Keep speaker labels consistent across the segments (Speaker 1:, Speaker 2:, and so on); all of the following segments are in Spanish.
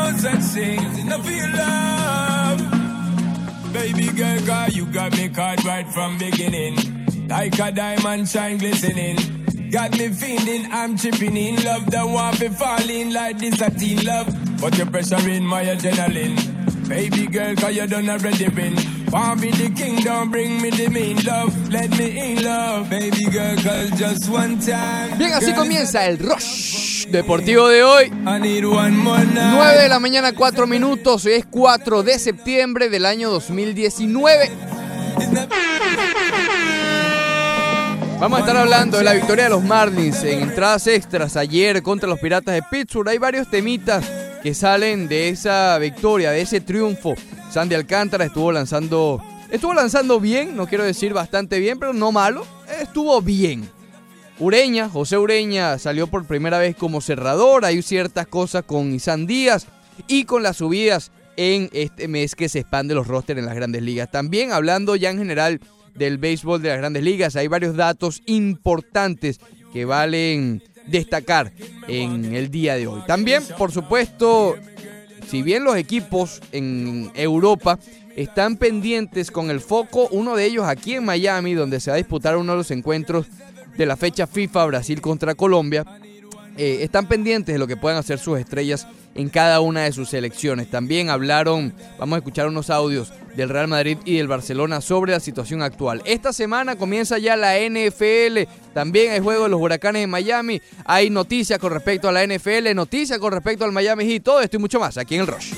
Speaker 1: No such thing as enough for your love. Baby girl, girl, you got me caught right from beginning. Like a diamond shine glistening. Got me feeling I'm tripping in love. Don't want to fall in like this a teen love. But your pressure in my adrenaline. Baby girl, cause you done already win. Want be the king, don't bring me the mean love. Let me in love, baby girl, cause just one time. Bien, así comienza el Rush Deportivo de hoy. 9 de la mañana, 4 minutos. Es 4 de septiembre del año 2019. Vamos a estar hablando de la victoria de los Marlins en entradas extras ayer contra los Piratas de Pittsburgh. Hay varios temitas que salen de esa victoria, de ese triunfo. Sandy Alcántara estuvo lanzando, estuvo lanzando bien, no quiero decir bastante bien, pero no malo, estuvo bien. Ureña, José Ureña salió por primera vez como cerrador, hay ciertas cosas con Isan Díaz y con las subidas en este mes que se expande los rosters en las grandes ligas. También hablando ya en general del béisbol de las grandes ligas, hay varios datos importantes que valen destacar en el día de hoy. También, por supuesto, si bien los equipos en Europa están pendientes con el foco, uno de ellos aquí en Miami, donde se va a disputar uno de los encuentros de la fecha FIFA Brasil contra Colombia, eh, están pendientes de lo que puedan hacer sus estrellas en cada una de sus selecciones. También hablaron, vamos a escuchar unos audios del Real Madrid y del Barcelona sobre la situación actual. Esta semana comienza ya la NFL, también hay juego de los huracanes en Miami, hay noticias con respecto a la NFL, noticias con respecto al Miami Heat, todo esto y mucho más aquí en el Rush.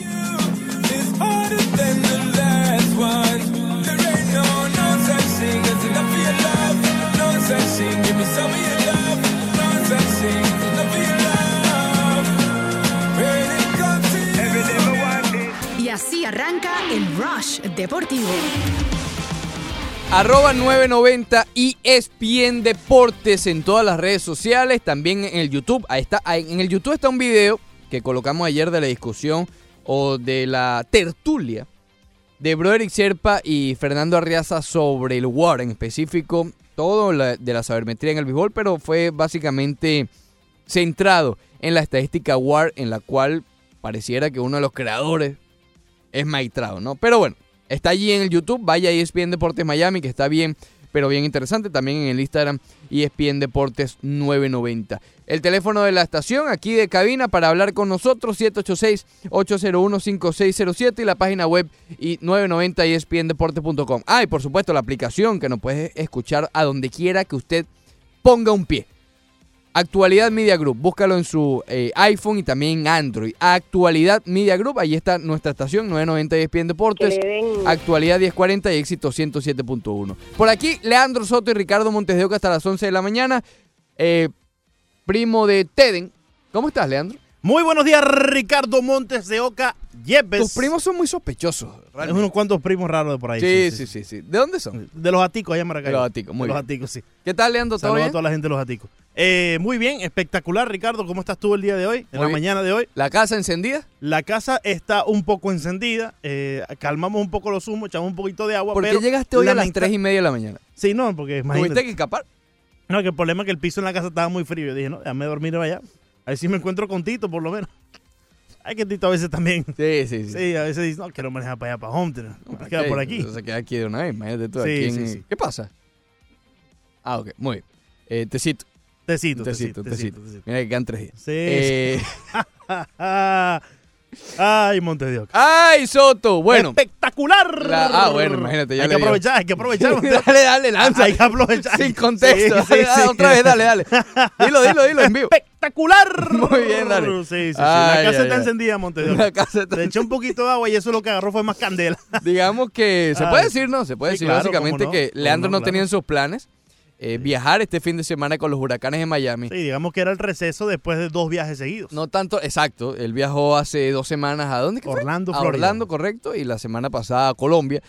Speaker 2: Así arranca el Rush Deportivo.
Speaker 1: Arroba 990 ESPN Deportes en todas las redes sociales, también en el YouTube. Ahí está, en el YouTube está un video que colocamos ayer de la discusión o de la tertulia de Broderick Serpa y Fernando Arriaza sobre el WAR, en específico todo de la sabermetría en el béisbol, pero fue básicamente centrado en la estadística WAR, en la cual pareciera que uno de los creadores es maestrado, ¿no? Pero bueno, está allí en el YouTube, vaya ESPN Deportes Miami, que está bien, pero bien interesante. También en el Instagram ESPN Deportes 990. El teléfono de la estación aquí de cabina para hablar con nosotros, 786-801-5607 y la página web y 990 espndeportes.com. Ah, y por supuesto la aplicación que nos puede escuchar a donde quiera que usted ponga un pie. Actualidad Media Group, búscalo en su eh, iPhone y también Android. Actualidad Media Group, ahí está nuestra estación, 990 ESPN Deportes, Actualidad 1040 y Éxito 107.1. Por aquí, Leandro Soto y Ricardo Montes de Oca hasta las 11 de la mañana. Eh, primo de Teden. ¿Cómo estás, Leandro?
Speaker 3: Muy buenos días, Ricardo Montes de Oca. Yepes.
Speaker 1: Tus primos son muy sospechosos.
Speaker 3: Hay unos cuantos primos raros de por ahí.
Speaker 1: Sí sí, sí, sí, ¿De dónde son?
Speaker 3: De los Aticos, allá en Maracay.
Speaker 1: De los Aticos, muy
Speaker 3: de
Speaker 1: bien.
Speaker 3: los Aticos, sí.
Speaker 1: ¿Qué tal, Leandro? ¿Todo
Speaker 3: Saludos
Speaker 1: bien?
Speaker 3: a toda la gente de los Aticos. Eh, muy bien, espectacular, Ricardo. ¿Cómo estás tú el día de hoy? En
Speaker 1: Muy
Speaker 3: la
Speaker 1: bien.
Speaker 3: mañana de hoy.
Speaker 1: ¿La casa encendida?
Speaker 3: La casa está un poco encendida. eh, calmamos un poco los humos, echamos un poquito de agua.
Speaker 1: ¿Por qué llegaste hoy a las 3 y media de la mañana?
Speaker 3: Sí, no, porque imagínate.
Speaker 1: ¿Tuviste que escapar?
Speaker 3: No, que el problema es que el piso en la casa estaba muy frío. Yo dije, no, déjame dormir allá. A ver si me encuentro con Tito, por lo menos. Hay que Tito a veces también.
Speaker 1: Sí, sí, sí.
Speaker 3: Sí, a veces dice, no, quiero manejar para allá, para Homestead. Me queda por aquí.
Speaker 1: Se queda aquí de una vez, imagínate tú.
Speaker 3: Sí,
Speaker 1: aquí en-
Speaker 3: sí, sí.
Speaker 1: ¿Qué pasa? Ah, ok, muy bien. Eh, tecito,
Speaker 3: Tecito,
Speaker 1: tecito,
Speaker 3: tecito,
Speaker 1: tecito.
Speaker 3: tecito, tecito.
Speaker 1: Mira que quedan tres días.
Speaker 3: Sí,
Speaker 1: Eh,
Speaker 3: Ay, Oca.
Speaker 1: ¡Ay, Soto! Bueno.
Speaker 3: espectacular.
Speaker 1: La- ah, bueno, imagínate, ya
Speaker 3: Hay
Speaker 1: le
Speaker 3: que aprovechar, hay que aprovechar.
Speaker 1: Dale, dale, lanza.
Speaker 3: Hay que aprovechar.
Speaker 1: Sin contexto.
Speaker 3: Sí, sí,
Speaker 1: Dale,
Speaker 3: sí.
Speaker 1: Otra vez, dale, dale. Dilo, dilo, dilo en vivo.
Speaker 3: Espectacular.
Speaker 1: Muy bien, dale.
Speaker 3: Sí, sí, sí.
Speaker 1: Ay,
Speaker 3: la casa
Speaker 1: ay,
Speaker 3: está
Speaker 1: ay.
Speaker 3: encendida, Oca.
Speaker 1: La casa está-
Speaker 3: Le eché un poquito de agua y eso lo que agarró fue más candela.
Speaker 1: Digamos que se puede decir, ¿no? Se puede decir
Speaker 3: claro,
Speaker 1: básicamente
Speaker 3: no,
Speaker 1: que Leandro no,
Speaker 3: no,
Speaker 1: tenía en sus planes eh, viajar este fin de semana con los huracanes de Miami.
Speaker 3: Sí, digamos que era el receso después de dos viajes seguidos.
Speaker 1: No tanto, exacto. Él viajó hace dos semanas a dónde? que fue?
Speaker 3: Orlando,
Speaker 1: A. Orlando, correcto. Y la semana pasada a Colombia.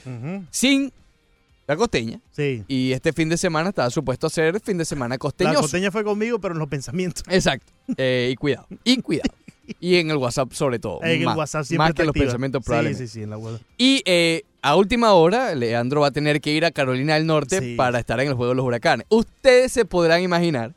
Speaker 1: Sin la costeña.
Speaker 3: Sí.
Speaker 1: Y este fin de semana estaba supuesto a ser fin de semana
Speaker 3: La
Speaker 1: costeñoso.
Speaker 3: costeña fue conmigo, pero en los pensamientos.
Speaker 1: Exacto. Eh, y cuidado. Y cuidado. Y en el WhatsApp sobre todo.
Speaker 3: En el WhatsApp siempre
Speaker 1: más que los
Speaker 3: activa.
Speaker 1: pensamientos
Speaker 3: Sí,
Speaker 1: probablemente.
Speaker 3: Sí, sí, en la WhatsApp.
Speaker 1: Y eh, a última hora, Leandro va a tener que ir a Carolina del Norte
Speaker 3: Sí.
Speaker 1: para estar en el juego de los huracanes. Ustedes se podrán imaginar.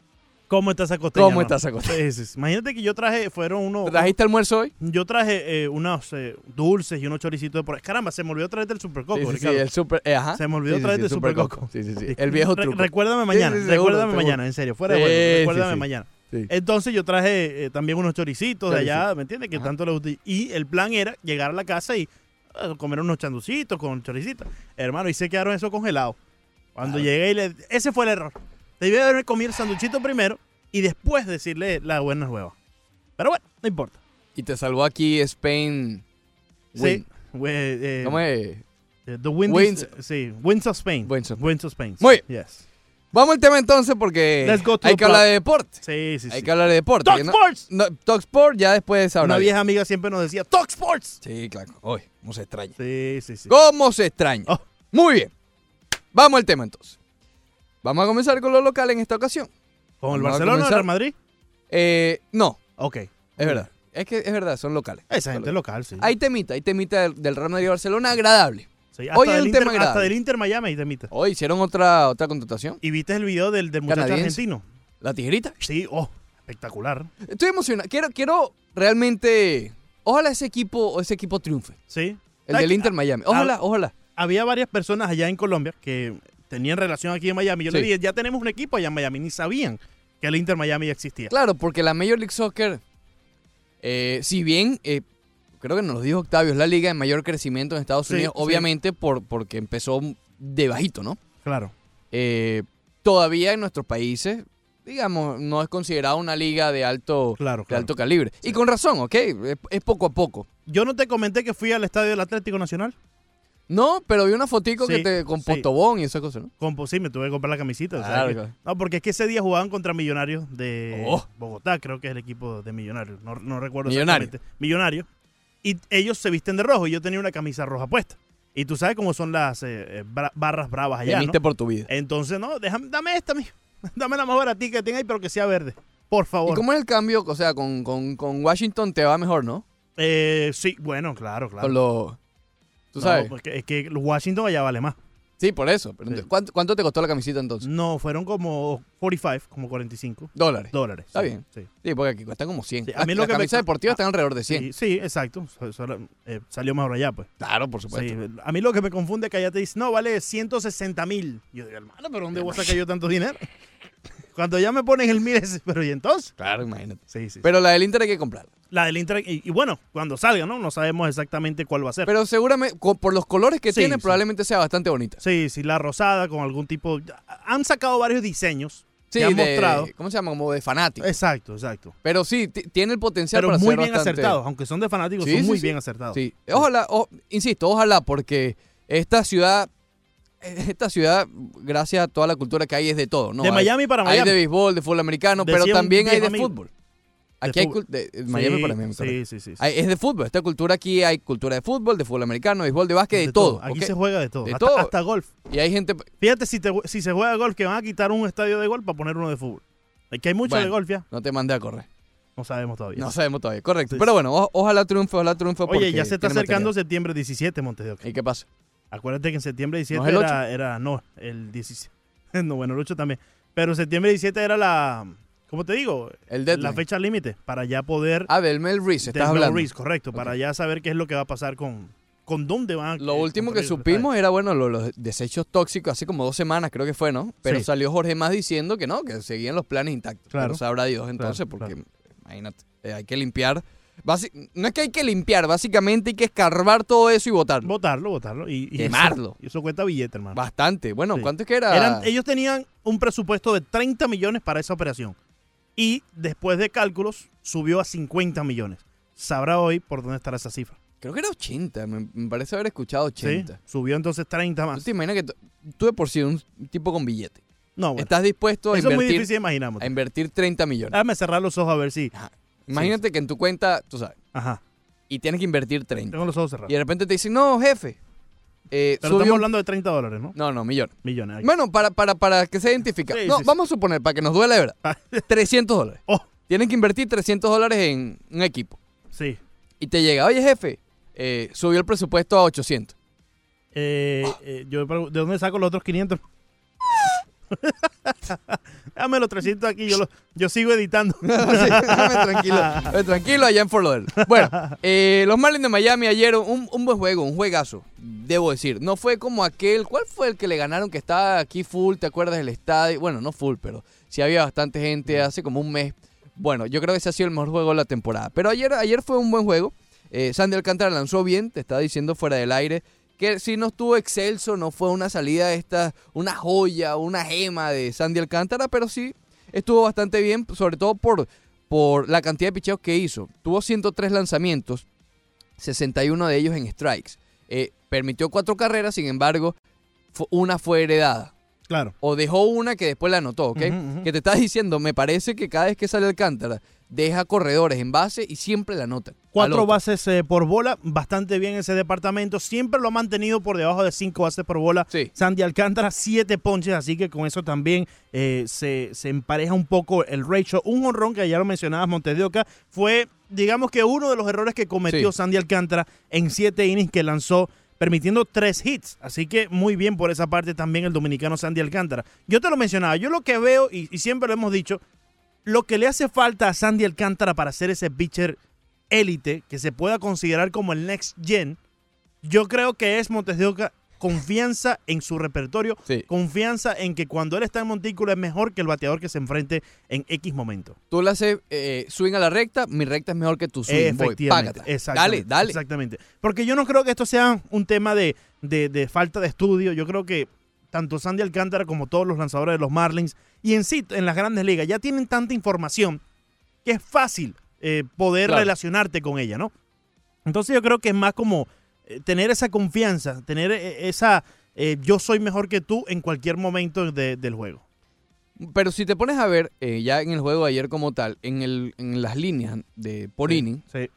Speaker 3: ¿Cómo está esa costeña?
Speaker 1: ¿Cómo está esa costeña?
Speaker 3: Sí, sí, sí. Imagínate que yo traje, fueron unos...
Speaker 1: ¿Trajiste almuerzo hoy?
Speaker 3: Yo traje eh, unos eh, dulces y unos choricitos de por. Caramba, se me olvidó traerte el supercoco,
Speaker 1: sí, sí, el super, eh, ajá.
Speaker 3: Se me olvidó traerte
Speaker 1: sí,
Speaker 3: el supercoco.
Speaker 1: Sí, sí, sí.
Speaker 3: Sí.
Speaker 1: El viejo
Speaker 3: Re-
Speaker 1: truco.
Speaker 3: recuérdame mañana,
Speaker 1: seguro,
Speaker 3: recuérdame
Speaker 1: seguro.
Speaker 3: mañana, en serio, fuera de
Speaker 1: sí,
Speaker 3: recuérdame mañana.
Speaker 1: Sí.
Speaker 3: Entonces yo traje eh, también unos choricitos de allá. ¿me entiendes? Que
Speaker 1: Ajá.
Speaker 3: tanto le gusta. Y el plan era llegar a la casa y comer unos chanducitos con choricitos. Hermano, y se quedaron eso congelado. Cuando llegué y le... Ese fue el error. Debí haberme comido el sanduchito primero y después decirle la buena nueva. Pero bueno, no importa.
Speaker 1: Y te salvó aquí Spain.
Speaker 3: Sí. We- eh,
Speaker 1: ¿Cómo es?
Speaker 3: eh, The Winds,
Speaker 1: Winds-
Speaker 3: sí, Winds of Spain.
Speaker 1: Winds of-
Speaker 3: Winds of Spain.
Speaker 1: Muy bien.
Speaker 3: Yes.
Speaker 1: Vamos al tema entonces porque hay que hablar de deporte.
Speaker 3: Sí, sí, sí.
Speaker 1: Hay que hablar de deporte.
Speaker 3: Talk
Speaker 1: no-
Speaker 3: Sports.
Speaker 1: No, Talk Sport ya después sabrá.
Speaker 3: Una vieja amiga siempre nos decía, Talk Sports.
Speaker 1: Sí, claro. Uy, cómo se extraña.
Speaker 3: Sí, sí, sí.
Speaker 1: ¿Cómo se extraña?
Speaker 3: Oh.
Speaker 1: Muy bien. Vamos al tema entonces. Vamos a comenzar con lo local en esta ocasión.
Speaker 3: ¿Con el
Speaker 1: Vamos
Speaker 3: Barcelona o el. Real Madrid?
Speaker 1: Eh, no,
Speaker 3: Ok.
Speaker 1: es verdad. Es que es verdad, son locales.
Speaker 3: Esa
Speaker 1: Son
Speaker 3: gente
Speaker 1: locales.
Speaker 3: local, sí.
Speaker 1: Hay temita, hay temita del, del Real Madrid y Barcelona agradable.
Speaker 3: Sí, hasta
Speaker 1: Hoy hay
Speaker 3: del
Speaker 1: un
Speaker 3: Inter,
Speaker 1: tema
Speaker 3: Hasta del Inter Miami y temita.
Speaker 1: Hoy hicieron otra, otra contratación.
Speaker 3: ¿Y viste el video del, del muchacho
Speaker 1: Canadiense.
Speaker 3: argentino?
Speaker 1: La tijerita.
Speaker 3: Sí, oh, espectacular.
Speaker 1: Estoy emocionado. Quiero, quiero realmente. Ojalá ese equipo, ese equipo triunfe.
Speaker 3: Sí.
Speaker 1: El
Speaker 3: ¿Sabes
Speaker 1: del? Inter Miami. Ojalá, ojalá.
Speaker 3: Había varias personas allá en Colombia que tenían relación aquí en Miami. Yo
Speaker 1: Sí.
Speaker 3: le dije, ya tenemos un equipo allá en Miami. Ni sabían que el Inter Miami ya existía.
Speaker 1: Claro, porque la Major League Soccer, eh, si bien eh, creo que nos lo dijo Octavio, es la liga de mayor crecimiento en Estados
Speaker 3: Sí,
Speaker 1: Unidos,
Speaker 3: sí.
Speaker 1: obviamente por, porque empezó de bajito, ¿no?
Speaker 3: Claro.
Speaker 1: Eh, todavía en nuestros países, digamos, no es considerada una liga de alto,
Speaker 3: Claro,
Speaker 1: de
Speaker 3: claro.
Speaker 1: alto calibre. Y con razón, ¿ok? Es, es poco a poco.
Speaker 3: Yo no te comenté que fui al estadio del Atlético Nacional.
Speaker 1: No, pero vi una fotico que
Speaker 3: Sí,
Speaker 1: te, con
Speaker 3: sí.
Speaker 1: postobón y esas cosas, ¿no?
Speaker 3: Con, sí, me tuve que comprar la camisita. o sea
Speaker 1: Claro,
Speaker 3: que-
Speaker 1: claro.
Speaker 3: no, porque es que ese día jugaban contra Millonarios de
Speaker 1: Oh.
Speaker 3: Bogotá, creo que es el equipo de Millonarios. No, no recuerdo
Speaker 1: Millonario.
Speaker 3: exactamente. Millonarios. Y ellos se visten de rojo y yo tenía una camisa roja puesta. Y tú sabes cómo son las eh, eh, bra- barras bravas allá, ¿no?
Speaker 1: Temiste por tu vida.
Speaker 3: Entonces, no, déjame, dame esta, mijo. Dame la más baratita que tenga ahí, pero que sea verde. Por
Speaker 1: ¿Y
Speaker 3: favor.
Speaker 1: cómo es el cambio? O sea, con, con, con Washington te va mejor, ¿no?
Speaker 3: Eh, sí, bueno, claro, claro.
Speaker 1: Con los... ¿Tú
Speaker 3: No,
Speaker 1: sabes?
Speaker 3: porque es que Washington allá vale más.
Speaker 1: Sí, por eso. Pero entonces, ¿cuánto, cuánto te costó la camiseta entonces?
Speaker 3: No, fueron como 45, como 45
Speaker 1: Dólares.
Speaker 3: dólares.
Speaker 1: Está
Speaker 3: sí,
Speaker 1: bien.
Speaker 3: Sí.
Speaker 1: Sí, porque aquí cuestan como 100.
Speaker 3: Sí, a mí
Speaker 1: Las-
Speaker 3: lo
Speaker 1: las
Speaker 3: que me
Speaker 1: camisas
Speaker 3: co-
Speaker 1: deportivas
Speaker 3: ah,
Speaker 1: están alrededor de 100.
Speaker 3: Sí, exacto. Eh, salió mejor allá, pues.
Speaker 1: Claro, por supuesto.
Speaker 3: a mí lo que me confunde es que allá te dicen, no, vale 160 mil. Yo digo, hermano, ¿pero dónde voy a sacar yo tanto dinero? Cuando ya me ponen el mil, pero ¿y entonces?
Speaker 1: Claro, imagínate.
Speaker 3: Sí, sí.
Speaker 1: Pero la del Inter hay que comprarla.
Speaker 3: La del Inter, y, y bueno, cuando salga, ¿no? No sabemos exactamente cuál va a ser.
Speaker 1: Pero seguramente, por los colores que
Speaker 3: Sí,
Speaker 1: tiene,
Speaker 3: sí.
Speaker 1: probablemente sea bastante bonita.
Speaker 3: sí, sí, la rosada con algún tipo... Han sacado varios diseños
Speaker 1: Sí,
Speaker 3: que han
Speaker 1: de-
Speaker 3: mostrado.
Speaker 1: ¿Cómo se llama? Como de fanático.
Speaker 3: Exacto, exacto.
Speaker 1: Pero sí, ti- tiene el potencial
Speaker 3: Pero
Speaker 1: para
Speaker 3: muy
Speaker 1: ser
Speaker 3: bien
Speaker 1: bastante-
Speaker 3: acertados, aunque son de fanáticos,
Speaker 1: Sí,
Speaker 3: son muy bien acertados.
Speaker 1: Sí. Ojalá, o- insisto, ojalá, porque esta ciudad, esta ciudad, gracias a toda la cultura que hay, es de todo, ¿no?
Speaker 3: de
Speaker 1: Hay-
Speaker 3: Miami para
Speaker 1: Hay
Speaker 3: Miami.
Speaker 1: de béisbol, de fútbol americano, pero también hay de fútbol. Aquí hay de- Miami
Speaker 3: Sí,
Speaker 1: para correcto.
Speaker 3: Sí, sí, sí. sí.
Speaker 1: Es de fútbol. Esta cultura aquí hay cultura de fútbol, de fútbol americano, de béisbol, de básquet, de, todo.
Speaker 3: Aquí se juega de todo.
Speaker 1: De
Speaker 3: hasta,
Speaker 1: todo.
Speaker 3: hasta golf.
Speaker 1: Y hay gente.
Speaker 3: Fíjate si, te- si se juega golf, que van a quitar un estadio de golf para poner uno de fútbol. Es que hay mucho
Speaker 1: Bueno.
Speaker 3: de golf ya.
Speaker 1: No te mandé a correr.
Speaker 3: No sabemos todavía.
Speaker 1: No sabemos todavía. Correcto.
Speaker 3: Sí,
Speaker 1: Pero bueno, o- ojalá triunfe, ojalá triunfe.
Speaker 3: Oye, ya se está acercando
Speaker 1: material.
Speaker 3: septiembre 17, Montes de Oca.
Speaker 1: ¿Y qué pasa?
Speaker 3: Acuérdate que en septiembre 17
Speaker 1: ¿No es el
Speaker 3: era, era. No, el 17. No, bueno, el 8 también. Pero septiembre 17 era la. ¿Cómo te digo?
Speaker 1: El
Speaker 3: La fecha límite para ya poder.
Speaker 1: Ah, del Mel Reese, estás hablando.
Speaker 3: risk, correcto. Para ya saber qué es lo que va a pasar con. ¿Con dónde van a
Speaker 1: Lo
Speaker 3: eh,
Speaker 1: último que supimos era, bueno, lo- los desechos tóxicos, hace como dos semanas creo que fue, ¿no? Pero
Speaker 3: Sí.
Speaker 1: salió Jorge Más diciendo que no, que seguían los planes intactos.
Speaker 3: Claro.
Speaker 1: Pero sabrá Dios entonces,
Speaker 3: Claro,
Speaker 1: porque imagínate, eh, hay que limpiar. basi- no es que hay que limpiar, básicamente hay que escarbar todo eso y botarlo.
Speaker 3: Votarlo, votarlo. Y, y
Speaker 1: Quemarlo.
Speaker 3: Eso, y eso cuesta billete, hermano.
Speaker 1: Bastante. Bueno,
Speaker 3: Sí.
Speaker 1: ¿cuánto es que era?
Speaker 3: Eran- ellos tenían un presupuesto de 30 millones para esa operación. Y después de cálculos, subió a 50 millones. Sabrá hoy por dónde estará esa cifra.
Speaker 1: Creo que era 80, me, parece haber escuchado
Speaker 3: ¿sí?
Speaker 1: 80.
Speaker 3: Subió entonces 30
Speaker 1: ¿Tú
Speaker 3: más.
Speaker 1: te imaginas que tú de por sí un tipo con billete?
Speaker 3: No, bueno.
Speaker 1: estás dispuesto a
Speaker 3: Eso es muy
Speaker 1: invertir,
Speaker 3: difícil. Mote.
Speaker 1: a invertir 30 millones.
Speaker 3: Déjame cerrar los ojos a ver si.
Speaker 1: Imagínate que en tu cuenta, tú sabes,
Speaker 3: Ajá.
Speaker 1: y tienes que invertir 30.
Speaker 3: Tengo los ojos cerrados.
Speaker 1: Y de repente te dicen, no, jefe. Eh,
Speaker 3: Pero
Speaker 1: subió
Speaker 3: estamos hablando de 30 dólares, ¿no?
Speaker 1: No, no, millones.
Speaker 3: Millones.
Speaker 1: Bueno, para, para, para que se identifique.
Speaker 3: Sí,
Speaker 1: no,
Speaker 3: sí, sí.
Speaker 1: vamos a suponer, para que nos duele verdad. 300 dólares.
Speaker 3: Oh,
Speaker 1: Tienen que invertir 300 dólares en un equipo.
Speaker 3: sí.
Speaker 1: Y te llega, oye, jefe, eh, subió el presupuesto a 800.
Speaker 3: Eh, eh, yo ¿De dónde saco los otros 500? Dame los 300 aquí, yo, lo- yo sigo editando.
Speaker 1: Sí, tranquilo, tranquilo allá en Fort Lauderdale. Bueno, eh, los Marlins de Miami ayer, un, un buen juego, un juegazo, debo decir. No fue como aquel, ¿cuál fue el que le ganaron que estaba aquí full? ¿Te acuerdas del estadio? Bueno, no full, pero sí había bastante gente hace como un mes. Bueno, yo creo que ese ha sido el mejor juego de la temporada. Pero ayer, ayer fue un buen juego. Eh, Sandy Alcántara lanzó bien, te estaba diciendo fuera del aire. Que si no estuvo excelso, no fue una salida esta, una joya, una gema de Sandy Alcántara, pero sí estuvo bastante bien, sobre todo por, por la cantidad de picheos que hizo. Tuvo 103 lanzamientos, 61 de ellos en strikes. Eh, permitió cuatro carreras, sin embargo, una fue heredada.
Speaker 3: Claro.
Speaker 1: O dejó una que después la anotó, ¿ok? Que te estás diciendo, me parece que cada vez que sale Alcántara, deja corredores en base y siempre la anota.
Speaker 3: Cuatro bases eh, por bola, bastante bien ese departamento. Siempre lo ha mantenido por debajo de cinco bases por bola.
Speaker 1: Sí.
Speaker 3: Sandy Alcántara, siete ponches, así que con eso también eh, se, se empareja un poco el ratio. Un honrón que ya lo mencionabas, Montes de Oca, fue, digamos que uno de los errores que cometió
Speaker 1: Sí.
Speaker 3: Sandy Alcántara en siete innings que lanzó, permitiendo tres hits. Así que muy bien por esa parte también el dominicano Sandy Alcántara. Yo te lo mencionaba, yo lo que veo, y, siempre lo hemos dicho, lo que le hace falta a Sandy Alcántara para ser ese pitcher élite que se pueda considerar como el next gen, yo creo que es Montes de Oca confianza en su repertorio,
Speaker 1: Sí.
Speaker 3: confianza en que cuando él está en montículo es mejor que el bateador que se enfrente en X momento.
Speaker 1: Tú le haces eh, swing a la recta, mi recta es mejor que tu swing.
Speaker 3: Efectivamente.
Speaker 1: Dale,
Speaker 3: exactamente,
Speaker 1: dale.
Speaker 3: Exactamente. Porque yo no creo que esto sea un tema de, de- de falta de estudio. Yo creo que tanto Sandy Alcántara como todos los lanzadores de los Marlins y en sí en las grandes ligas ya tienen tanta información que es fácil eh, poder
Speaker 1: Claro.
Speaker 3: relacionarte con ella, ¿no? Entonces yo creo que es más como tener esa confianza, tener eh, esa eh, yo soy mejor que tú en cualquier momento de- del juego.
Speaker 1: Pero si te pones a ver, eh, ya en el juego de ayer como tal, en, el, en las líneas de por
Speaker 3: Sí,
Speaker 1: inning,
Speaker 3: Sí.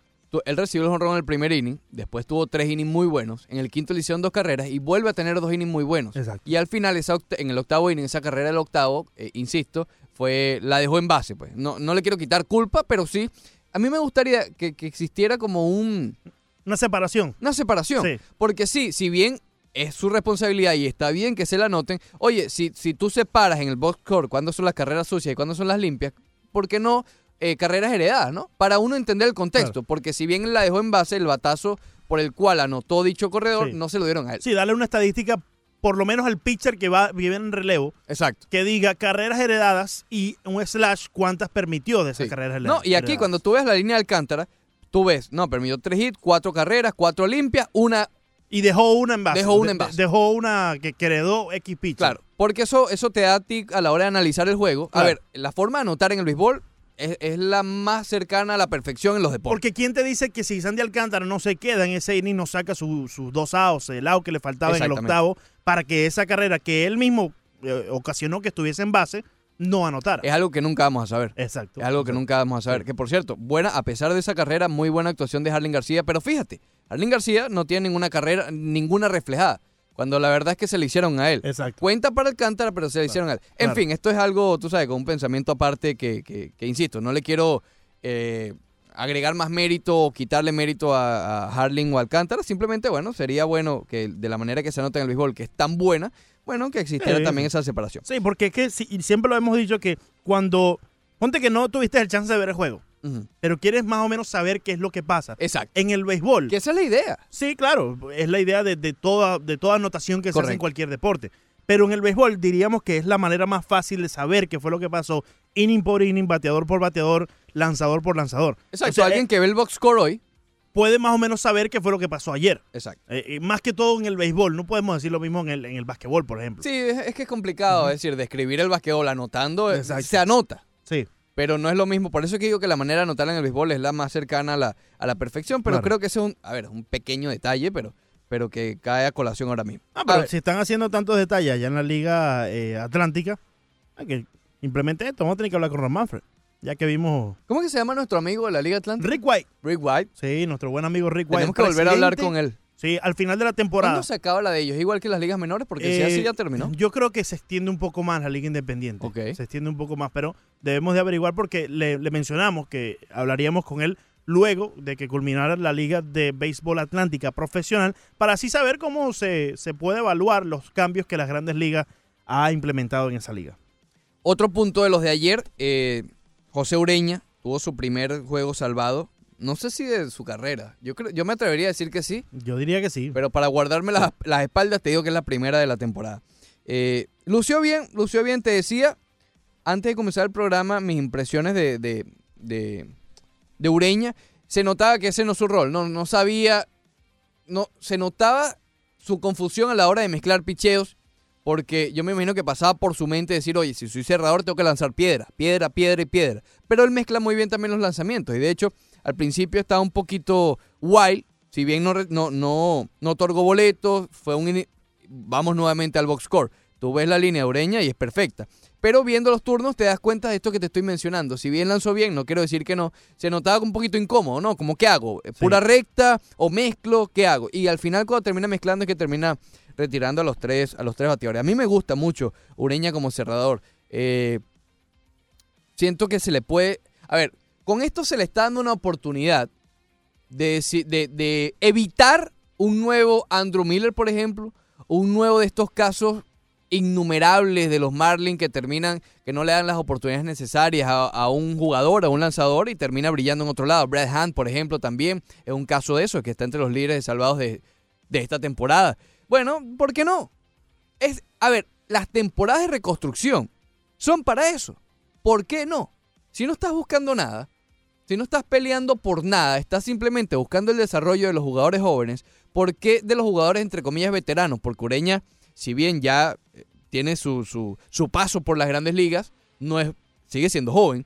Speaker 1: él recibió el honrón en el primer inning, después tuvo tres innings muy buenos, en el quinto le hicieron dos carreras y vuelve a tener dos innings muy buenos.
Speaker 3: Exacto.
Speaker 1: Y al final, esa en el octavo inning, esa carrera del octavo, eh, insisto, fue la dejó en base. pues No, no le quiero quitar culpa, pero sí, a mí me gustaría que, que existiera como un,
Speaker 3: Una separación.
Speaker 1: una separación.
Speaker 3: Sí.
Speaker 1: Porque sí, si bien es su responsabilidad y está bien que se la anoten, oye, si, si tú separas en el box score cuándo son las carreras sucias y cuándo son las limpias, ¿por qué no eh, carreras heredadas, no? Para uno entender el contexto,
Speaker 3: Claro.
Speaker 1: porque si bien la dejó en base, el batazo por el cual anotó dicho corredor,
Speaker 3: Sí.
Speaker 1: no se lo dieron a él.
Speaker 3: Sí, darle una estadística, por lo menos al pitcher que va vive en relevo,
Speaker 1: Exacto.
Speaker 3: que diga carreras heredadas y un slash cuántas permitió de esas
Speaker 1: Sí.
Speaker 3: carreras
Speaker 1: No,
Speaker 3: heredadas.
Speaker 1: y aquí cuando tú ves la línea de Alcántara, tú ves, no, permitió tres hits, cuatro carreras, cuatro limpias, una
Speaker 3: Y dejó una en base.
Speaker 1: Dejó una en base.
Speaker 3: de- Dejó una que, que heredó X pitcher.
Speaker 1: Claro, porque eso, eso te da a ti a la hora de analizar el juego. A ver, la forma de anotar en el béisbol es, es la más cercana a la perfección en los deportes.
Speaker 3: Porque ¿quién te dice que si Sandy Alcántara no se queda en ese inning, no saca su- sus dos outs, el out que le faltaba en el octavo, para que esa carrera que él mismo eh, ocasionó que estuviese en base, no anotara?
Speaker 1: Es algo que nunca vamos a saber.
Speaker 3: Exacto.
Speaker 1: Es algo que nunca vamos a saber. Que por cierto, buena, a pesar de esa carrera, muy buena actuación de Harlan García. Pero fíjate, Harlan García no tiene ninguna carrera, ninguna reflejada. Cuando la verdad es que se le hicieron a él.
Speaker 3: Exacto.
Speaker 1: Cuenta para Alcántara, pero se le hicieron a él. En
Speaker 3: claro.
Speaker 1: fin, esto es algo, tú sabes, con un pensamiento aparte que, que- que, insisto, no le quiero eh, agregar más mérito o quitarle mérito a, a Harling o Alcántara. Simplemente, bueno, sería bueno que de la manera que se anota en el béisbol, que es tan buena, bueno, que existiera
Speaker 3: Sí.
Speaker 1: también esa separación.
Speaker 3: Sí, porque es que y siempre lo hemos dicho que cuando. Ponte que no tuviste el chance de ver el juego, pero quieres más o menos saber qué es lo que pasa.
Speaker 1: Exacto.
Speaker 3: En el béisbol.
Speaker 1: Que esa es la idea.
Speaker 3: Sí, claro, es la idea de, de toda, de toda anotación que se hace en cualquier deporte. Pero en el béisbol diríamos que es la manera más fácil de saber qué fue lo que pasó, inning por inning, bateador por bateador, lanzador por lanzador.
Speaker 1: Exacto.
Speaker 3: O sea,
Speaker 1: Alguien
Speaker 3: eh,
Speaker 1: que ve el box score hoy.
Speaker 3: Puede más o menos saber qué fue lo que pasó ayer.
Speaker 1: Exacto.
Speaker 3: Eh, eh, más que todo en el béisbol, no podemos decir lo mismo en el, en el básquetbol, por ejemplo.
Speaker 1: Sí, es, es que es complicado, es decir, describir el basquetbol anotando, eh,
Speaker 3: Exacto.
Speaker 1: se anota.
Speaker 3: Sí,
Speaker 1: Pero no es lo mismo. Por eso es que digo que la manera de anotar en el béisbol es la más cercana a la, a la perfección. Pero
Speaker 3: Claro.
Speaker 1: creo que ese es un, a ver, un pequeño detalle, pero, pero que cae a colación ahora mismo.
Speaker 3: Ah, pero si están haciendo tantos detalles allá en la Liga eh, Atlántica, que implemente esto. Vamos a tener que hablar con Ron Manfred, ya que vimos
Speaker 1: ¿Cómo que se llama nuestro amigo de la Liga Atlántica?
Speaker 3: Rick White.
Speaker 1: Rick White.
Speaker 3: Sí, nuestro buen amigo Rick White.
Speaker 1: Tenemos que volver a hablar con él.
Speaker 3: Sí, al final de la temporada.
Speaker 1: ¿Cuándo se acaba la de ellos? ¿Igual que las ligas menores? Porque si
Speaker 3: Eh,
Speaker 1: así ya terminó.
Speaker 3: Yo creo que se extiende un poco más la liga independiente.
Speaker 1: Ok.
Speaker 3: Se extiende un poco más, pero debemos de averiguar porque le, le mencionamos que hablaríamos con él luego de que culminara la liga de béisbol atlántica profesional para así saber cómo se, se puede evaluar los cambios que las grandes ligas ha implementado en esa liga.
Speaker 1: Otro punto de los de ayer, eh, José Ureña tuvo su primer juego salvado. No sé si de su carrera. Yo creo, yo me atrevería a decir que sí,
Speaker 3: Yo diría que sí.
Speaker 1: pero para guardarme las, las espaldas te digo que es la primera de la temporada. Eh, lució bien, lució bien, te decía, antes de comenzar el programa, mis impresiones de, de, de, de Ureña, se notaba que ese no es su rol, no, no sabía, no, se notaba su confusión a la hora de mezclar picheos, porque yo me imagino que pasaba por su mente decir, oye, si soy cerrador tengo que lanzar piedra, piedra, piedra y piedra. Pero él mezcla muy bien también los lanzamientos, y de hecho, al principio estaba un poquito wild, si bien no, no, no, no otorgó boletos, fue un... Vamos nuevamente al box score. Tú ves la línea Ureña y es perfecta. Pero viendo los turnos te das cuenta de esto que te estoy mencionando. Si bien lanzó bien, no quiero decir que no, se notaba un poquito incómodo, ¿no? Como, ¿qué hago? ¿Pura recta o mezclo? ¿Qué hago? Y al final cuando termina mezclando es que termina retirando a los tres, a los tres bateadores. A mí me gusta mucho Ureña como cerrador. Eh, siento que se le puede... A ver, con esto se le está dando una oportunidad de, de, de evitar un nuevo Andrew Miller, por ejemplo, un nuevo de estos casos innumerables de los Marlins que terminan, que no le dan las oportunidades necesarias a, a un jugador, a un lanzador y termina brillando en otro lado. Brad Hunt, por ejemplo, también es un caso de eso, que está entre los líderes de salvados de, de esta temporada. Bueno, ¿por qué no? Es, a ver, las temporadas de reconstrucción son para eso. ¿Por qué no? Si no estás buscando nada, si no estás peleando por nada, estás simplemente buscando el desarrollo de los jugadores jóvenes, ¿por qué de los jugadores entre comillas veteranos? Porque Ureña, si bien ya eh, tiene su, su, su paso por las grandes ligas, no es, sigue siendo joven,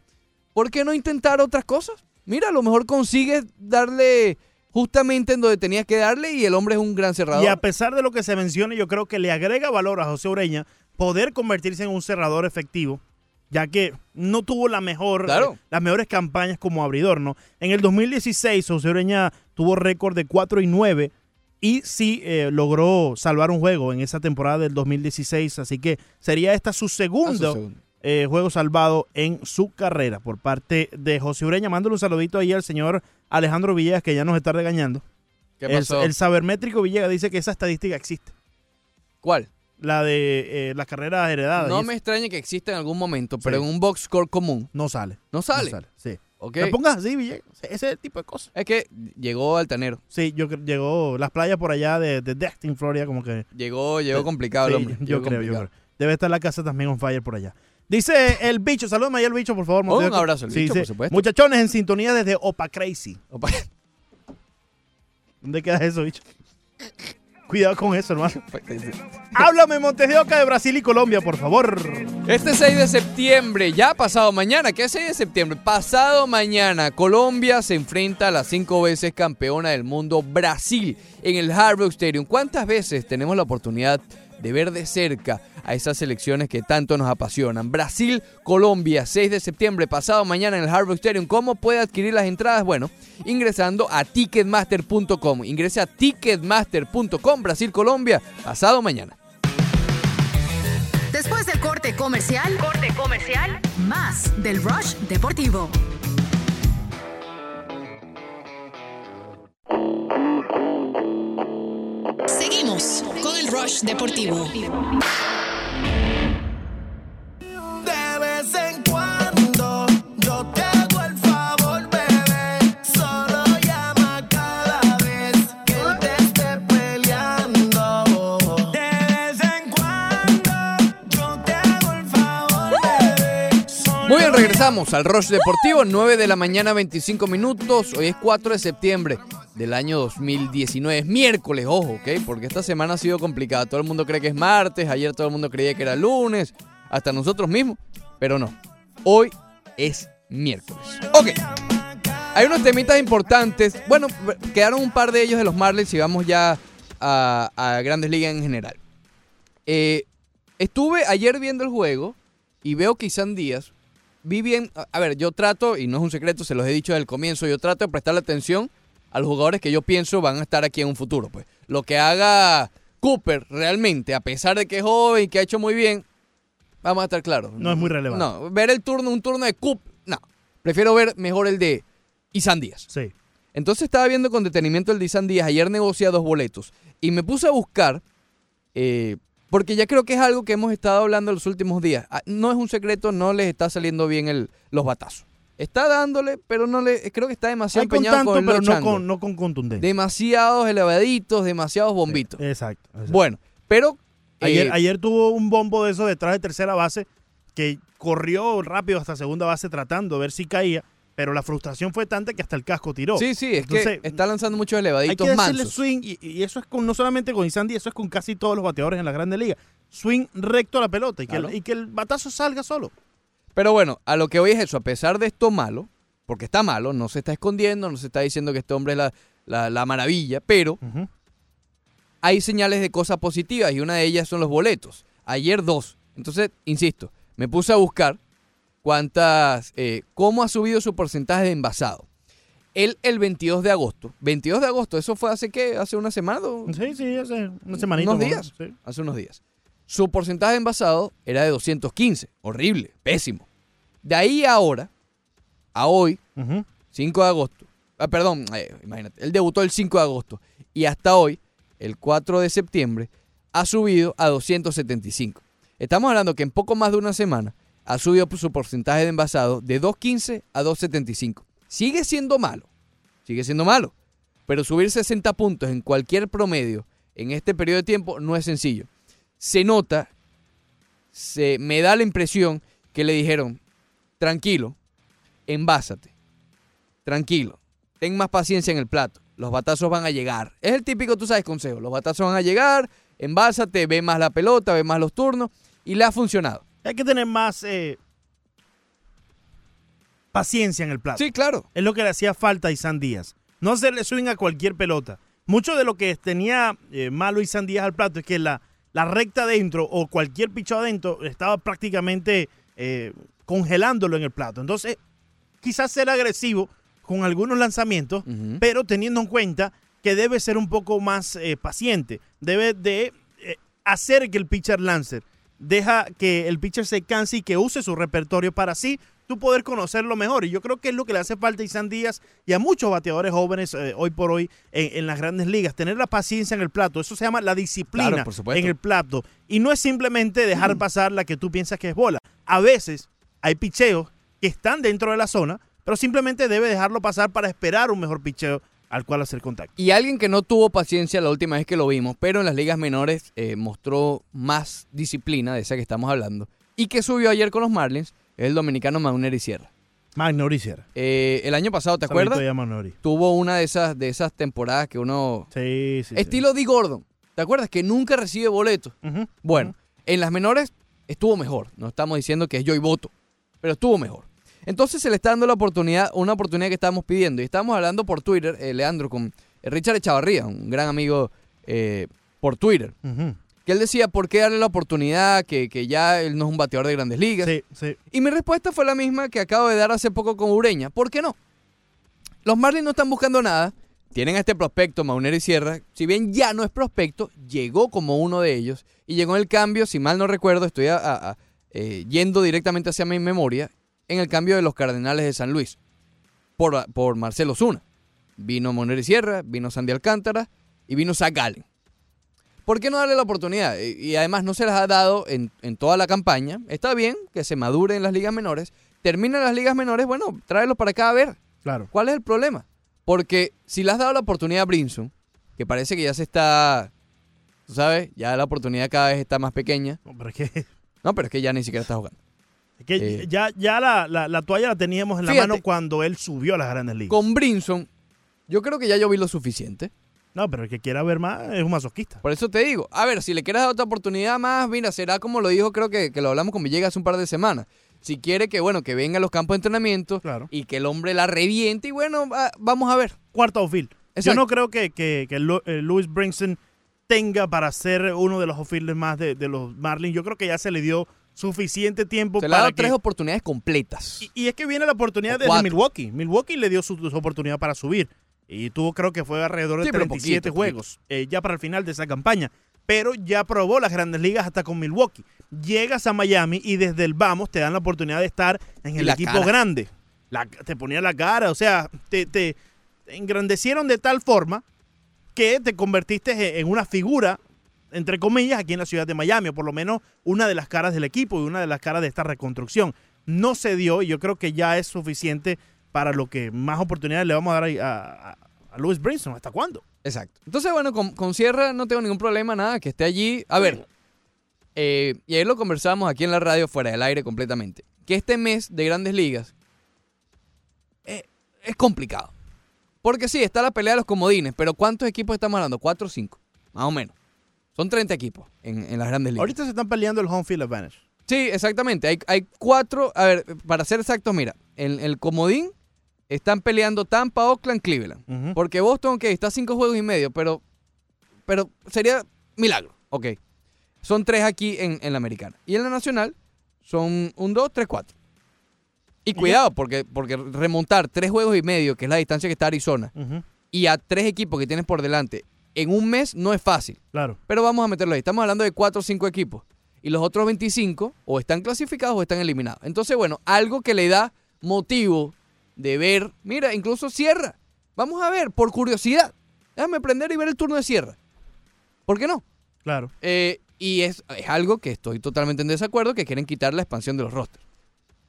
Speaker 1: ¿por qué no intentar otras cosas? Mira, a lo mejor consigues darle justamente en donde tenías que darle y el hombre es un gran cerrador.
Speaker 3: Y a pesar de lo que se menciona, yo creo que le agrega valor a José Ureña poder convertirse en un cerrador efectivo, ya que no tuvo la mejor,
Speaker 1: Claro.
Speaker 3: las mejores campañas como abridor, ¿no? En el 2016, José Ureña tuvo récord de 4 y 9 y sí eh, logró salvar un juego en esa temporada del 2016, así que sería esta su
Speaker 1: Ah, su
Speaker 3: segundo
Speaker 1: segundo.
Speaker 3: Eh, juego salvado en su carrera por parte de José Ureña. Mándole un saludito ahí al señor Alejandro Villegas, que ya nos está regañando.
Speaker 1: ¿Qué
Speaker 3: El,
Speaker 1: pasó?
Speaker 3: el sabermétrico Villegas dice que esa estadística existe.
Speaker 1: ¿Cuál?
Speaker 3: La de eh, las carreras heredadas.
Speaker 1: No me extraña que exista en algún momento, pero
Speaker 3: Sí.
Speaker 1: en un box score común
Speaker 3: No sale.
Speaker 1: no sale.
Speaker 3: No sale. Sí.
Speaker 1: ¿ok?
Speaker 3: No pongas así, Villegas. Ese tipo de cosas.
Speaker 1: Es que llegó altanero.
Speaker 3: Sí, yo llegó las playas por allá de, de Destin, Florida, como que.
Speaker 1: Llegó, llegó complicado el
Speaker 3: Sí,
Speaker 1: hombre.
Speaker 3: yo creo, yo
Speaker 1: complicado.
Speaker 3: creo. Debe estar la casa también on fire por allá. Dice el bicho, salúdame ahí al bicho, por favor.
Speaker 1: Oh, un abrazo al
Speaker 3: Sí,
Speaker 1: bicho,
Speaker 3: sí.
Speaker 1: por supuesto.
Speaker 3: Muchachones en sintonía desde Opa Crazy.
Speaker 1: Opa,
Speaker 3: ¿Dónde queda eso, bicho? Cuidado con eso, hermano. Háblame, Montejoca de Brasil y Colombia, por favor.
Speaker 1: Este 6 de septiembre, ya pasado mañana, ¿qué es 6 de septiembre? Pasado mañana, Colombia se enfrenta a la cinco veces campeona del mundo Brasil en el Hard Rock Stadium. ¿Cuántas veces tenemos la oportunidad de ver de cerca a esas selecciones que tanto nos apasionan? Brasil, Colombia, 6 de septiembre, pasado mañana en el Hard Rock Stadium. ¿Cómo puede adquirir las entradas? Bueno, ingresando a ticketmaster.com. Ingrese a ticketmaster.com, Brasil, Colombia, pasado mañana.
Speaker 2: Después del corte comercial, corte comercial, más del Rush Deportivo. Seguimos con el Rush Deportivo.
Speaker 1: Muy bien, regresamos al Rush Deportivo, 9 de la mañana, 25 minutos. Hoy es 4 de septiembre del año 2019. Es miércoles, ojo, ¿ok? Porque esta semana ha sido complicada. Todo el mundo cree que es martes, ayer todo el mundo creía que era lunes, hasta nosotros mismos, pero no. Hoy es miércoles. Ok. Hay unos temitas importantes. Bueno, quedaron un par de ellos de los Marlins y vamos ya a, Grandes Ligas en general. Eh, estuve ayer viendo el juego y veo que Isan Díaz, vi bien, a- ver, yo trato, y no es un secreto, se los he dicho desde el comienzo, yo trato de prestarle atención a los jugadores que yo pienso van a estar aquí en un futuro. Pues lo que haga Cooper realmente, a pesar de que es joven y que ha hecho muy bien, vamos a estar claros.
Speaker 3: No es muy relevante.
Speaker 1: No, ver el turno, un turno de Cooper, no. Prefiero ver mejor el de Isan Díaz.
Speaker 3: Sí.
Speaker 1: Entonces estaba viendo con detenimiento el de Isan Díaz. Ayer negocié dos boletos. Y me puse a buscar, eh, porque ya creo que es algo que hemos estado hablando en los últimos días. Ah, No es un secreto, no les está saliendo bien el, los batazos. Está dándole, pero no le creo que está demasiado
Speaker 3: con
Speaker 1: empeñado
Speaker 3: tanto,
Speaker 1: con el
Speaker 3: pero no con, no con contundencia.
Speaker 1: Demasiados elevaditos, demasiados bombitos.
Speaker 3: Exacto. exacto.
Speaker 1: Bueno, pero...
Speaker 3: Ayer,
Speaker 1: eh,
Speaker 3: ayer tuvo un bombo de eso detrás de tercera base que corrió rápido hasta segunda base tratando de ver si caía, pero la frustración fue tanta que hasta el casco tiró.
Speaker 1: Sí, sí, es
Speaker 3: Entonces,
Speaker 1: que está lanzando muchos
Speaker 3: Hay que
Speaker 1: elevaditos
Speaker 3: decirle
Speaker 1: mansos.
Speaker 3: swing, y, y eso es con, no solamente con Isandy, eso es con casi todos los bateadores en la Grande Liga. Swing recto a la pelota y que, el- y que el batazo salga solo.
Speaker 1: Pero bueno, a lo que voy es eso, a pesar de esto malo, porque está malo, no se está escondiendo, no se está diciendo que este hombre es la, la- la maravilla, pero hay señales de cosas positivas y una de ellas son los boletos. Ayer dos. Entonces, insisto, me puse a buscar cuántas, eh, cómo ha subido su porcentaje de envasado. Él el 22 de agosto, 22 de agosto, eso fue hace qué, hace una semana, o-
Speaker 3: Sí, sí, hace una semanita.
Speaker 1: unos días,
Speaker 3: sí.
Speaker 1: hace unos días. Su porcentaje de envasado era de 215, horrible, pésimo. De ahí a ahora, a hoy,
Speaker 3: Ujú.
Speaker 1: 5 de agosto. Ah, perdón, eh, imagínate. Él debutó el 5 de agosto. Y hasta hoy, el 4 de septiembre, ha subido a 275. Estamos hablando que en poco más de una semana ha subido su porcentaje de envasado de 2.15 a 2.75. Sigue siendo malo. Sigue siendo malo. Pero subir 60 puntos en cualquier promedio en este periodo de tiempo no es sencillo. Se nota, se, me da la impresión que le dijeron, tranquilo, envásate tranquilo, ten más paciencia en el plato. Los batazos van a llegar. Es el típico, tú sabes, consejo. Los batazos van a llegar, envásate, ve más la pelota, ve más los turnos y le ha funcionado.
Speaker 3: Hay que tener más eh, paciencia en el plato.
Speaker 1: Sí, claro.
Speaker 3: Es lo que le hacía falta a Isan Díaz. No hacerle swing a cualquier pelota. Mucho de lo que tenía eh, malo Isan Díaz al plato es que la, la recta adentro o cualquier picho adentro estaba prácticamente eh, congelándolo en el plato. Entonces, quizás ser agresivo con algunos lanzamientos, pero teniendo en cuenta que debe ser un poco más eh, paciente. Debe de hacer que el pitcher lance. Deja que el pitcher se canse y que use su repertorio para así tú poder conocerlo mejor. Y yo creo que es lo que le hace falta a Isan Díaz y a muchos bateadores jóvenes eh, hoy por hoy en, en las grandes ligas. Tener la paciencia en el plato. Eso se llama la disciplina
Speaker 1: Claro,
Speaker 3: en el plato. Y no es simplemente dejar pasar la que tú piensas que es bola. A veces hay picheos que están dentro de la zona, pero simplemente debe dejarlo pasar para esperar un mejor picheo al cual hacer contacto.
Speaker 1: Y alguien que no tuvo paciencia la última vez que lo vimos, pero en las ligas menores eh, mostró más disciplina de esa que estamos hablando, y que subió ayer con los Marlins, es el dominicano Mauneri Sierra.
Speaker 3: Magnori Sierra.
Speaker 1: Eh, el año pasado, ¿te acuerdas? Tuvo una de esas, de esas temporadas que uno...
Speaker 3: Sí, sí. sí.
Speaker 1: Estilo D. Gordon. ¿Te acuerdas? Que nunca recibe boletos. Bueno, en las menores estuvo mejor. No estamos diciendo que es yo y voto, pero estuvo mejor. Entonces se le está dando la oportunidad, una oportunidad que estábamos pidiendo. Y estábamos hablando por Twitter, eh, Leandro, con eh, Richard Echavarría, un gran amigo eh, por Twitter. Que él decía, ¿por qué darle la oportunidad? Que, que ya él no es un bateador de grandes ligas.
Speaker 3: Sí, sí.
Speaker 1: Y mi respuesta fue la misma que acabo de dar hace poco con Ureña. ¿Por qué no? Los Marlins no están buscando nada. Tienen a este prospecto, Maunero y Sierra. Si bien ya no es prospecto, llegó como uno de ellos. Y llegó en el cambio, si mal no recuerdo, estoy a- a- a- eh, yendo directamente hacia mi memoria, en el cambio de los Cardenales de San Luis. Por, por Marcelo Zuna. Vino Maunero y Sierra, vino Sandy Alcántara y vino Zach Gallen. ¿Por qué no darle la oportunidad? Y, además no se las ha dado en, en toda la campaña. Está bien que se madure en las ligas menores. Termina en las ligas menores, bueno, tráelos para acá a ver.
Speaker 3: Claro.
Speaker 1: ¿Cuál es el problema? Porque si le has dado la oportunidad a Brinson, que parece que ya se está, tú sabes, ya la oportunidad cada vez está más pequeña.
Speaker 3: Es que,
Speaker 1: No, pero es que ya ni siquiera está jugando.
Speaker 3: Que
Speaker 1: Eh.
Speaker 3: ya, ya la, la- la toalla la teníamos en la mano cuando él subió a las grandes ligas.
Speaker 1: Con Brinson, yo creo que ya yo vi lo suficiente.
Speaker 3: No, pero el que quiera ver más es un masoquista.
Speaker 1: Por eso te digo, a ver, si le quieres dar otra oportunidad más, mira, será como lo dijo, creo que, que lo hablamos con Villegas hace un par de semanas. Si quiere que, bueno, que venga a los campos de entrenamiento
Speaker 3: Claro.
Speaker 1: y que el hombre la reviente y bueno, va- vamos a ver.
Speaker 3: Cuarto outfield. Yo no creo que, que, que Lu- eh, Louis Brinson tenga para ser uno de los outfielders más de, de los Marlins. Yo creo que ya se le dio suficiente tiempo
Speaker 1: Se le ha
Speaker 3: para
Speaker 1: dado
Speaker 3: que...
Speaker 1: tres oportunidades completas.
Speaker 3: Y, y es que viene la oportunidad
Speaker 1: cuatro.
Speaker 3: Milwaukee. Milwaukee le dio su, su oportunidad para subir. Y tuvo, creo que fue alrededor de
Speaker 1: Sí, pero
Speaker 3: 37
Speaker 1: poquito,
Speaker 3: juegos eh, ya para el final de esa campaña. Pero ya probó las grandes ligas hasta con Milwaukee. Llegas a Miami y desde el vamos te dan la oportunidad de estar en el equipo
Speaker 1: cara.
Speaker 3: grande. La- te ponía la cara, o sea, te, te engrandecieron de tal forma que te convertiste en una figura, entre comillas, aquí en la ciudad de Miami, o por lo menos una de las caras del equipo y una de las caras de esta reconstrucción. No se dio y yo creo que ya es suficiente para lo que más oportunidades le vamos a dar a, a, a Louis Brinson. ¿Hasta cuándo?
Speaker 1: Exacto. Entonces, bueno, con, con Sierra no tengo ningún problema, nada, que esté allí. A ver, eh, y ahí lo conversamos aquí en la radio, fuera del aire completamente. Que este mes de grandes ligas eh, es complicado. Porque sí, está la pelea de los comodines, pero ¿cuántos equipos estamos hablando? ¿Cuatro o cinco? Más o menos. Son 30 equipos en, en las grandes ligas.
Speaker 3: Ahorita se están peleando el home field advantage.
Speaker 1: Sí, exactamente. Hay, hay cuatro. A ver, para ser exactos, mira, en el comodín están peleando Tampa, Oakland, Cleveland. Porque Boston, ok, está a cinco juegos y medio, pero, pero sería milagro. Ok. Son tres aquí en, en la americana. Y en la nacional son un dos, tres, cuatro. Y cuidado, porque, porque remontar tres juegos y medio, que es la distancia que está Arizona, y a tres equipos que tienes por delante en un mes no es fácil.
Speaker 3: Claro.
Speaker 1: Pero vamos a meterlo ahí. Estamos hablando de cuatro o cinco equipos. Y los otros 25 o están clasificados o están eliminados. Entonces, bueno, algo que le da motivo de ver. Mira, incluso Sierra. Vamos a ver, por curiosidad. Déjame prender y ver el turno de Sierra. ¿Por qué no?
Speaker 3: Claro.
Speaker 1: Eh, y es, es algo que estoy totalmente en desacuerdo, que quieren quitar la expansión de los rosters.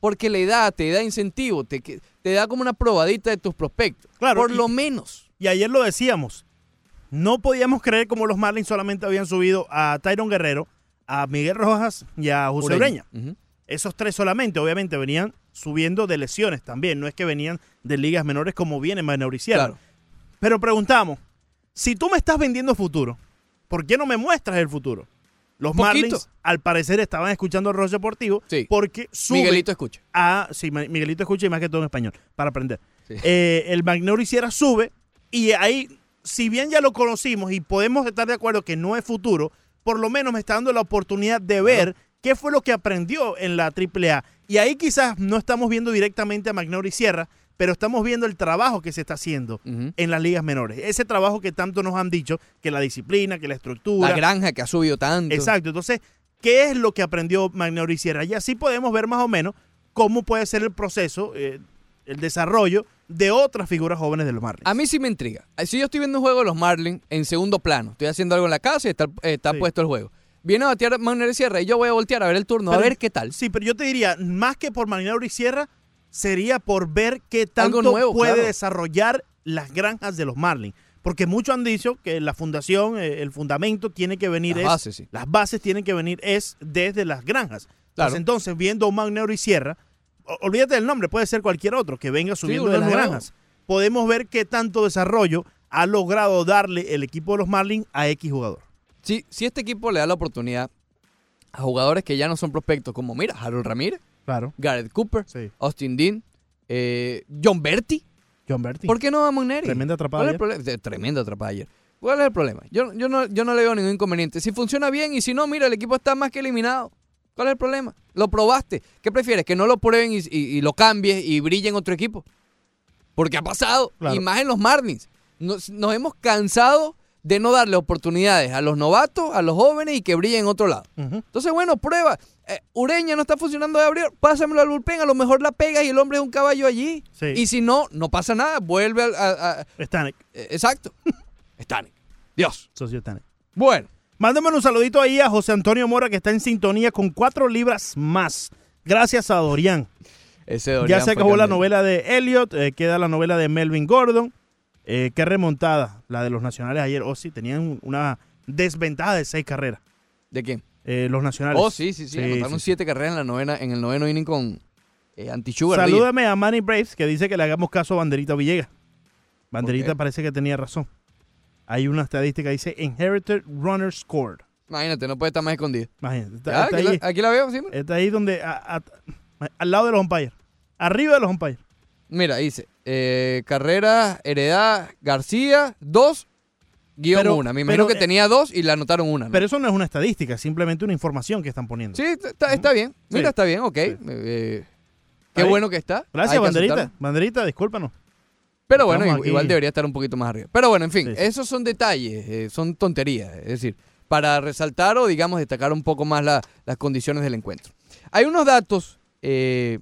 Speaker 1: Porque le da, te da incentivo, te, te da como una probadita de tus prospectos.
Speaker 3: Claro,
Speaker 1: Por
Speaker 3: y-
Speaker 1: lo menos.
Speaker 3: Y ayer lo decíamos. No podíamos creer como los Marlins solamente habían subido a Tyron Guerrero, a Miguel Rojas y a José Ureña. Esos tres solamente, obviamente, venían subiendo de lesiones también. No es que venían de ligas menores como viene Mauricio.
Speaker 1: Claro.
Speaker 3: Pero preguntamos, si tú me estás vendiendo futuro, ¿por qué no me muestras el futuro? Los
Speaker 1: Poquito.
Speaker 3: Marlins, al parecer, estaban escuchando el Ross Deportivo
Speaker 1: Sí.
Speaker 3: porque sube
Speaker 1: Miguelito escucha.
Speaker 3: a... Sí, Miguelito escucha y más que todo en español, para aprender.
Speaker 1: Sí.
Speaker 3: Eh, el Magnolia Sierra sube y ahí, si bien ya lo conocimos y podemos estar de acuerdo que no es futuro, por lo menos me está dando la oportunidad de ver qué fue lo que aprendió en la AAA. Y ahí quizás no estamos viendo directamente a Magnolia Sierra, pero estamos viendo el trabajo que se está haciendo en las ligas menores. Ese trabajo que tanto nos han dicho, que la disciplina, que la estructura.
Speaker 1: La granja que ha subido tanto.
Speaker 3: Exacto. Entonces, ¿qué es lo que aprendió Magnolia Sierra? Y así podemos ver más o menos cómo puede ser el proceso, eh, el desarrollo de otras figuras jóvenes de los Marlins.
Speaker 1: A mí sí me intriga. Si yo estoy viendo un juego de los Marlins en segundo plano, estoy haciendo algo en la casa y está, está
Speaker 3: Sí.
Speaker 1: puesto el juego. Viene a batear Manuel Sierra y yo voy a voltear a ver el turno, a ver qué tal.
Speaker 3: Sí, pero yo te diría, más que por Magnolia Sierra, sería por ver qué tanto
Speaker 1: Algo nuevo,
Speaker 3: puede
Speaker 1: claro.
Speaker 3: desarrollar las granjas de los Marlins. Porque muchos han dicho que la fundación, eh, el fundamento tiene que venir
Speaker 1: Las
Speaker 3: es-
Speaker 1: bases, sí.
Speaker 3: las bases tienen que venir es desde las granjas.
Speaker 1: Claro.
Speaker 3: Pues entonces, viendo a un Magnero y Sierra, olvídate del nombre, puede ser cualquier otro que venga subiendo de las granjas. Podemos ver qué tanto desarrollo ha logrado darle el equipo de los Marlins a X jugador.
Speaker 1: Si, si este equipo le da la oportunidad a jugadores que ya no son prospectos, como mira, Harold Ramírez,
Speaker 3: Claro.
Speaker 1: Garrett Cooper,
Speaker 3: Sí.
Speaker 1: Austin Dean, eh, John Berti,
Speaker 3: John Berti.
Speaker 1: ¿por qué no a Magneri?
Speaker 3: Tremenda atrapada.
Speaker 1: De- Tremenda atrapada ayer. ¿Cuál es el problema? Yo, yo, no, yo no le veo ningún inconveniente. Si funciona bien y si no, mira, el equipo está más que eliminado. ¿Cuál es el problema? Lo probaste. ¿Qué prefieres? ¿Que no lo prueben y, y- y lo cambies y brille en otro equipo? Porque ha pasado.
Speaker 3: Claro.
Speaker 1: Y más en los Marlins. Nos, nos hemos cansado de no darle oportunidades a los novatos, a los jóvenes y que brillen en otro lado. Entonces, bueno, prueba. Eh, Ureña no está funcionando de abrir, pásamelo al bullpen, a lo mejor la pegas y el hombre es un caballo allí.
Speaker 3: Sí.
Speaker 1: Y si no, no pasa nada, vuelve a, a-
Speaker 3: Stanek.
Speaker 1: eh, exacto. Stanek. Dios.
Speaker 3: Socio Stanek.
Speaker 1: Bueno,
Speaker 3: Mándame un saludito ahí a José Antonio Mora que está en sintonía con cuatro libras más. Gracias a Dorian.
Speaker 1: ese
Speaker 3: Ya se acabó la novela de Elliot, eh, queda la novela de Melvin Gordon. Eh, qué remontada la de los nacionales ayer. Oh, sí, tenían una desventaja de seis carreras.
Speaker 1: ¿De quién?
Speaker 3: eh, los nacionales.
Speaker 1: Oh, sí, sí, sí. Anotaron
Speaker 3: sí.
Speaker 1: siete carreras en, la novena, en el noveno inning con eh, Anti-Sugar. Díaz.
Speaker 3: Salúdame a Manny Braves que dice que le hagamos caso a Banderita Villegas. Banderita parece que tenía razón. Hay una estadística que dice Inherited Runner Scored.
Speaker 1: Imagínate, no puede estar más escondido.
Speaker 3: Imagínate. Está,
Speaker 1: Ya,
Speaker 3: está
Speaker 1: aquí,
Speaker 3: ahí,
Speaker 1: la, aquí la veo, sí.
Speaker 3: está ahí donde. a- a- al lado de los umpires. Arriba de los umpires.
Speaker 1: Mira, dice, eh, carrera, heredad, García, dos, guion
Speaker 3: Pero-
Speaker 1: una. Me imagino
Speaker 3: pero,
Speaker 1: que
Speaker 3: eh,
Speaker 1: tenía dos y le anotaron una. ¿no?
Speaker 3: Pero eso no es una estadística, simplemente una información que están poniendo.
Speaker 1: sí, está, está bien. Mira,
Speaker 3: Sí.
Speaker 1: está bien, ok.
Speaker 3: Sí.
Speaker 1: Eh, qué bueno que está.
Speaker 3: Gracias, banderita. Banderita, discúlpanos.
Speaker 1: Pero bueno, igual, debería estar un poquito más arriba. Pero bueno, en fin,
Speaker 3: Sí, sí.
Speaker 1: esos son detalles, eh, son tonterías. Es decir, para resaltar o, digamos, destacar un poco más la- las condiciones del encuentro. Hay unos datos, eh,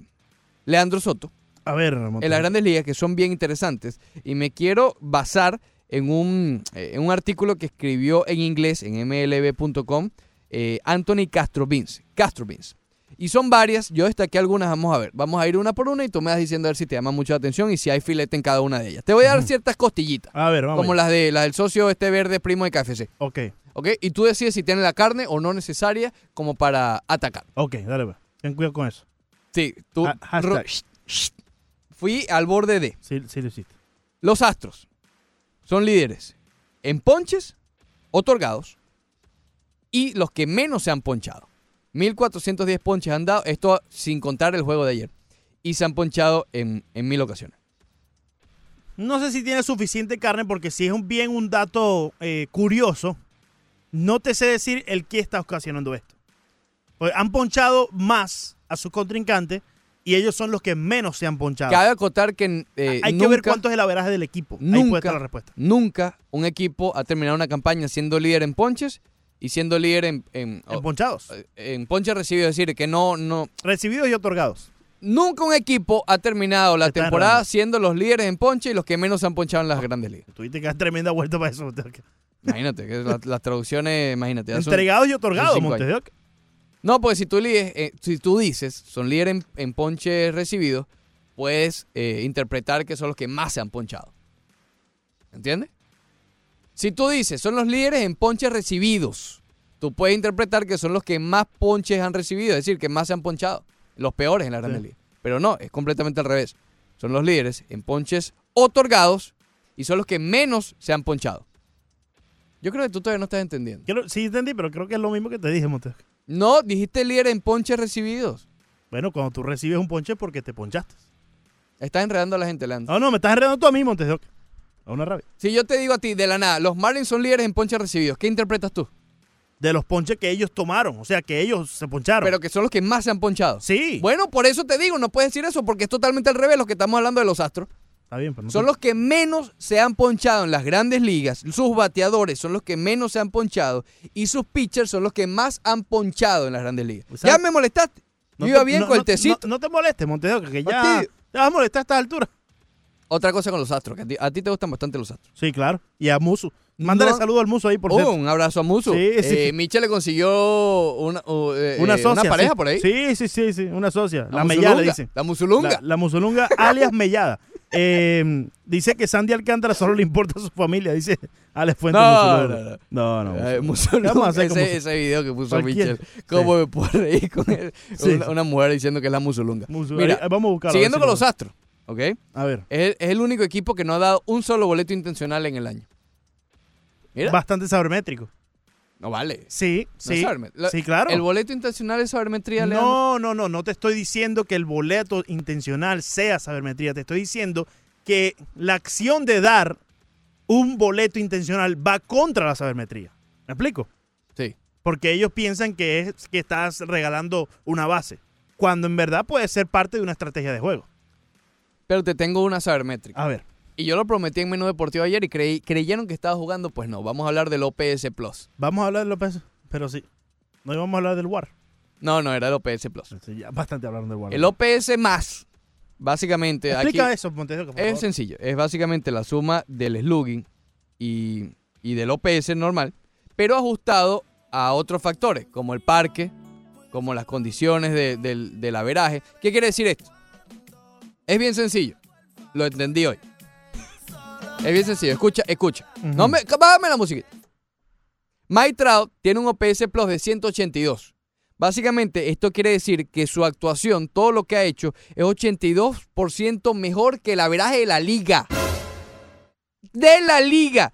Speaker 1: Leandro Soto,
Speaker 3: A ver,
Speaker 1: en las grandes ligas que son bien interesantes y me quiero basar en un, eh, en un artículo que escribió en inglés en mlb.com eh, Anthony Castro Vince. Castro Vince. Y son varias, yo destaqué algunas, vamos a ver. Vamos a ir una por una y tú me vas diciendo a ver si te llama mucho la atención y si hay filete en cada una de ellas. Te voy a dar ciertas costillitas,
Speaker 3: A ver, vamos.
Speaker 1: como las, de, las del socio este verde primo de KFC.
Speaker 3: Ok,
Speaker 1: ¿Ok? Y tú decides si tiene la carne o no necesaria como para atacar.
Speaker 3: ok, dale, va. Ten cuidado con eso.
Speaker 1: Sí, tú...
Speaker 3: Ha- hashtag.
Speaker 1: Fui al borde de...
Speaker 3: Sí, sí lo hiciste.
Speaker 1: Los Astros son líderes en ponches otorgados y los que menos se han ponchado. 1410 ponches han dado, esto sin contar el juego de ayer. Y se han ponchado en, en mil ocasiones.
Speaker 3: No sé si tiene suficiente carne porque si es un, bien un dato eh, curioso, no te sé decir el qué está ocasionando esto. Pues han ponchado más a sus contrincantes y ellos son los que menos se han ponchado.
Speaker 1: Cabe acotar que eh,
Speaker 3: Hay
Speaker 1: nunca,
Speaker 3: que ver cuánto es el averaje del equipo. Ahí
Speaker 1: nunca,
Speaker 3: puede estar la respuesta.
Speaker 1: nunca un equipo ha terminado una campaña siendo líder en ponches y siendo líder en, en,
Speaker 3: En ponchados.
Speaker 1: en ponches recibidos. Es decir, que no, no,
Speaker 3: Recibidos y otorgados.
Speaker 1: nunca un equipo ha terminado la
Speaker 3: Está
Speaker 1: temporada siendo los líderes en ponche y los que menos se han ponchado en las grandes ligas.
Speaker 3: Tuviste que dar tremenda vuelta para eso.
Speaker 1: Imagínate, que la- las traducciones, imagínate.
Speaker 3: Entregados y otorgados, Oca.
Speaker 1: No, porque si tú, lides, eh, si tú dices, son líderes en, en ponches recibidos, puedes eh, interpretar que son los que más se han ponchado. ¿Entiendes? Si tú dices, son los líderes en ponches recibidos, tú puedes interpretar que son los que más ponches han recibido, es decir, que más se han ponchado. Los peores en la Grande
Speaker 3: Sí.
Speaker 1: Liga. Pero no, es completamente al revés. Son los líderes en ponches otorgados y son los que menos se han ponchado. Yo creo que tú todavía no estás entendiendo.
Speaker 3: Sí entendí, pero creo que es lo mismo que te dije, Montes.
Speaker 1: No, dijiste líder en ponches recibidos.
Speaker 3: Bueno, cuando tú recibes un ponche porque te ponchaste.
Speaker 1: Estás enredando a la gente, Leandro.
Speaker 3: No, no, me estás enredando tú a mí, Montes. A una rabia.
Speaker 1: Si yo te digo a ti de la nada, los Marlins son líderes en ponches recibidos, ¿qué interpretas tú?
Speaker 3: De los ponches que ellos tomaron. O sea, que ellos se poncharon.
Speaker 1: Pero que son los que más se han ponchado.
Speaker 3: sí.
Speaker 1: Bueno, por eso te digo, no puedes decir eso porque es totalmente al revés lo que estamos hablando de los Astros.
Speaker 3: Está bien, pero no
Speaker 1: Son
Speaker 3: te-
Speaker 1: los que menos se han ponchado en las grandes ligas, sus bateadores son los que menos se han ponchado y sus pitchers son los que más han ponchado en las grandes ligas.
Speaker 3: O sea,
Speaker 1: ya me molestaste.
Speaker 3: no
Speaker 1: Yo iba bien
Speaker 3: no-
Speaker 1: con el
Speaker 3: no-
Speaker 1: tecito.
Speaker 3: No, no te molestes, Oca, que ya te vas a molestar a estas alturas.
Speaker 1: Otra cosa con los Astros, que a ti, a ti te gustan bastante los Astros.
Speaker 3: Sí, claro. Y a Musu. Mándale
Speaker 1: No.
Speaker 3: saludo al Musu ahí, por
Speaker 1: Oh,
Speaker 3: cierto.
Speaker 1: un abrazo a Musu.
Speaker 3: Sí, sí.
Speaker 1: Eh, le consiguió una, uh, eh,
Speaker 3: Una
Speaker 1: eh, pareja
Speaker 3: sí.
Speaker 1: por ahí.
Speaker 3: Sí, sí, sí, sí. Una socia. La,
Speaker 1: musulunga,
Speaker 3: mellada, le dicen.
Speaker 1: La musulunga.
Speaker 3: La, la musulunga, alias mellada. Eh, dice que Sandy Alcántara solo le importa a su familia, dice Alex Fuentes.
Speaker 1: No,
Speaker 3: Musulunga. no, no.
Speaker 1: Eh,
Speaker 3: Musulunga.
Speaker 1: Musulunga,
Speaker 3: Vamos a hacer
Speaker 1: ese,
Speaker 3: como-
Speaker 1: ese video que puso
Speaker 3: Cualquiera.
Speaker 1: Michel. ¿Cómo me puedo reír con él?
Speaker 3: Sí.
Speaker 1: Una, una mujer diciendo que es la musulunga.
Speaker 3: Musu-
Speaker 1: Mira,
Speaker 3: vamos a buscarlo.
Speaker 1: Siguiendo
Speaker 3: a
Speaker 1: con los
Speaker 3: lo-
Speaker 1: Astros, ¿ok?
Speaker 3: A ver,
Speaker 1: Es el, es el único equipo que no ha dado un solo boleto intencional en el año. Mira.
Speaker 3: bastante sabermétrico.
Speaker 1: No vale.
Speaker 3: Sí,
Speaker 1: No
Speaker 3: sí.
Speaker 1: la-
Speaker 3: Sí, claro.
Speaker 1: El boleto intencional es sabermetría, Leandro.
Speaker 3: No, no, no, no te estoy diciendo que el boleto intencional sea sabermetría, te estoy diciendo que la acción de dar un boleto intencional va contra la sabermetría. ¿Me explico?
Speaker 1: Sí.
Speaker 3: Porque ellos piensan que es que estás regalando una base, cuando en verdad puede ser parte de una estrategia de juego.
Speaker 1: Pero te tengo una sabermétrica.
Speaker 3: A ver,
Speaker 1: Y yo lo prometí en Menú Deportivo ayer y creí, creyeron que estaba jugando. Pues no, vamos a hablar del OPS Plus.
Speaker 3: vamos a hablar de López, pero sí, no íbamos a hablar del WAR.
Speaker 1: No, no, era el OPS Plus.
Speaker 3: Sí, ya bastante hablaron del WAR.
Speaker 1: El OPS más, básicamente, aquí
Speaker 3: Explica eso, por
Speaker 1: es sencillo. Es básicamente la suma del slugging y, y del OPS normal, pero ajustado a otros factores, como el parque, como las condiciones de- del, del averaje. ¿Qué quiere decir esto? Es bien sencillo. Lo entendí hoy. Es bien sencillo. Escucha, escucha. No me, bájame la musiquita. Mike Trout tiene un OPS Plus de 182. Básicamente, esto quiere decir que su actuación, todo lo que ha hecho, es 82% mejor que el averaje de la liga. De la liga.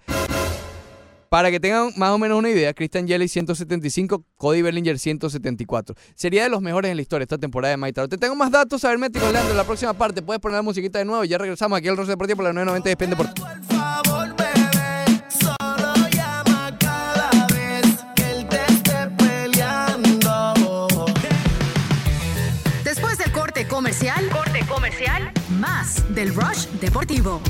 Speaker 1: Para que tengan más o menos una idea, Christian Jelly 175, Cody Bellinger 174. Sería de los mejores en la historia esta temporada de Maitaro. Te tengo más datos, a ver, Mético Leandro, en la próxima parte. Puedes poner la musiquita de nuevo y ya regresamos aquí al Rose Deportivo por la 990 de Spend Deportivo.
Speaker 4: comercial, corte comercial, más
Speaker 2: del Rush Deportivo.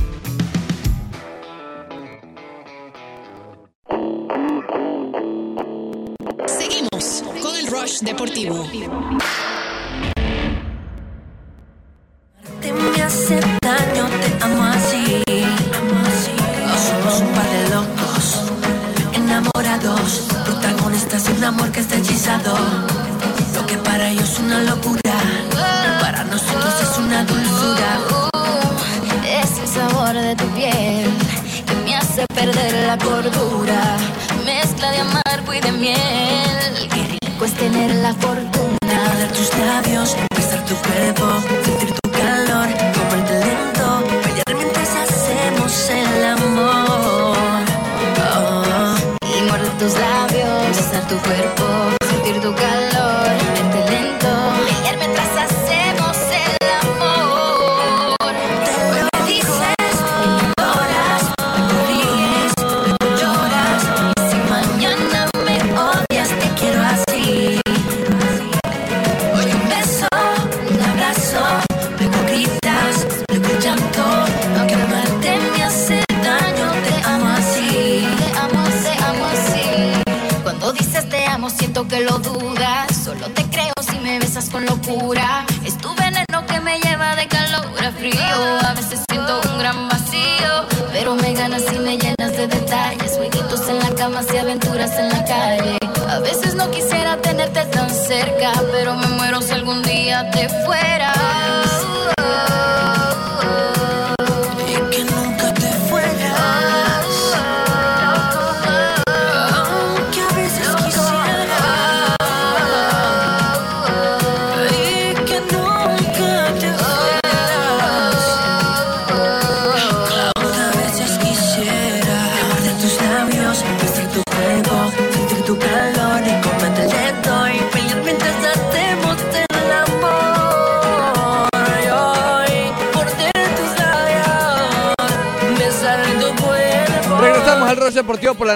Speaker 5: Con el Rush Deportivo.
Speaker 6: Te me hace daño, te amo así. Somos un par de locos, enamorados, protagonistas de un amor que está hechizado. Lo que para ellos es una locura, para nosotros es una dulzura.
Speaker 7: Es el sabor de tu piel que me hace perder la cordura. Mezcla de amargo y de miel. Qué rico es tener la fortuna.
Speaker 6: Morder tus labios, besar tu cuerpo, sentir tu calor, comerte mientras hacemos el amor. Oh.
Speaker 7: Y morder tus labios, besar tu cuerpo, sentir tu calor. Algún día te fuera.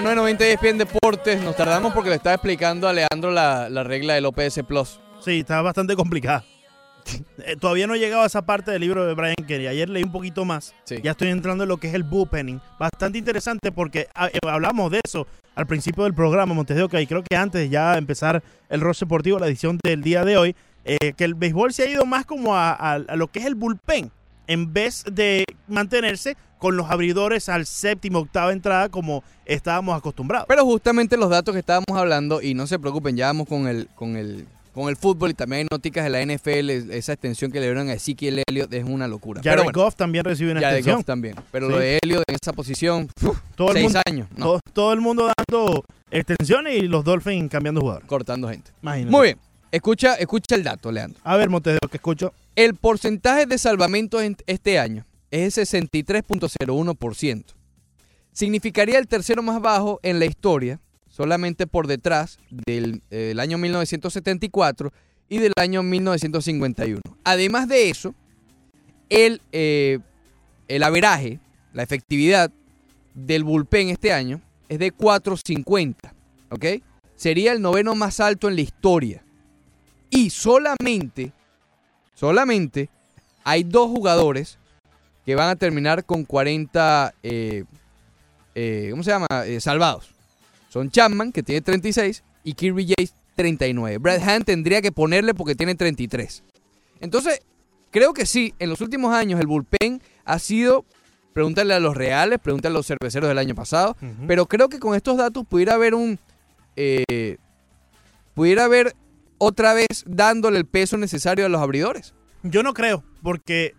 Speaker 1: Rush Deportivo por la 990 ESPN Deportes. Nos tardamos porque le estaba explicando a Leandro la, la regla del OPS Plus.
Speaker 3: Sí, está bastante complicada. Eh, Todavía no he llegado a esa parte del libro de Brian Kelly. Ayer leí un poquito más.
Speaker 1: Sí.
Speaker 3: Ya estoy entrando en lo que es el bullpenning. Bastante interesante porque ah, eh, hablamos de eso al principio del programa, Montes de Oca, y creo que antes de ya empezar el Ross Deportivo, la edición del día de hoy, eh, que el béisbol se ha ido más como a, a- a lo que es el bullpen, en vez de mantenerse con los abridores al séptimo, octava entrada como estábamos acostumbrados.
Speaker 1: Pero justamente los datos que estábamos hablando, y no se preocupen, ya vamos con el, con el, con el fútbol y también hay noticas de la NFL, esa extensión que le dieron a Ezekiel Elliott es una locura.
Speaker 3: Jared
Speaker 1: bueno,
Speaker 3: Goff también recibe una
Speaker 1: ya de
Speaker 3: extensión.
Speaker 1: Goff también. Pero
Speaker 3: Sí.
Speaker 1: lo de Elliott en esa posición, uf,
Speaker 3: Todo el
Speaker 1: seis
Speaker 3: mundo-
Speaker 1: años, no,
Speaker 3: todo, todo el mundo dando extensiones y los Dolphins cambiando jugador.
Speaker 1: cortando gente.
Speaker 3: Imagínate.
Speaker 1: Muy bien, escucha, escucha el dato, Leandro.
Speaker 3: A ver, Montes Oca, que escucho.
Speaker 1: El porcentaje de salvamentos en este año es el 63.01%. Significaría el tercero más bajo en la historia, solamente por detrás del, eh, del año 1974 y del año 1951. Además de eso, el, eh, el averaje, la efectividad del bullpen este año es de 4.50, ¿ok? Sería el noveno más alto en la historia. Y solamente solamente hay dos jugadores que van a terminar con 40, eh, eh, ¿cómo se llama? Eh, salvados. Son Chapman, que tiene 36, y Kirby Yates, 39. Brad Hand tendría que ponerle porque tiene 33. Entonces, creo que sí, en los últimos años el bullpen ha sido, pregúntale a los reales, pregúntale a los cerveceros del año pasado, pero creo que con estos datos pudiera haber un... eh, pudiera haber otra vez dándole el peso necesario a los abridores.
Speaker 3: Yo no creo, porque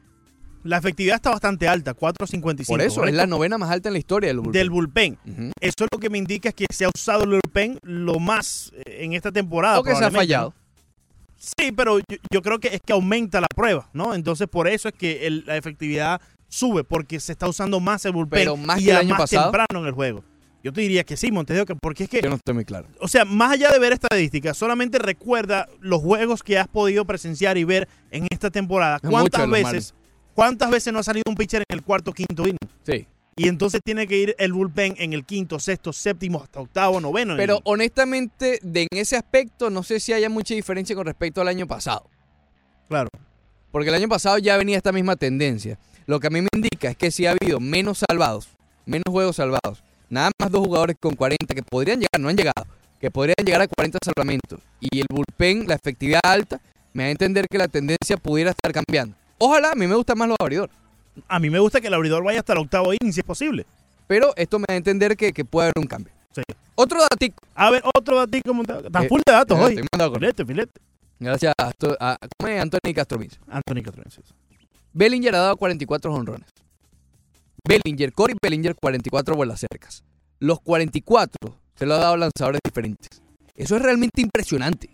Speaker 3: la efectividad está bastante alta, 4.55.
Speaker 1: Por eso, es la novena más alta en la historia del bullpen.
Speaker 3: del bullpen.
Speaker 1: Ujú.
Speaker 3: Eso lo que me indica es que se ha usado el bullpen lo más eh, en esta temporada.
Speaker 1: O que se ha fallado.
Speaker 3: Sí, pero yo, yo creo que es que aumenta la prueba, ¿no? Entonces por eso es que el- la efectividad sube, porque se está usando más el bullpen
Speaker 1: Pero más
Speaker 3: y
Speaker 1: que el año
Speaker 3: más
Speaker 1: pasado.
Speaker 3: temprano en el juego. Yo te diría que sí, Montes de Oca, porque es que
Speaker 1: Yo no estoy muy claro.
Speaker 3: o sea, más allá de ver estadísticas, solamente recuerda los juegos que has podido presenciar y ver en esta temporada. ¿Cuántas veces, cuántas veces no ha salido un pitcher en el cuarto, quinto inning?
Speaker 1: Sí.
Speaker 3: Y entonces tiene que ir el bullpen en el quinto, sexto, séptimo, hasta octavo, noveno.
Speaker 1: Pero
Speaker 3: inning.
Speaker 1: honestamente, de, en ese aspecto, no sé si haya mucha diferencia con respecto al año pasado.
Speaker 3: claro.
Speaker 1: Porque el año pasado ya venía esta misma tendencia. Lo que a mí me indica es que si ha habido menos salvados, menos juegos salvados, nada más dos jugadores con 40 que podrían llegar, no han llegado, que podrían llegar a 40 salvamentos y el bullpen, la efectividad alta, me da a entender que la tendencia pudiera estar cambiando. Ojalá, a mí me gusta más los abridores,
Speaker 3: A mí me gusta que el abridor vaya hasta el octavo inning si es posible.
Speaker 1: pero esto me da a entender que, que puede haber un cambio.
Speaker 3: Sí.
Speaker 1: Otro datico.
Speaker 3: A ver, otro datico. montado. Está
Speaker 1: Eh,
Speaker 3: full de datos
Speaker 1: eh,
Speaker 3: hoy.
Speaker 1: estoy
Speaker 3: Filete, filete.
Speaker 1: Gracias a, a- ¿cómo es? Anthony Castro Vince.
Speaker 3: Anthony Catronenses.
Speaker 1: Bellinger ha dado 44 honrones. Bellinger, Cory Bellinger, 44 vuelas cercas. Los 44 se lo ha dado a lanzadores diferentes. Eso es realmente impresionante.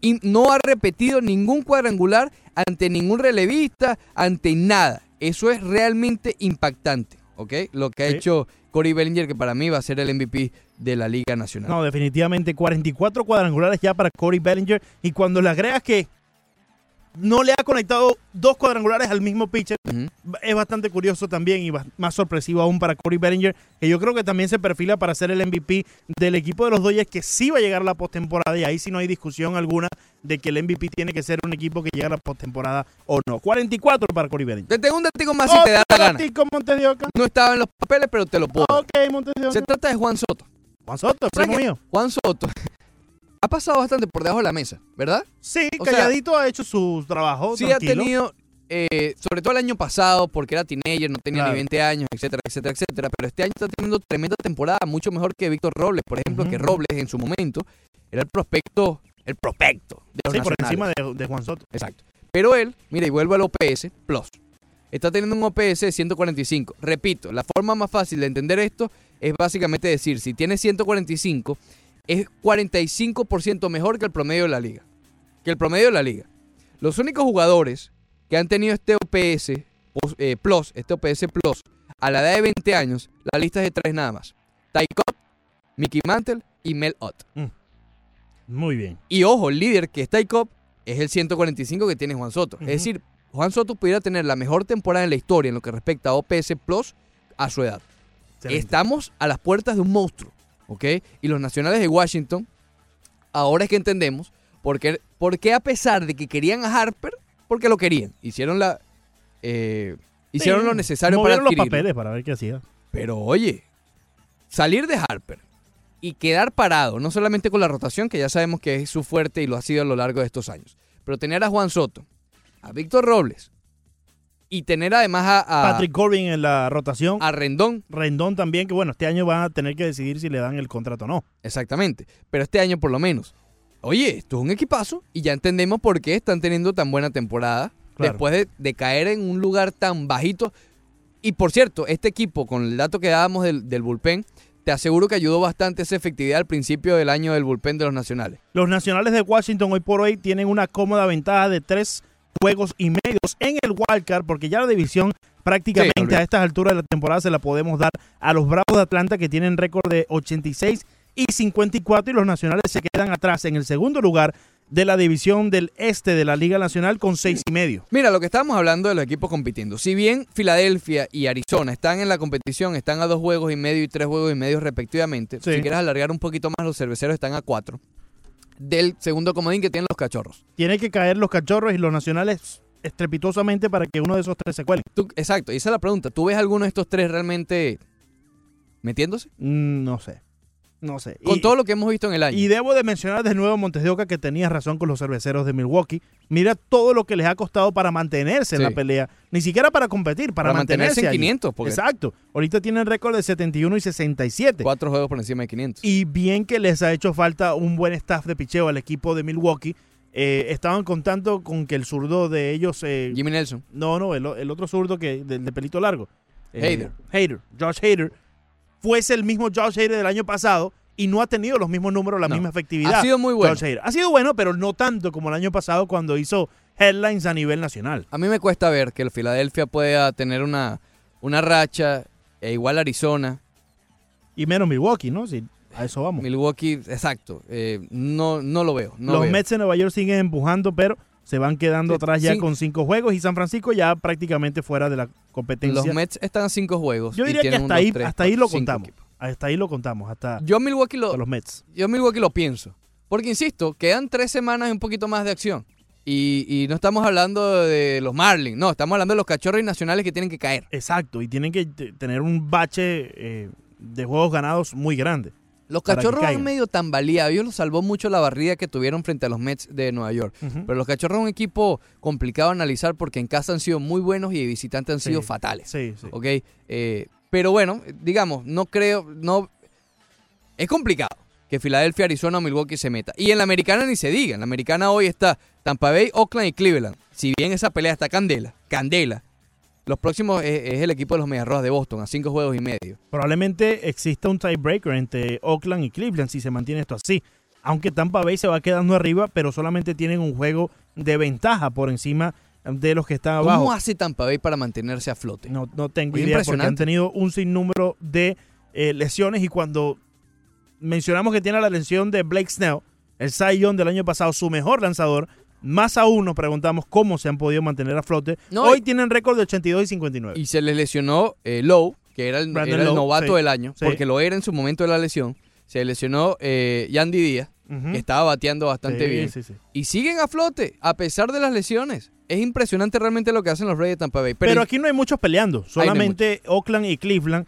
Speaker 1: Y no ha repetido ningún cuadrangular ante ningún relevista, ante nada. Eso es realmente impactante, ¿ok? Lo que ha
Speaker 3: Sí.
Speaker 1: hecho Cory Bellinger, que para mí va a ser el MVP de la Liga Nacional.
Speaker 3: No, definitivamente 44 cuadrangulares ya para Corey Bellinger. Y cuando le agregas que no le ha conectado dos cuadrangulares al mismo pitcher, es bastante curioso también y más sorpresivo aún para Corey Bellinger, que yo creo que también se perfila para ser el MVP del equipo de los Dodgers, que sí va a llegar a la postemporada y ahí sí no hay discusión alguna de que el MVP tiene que ser un equipo que llega a la postemporada o no. 44 para Corey Bellinger.
Speaker 1: Te tengo un datico más si te da la gana. No estaba en los papeles, pero te lo puedo.
Speaker 3: Ok.
Speaker 1: Se trata de Juan Soto.
Speaker 3: Juan Soto, el
Speaker 1: ¿Sabes
Speaker 3: primo mío.
Speaker 1: Juan Soto ha pasado bastante por debajo de la mesa, ¿verdad?
Speaker 3: Sí,
Speaker 1: O sea,
Speaker 3: calladito ha hecho su trabajo.
Speaker 1: Sí ha tenido, eh, sobre todo el año pasado, porque era teenager, no tenía
Speaker 3: Claro.
Speaker 1: ni 20 años, etcétera, etcétera, etcétera. Pero este año está teniendo tremenda temporada, mucho mejor que Víctor Robles, por ejemplo, que Robles en su momento era el prospecto, el prospecto de los
Speaker 3: Sí, por encima de, de Juan Soto.
Speaker 1: Exacto. Pero él, mira, y vuelve al OPS Plus. Está teniendo un OPS de 145. Repito, la forma más fácil de entender esto es básicamente decir, si tiene 145, es 45% mejor que el promedio de la liga. Que el promedio de la liga. Los únicos jugadores que han tenido este OPS eh, Plus, este OPS Plus, a la edad de 20 años, la lista es de tres nada más. Ty Cobb, Mickey Mantle y Mel Ott.
Speaker 3: Muy bien.
Speaker 1: Y ojo, el líder que es Ty Cobb es el 145 que tiene Juan Soto. Es decir, Juan Soto pudiera tener la mejor temporada en la historia en lo que respecta a OPS Plus a su edad.
Speaker 3: Excelente.
Speaker 1: Estamos a las puertas de un monstruo, ¿ok? Y los nacionales de Washington, ahora es que entendemos por qué, por qué a pesar de que querían a Harper, porque lo querían, hicieron la... eh, hicieron
Speaker 3: Sí,
Speaker 1: lo necesario para
Speaker 3: los papeles para ver qué hacía.
Speaker 1: Pero oye, salir de Harper y quedar parado, no solamente con la rotación, que ya sabemos que es su fuerte y lo ha sido a lo largo de estos años, pero tener a Juan Soto, a Víctor Robles y tener además a, a-
Speaker 3: Patrick Corbin en la rotación.
Speaker 1: a Rendón,
Speaker 3: Rendón también, que bueno, este año van a tener que decidir si le dan el contrato o no.
Speaker 1: exactamente, pero este año por lo menos. Oye, esto es un equipazo y ya entendemos por qué están teniendo tan buena temporada
Speaker 3: Claro.
Speaker 1: después de, de caer en un lugar tan bajito. Y por cierto, este equipo, con el dato que dábamos del, del bullpen, te aseguro que ayudó bastante esa efectividad al principio del año del bullpen de los nacionales.
Speaker 3: Los nacionales de Washington hoy por hoy tienen una cómoda ventaja de tres juegos y medios en el wildcard, porque ya la división prácticamente a estas alturas de la temporada se la podemos dar a los Bravos de Atlanta que tienen récord de 86 y 54 y los nacionales se quedan atrás en el segundo lugar de la división del este de la Liga Nacional con seis y medio.
Speaker 1: Mira, lo que estábamos hablando de los equipos compitiendo. Si bien Filadelfia y Arizona están en la competición, están a dos juegos y medio y tres juegos y medio respectivamente.
Speaker 3: Sí.
Speaker 1: Si quieres alargar un poquito más, los cerveceros están a cuatro. Del segundo comodín que tienen los cachorros.
Speaker 3: Tiene que caer los cachorros y los nacionales estrepitosamente para que uno de esos tres se cuele.
Speaker 1: Tú- exacto, y esa es la pregunta. ¿Tú ves alguno de estos tres realmente metiéndose?
Speaker 3: Mm, No sé. No sé.
Speaker 1: Con
Speaker 3: Y-
Speaker 1: todo lo que hemos visto en el año.
Speaker 3: Y debo de mencionar de nuevo Montes de Oca que tenías razón con los cerveceros de Milwaukee. Mira todo lo que les ha costado para mantenerse en la pelea. Ni siquiera para competir, para,
Speaker 1: Para mantenerse en
Speaker 3: allí.
Speaker 1: 500, porque-
Speaker 3: Exacto. Ahorita tienen récord de 71 y 67.
Speaker 1: Cuatro juegos por encima de 500.
Speaker 3: Y bien que les ha hecho falta un buen staff de picheo al equipo de Milwaukee. Eh, estaban contando con que el zurdo de ellos... eh,
Speaker 1: Jimmy Nelson.
Speaker 3: no, no, el, el otro zurdo que del de pelito largo.
Speaker 1: Hader.
Speaker 3: Hader. Josh Hader. Fuese el mismo Josh Hader del año pasado y no ha tenido los mismos números, la
Speaker 1: No.
Speaker 3: misma efectividad.
Speaker 1: Ha sido muy bueno.
Speaker 3: Josh Hader. Ha sido bueno, pero no tanto como el año pasado cuando hizo headlines a nivel nacional.
Speaker 1: A mí me cuesta ver que el Filadelfia pueda tener una, una racha, e igual Arizona,
Speaker 3: Y menos Milwaukee, ¿no? Si a eso vamos.
Speaker 1: Milwaukee, exacto. eh, no, no lo veo. No
Speaker 3: los
Speaker 1: veo.
Speaker 3: Mets de Nueva York siguen empujando, pero se van quedando atrás ya
Speaker 1: sí.
Speaker 3: con cinco juegos y San Francisco ya prácticamente fuera de la competencia.
Speaker 1: Los Mets están a cinco juegos.
Speaker 3: Yo
Speaker 1: y
Speaker 3: diría que hasta ahí,
Speaker 1: tres,
Speaker 3: hasta ahí lo contamos.
Speaker 1: equipos.
Speaker 3: Hasta ahí lo contamos, hasta,
Speaker 1: Yo Milwaukee lo,
Speaker 3: los Mets.
Speaker 1: yo Milwaukee lo pienso. Porque insisto, quedan tres semanas y un poquito más de acción. Y, y no estamos hablando de los Marlins, no, estamos hablando de los cachorros nacionales que tienen que caer.
Speaker 3: Exacto, y tienen que te- tener un bache eh, de juegos ganados muy grande.
Speaker 1: Los cachorros han medio tambaleado. Ellos los salvó mucho la barrida que tuvieron frente a los Mets de Nueva York. Pero los cachorros son un equipo complicado de analizar porque en casa han sido muy buenos y de visitante han
Speaker 3: Sí.
Speaker 1: sido fatales.
Speaker 3: Sí, sí.
Speaker 1: ¿Ok? Eh, pero bueno, digamos, no creo, no... Es complicado que Filadelfia, Arizona o Milwaukee se meta. Y en la americana ni se diga. En la americana hoy está Tampa Bay, Oakland y Cleveland. Si bien esa pelea está candela, candela. Los próximos es, es el equipo de los Medias Rojas de Boston a cinco juegos y medio.
Speaker 3: Probablemente exista un tiebreaker entre Oakland y Cleveland si se mantiene esto así. Aunque Tampa Bay se va quedando arriba, pero solamente tienen un juego de ventaja por encima de los que están abajo.
Speaker 1: ¿Cómo hace Tampa Bay para mantenerse a flote?
Speaker 3: No, no tengo
Speaker 1: Es
Speaker 3: idea porque han tenido un sinnúmero de eh, lesiones y cuando mencionamos que tiene la lesión de Blake Snell, el Cy Young del año pasado, su mejor lanzador, más aún nos preguntamos cómo se han podido mantener a flote.
Speaker 1: No,
Speaker 3: Hoy
Speaker 1: y-
Speaker 3: tienen récord de 82 y 59.
Speaker 1: Y se les lesionó eh, Lowe, que era el,
Speaker 3: Brandon
Speaker 1: era el
Speaker 3: Lowe,
Speaker 1: novato
Speaker 3: sí,
Speaker 1: del año,
Speaker 3: sí.
Speaker 1: porque lo era en su momento de la lesión. Se lesionó eh, Yandy Díaz, que estaba bateando bastante
Speaker 3: Sí,
Speaker 1: bien.
Speaker 3: sí, sí.
Speaker 1: Y siguen a flote, a pesar de las lesiones. Es impresionante realmente lo que hacen los Reyes de Tampa Bay.
Speaker 3: Pero, aquí no hay muchos peleando,
Speaker 1: no
Speaker 3: solamente Oakland y Cleveland.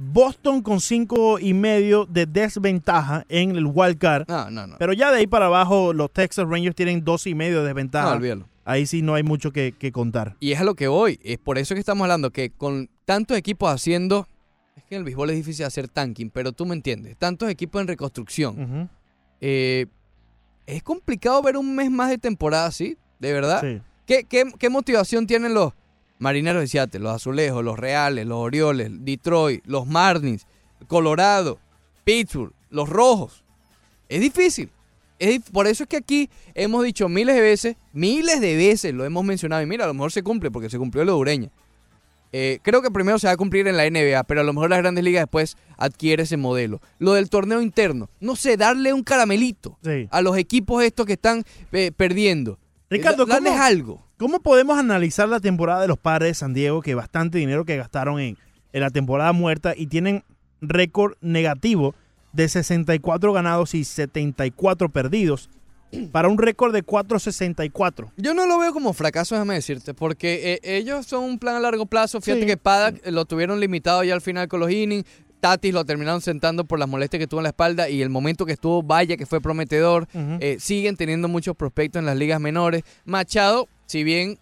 Speaker 3: Boston con cinco y medio de desventaja en el wild card.
Speaker 1: No, no, no.
Speaker 3: Pero ya de ahí para abajo, los Texas Rangers tienen dos y medio de desventaja.
Speaker 1: No, olvídalo.
Speaker 3: ahí sí no hay mucho que, que contar.
Speaker 1: Y es a lo que voy. Es por eso que estamos hablando que con tantos equipos haciendo. Es que en el béisbol es difícil hacer tanking, pero tú me entiendes. Tantos equipos en reconstrucción. Eh, es complicado ver un mes más de temporada así, de verdad.
Speaker 3: Sí.
Speaker 1: ¿Qué, qué, qué motivación tienen los marineros de Seattle, los azulejos, los reales, los orioles, Detroit, los Marlins, Colorado, Pittsburgh, los rojos? Es difícil. Es por eso es que aquí hemos dicho miles de veces, miles de veces lo hemos mencionado. Y mira, a lo mejor se cumple porque se cumplió lo de Ureña. Eh, creo que primero se va a cumplir en la NBA, pero a lo mejor las grandes ligas después adquiere ese modelo. Lo del torneo interno, no sé, darle un caramelito
Speaker 3: Sí.
Speaker 1: a los equipos estos que están eh, perdiendo.
Speaker 3: Ricardo,
Speaker 1: Eh, da- darles
Speaker 3: ¿cómo-
Speaker 1: algo.
Speaker 3: ¿Cómo podemos analizar la temporada de los padres de San Diego, que bastante dinero que gastaron en, en la temporada muerta y tienen récord negativo de 64 ganados y 74 perdidos para un récord de 464?
Speaker 1: Yo no lo veo como fracaso, déjame decirte, porque eh, ellos son un plan a largo plazo. Fíjate
Speaker 3: Sí.
Speaker 1: que Paddock eh, lo tuvieron limitado ya al final con los innings. Tatis lo terminaron sentando por las molestias que tuvo en la espalda y el momento que estuvo, vaya que fue prometedor. Eh, siguen teniendo muchos prospectos en las ligas menores. Machado, si bien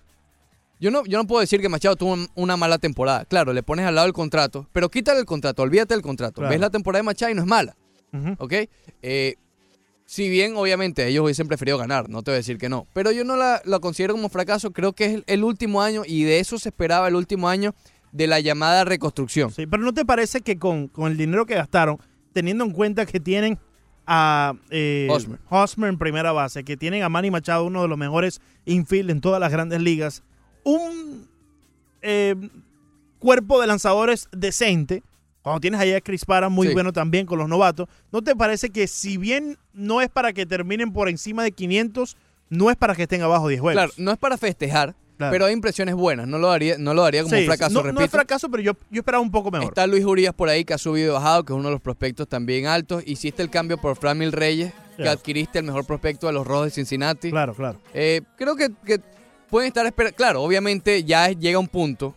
Speaker 1: yo no, yo no puedo decir que Machado tuvo un- una mala temporada. Claro, le pones al lado el contrato, pero quítale el contrato, olvídate del contrato.
Speaker 3: Claro.
Speaker 1: Ves la temporada de Machado y no es mala. ¿ok? Eh, si bien, obviamente, ellos hubiesen preferido ganar, no te voy a decir que no, pero yo no la, la considero como fracaso, creo que es el, el último año y de eso se esperaba el último año de la llamada reconstrucción.
Speaker 3: Sí, pero ¿no te parece que con, con el dinero que gastaron, teniendo en cuenta que tienen a eh,
Speaker 1: Hosmer.
Speaker 3: Hosmer en primera base, que tienen a Manny Machado, uno de los mejores infield en todas las grandes ligas, un eh, cuerpo de lanzadores decente, cuando tienes allá a Chris Para, muy
Speaker 1: Sí.
Speaker 3: bueno también con los novatos, ¿no te parece que si bien no es para que terminen por encima de 500, no es para que estén abajo 10 juegos?
Speaker 1: Claro, no es para festejar,
Speaker 3: Claro.
Speaker 1: pero hay impresiones buenas, no lo daría, no lo daría como
Speaker 3: Sí,
Speaker 1: un fracaso,
Speaker 3: no,
Speaker 1: repito.
Speaker 3: no es fracaso, pero yo, yo esperaba un poco mejor.
Speaker 1: Está Luis Urias por ahí que ha subido y bajado, que es uno de los prospectos también altos. Hiciste el cambio por Framil Reyes, que adquiriste el mejor prospecto de los Rojos de Cincinnati.
Speaker 3: Claro, claro.
Speaker 1: Eh, creo que, que pueden estar esperando. Claro, obviamente ya llega un punto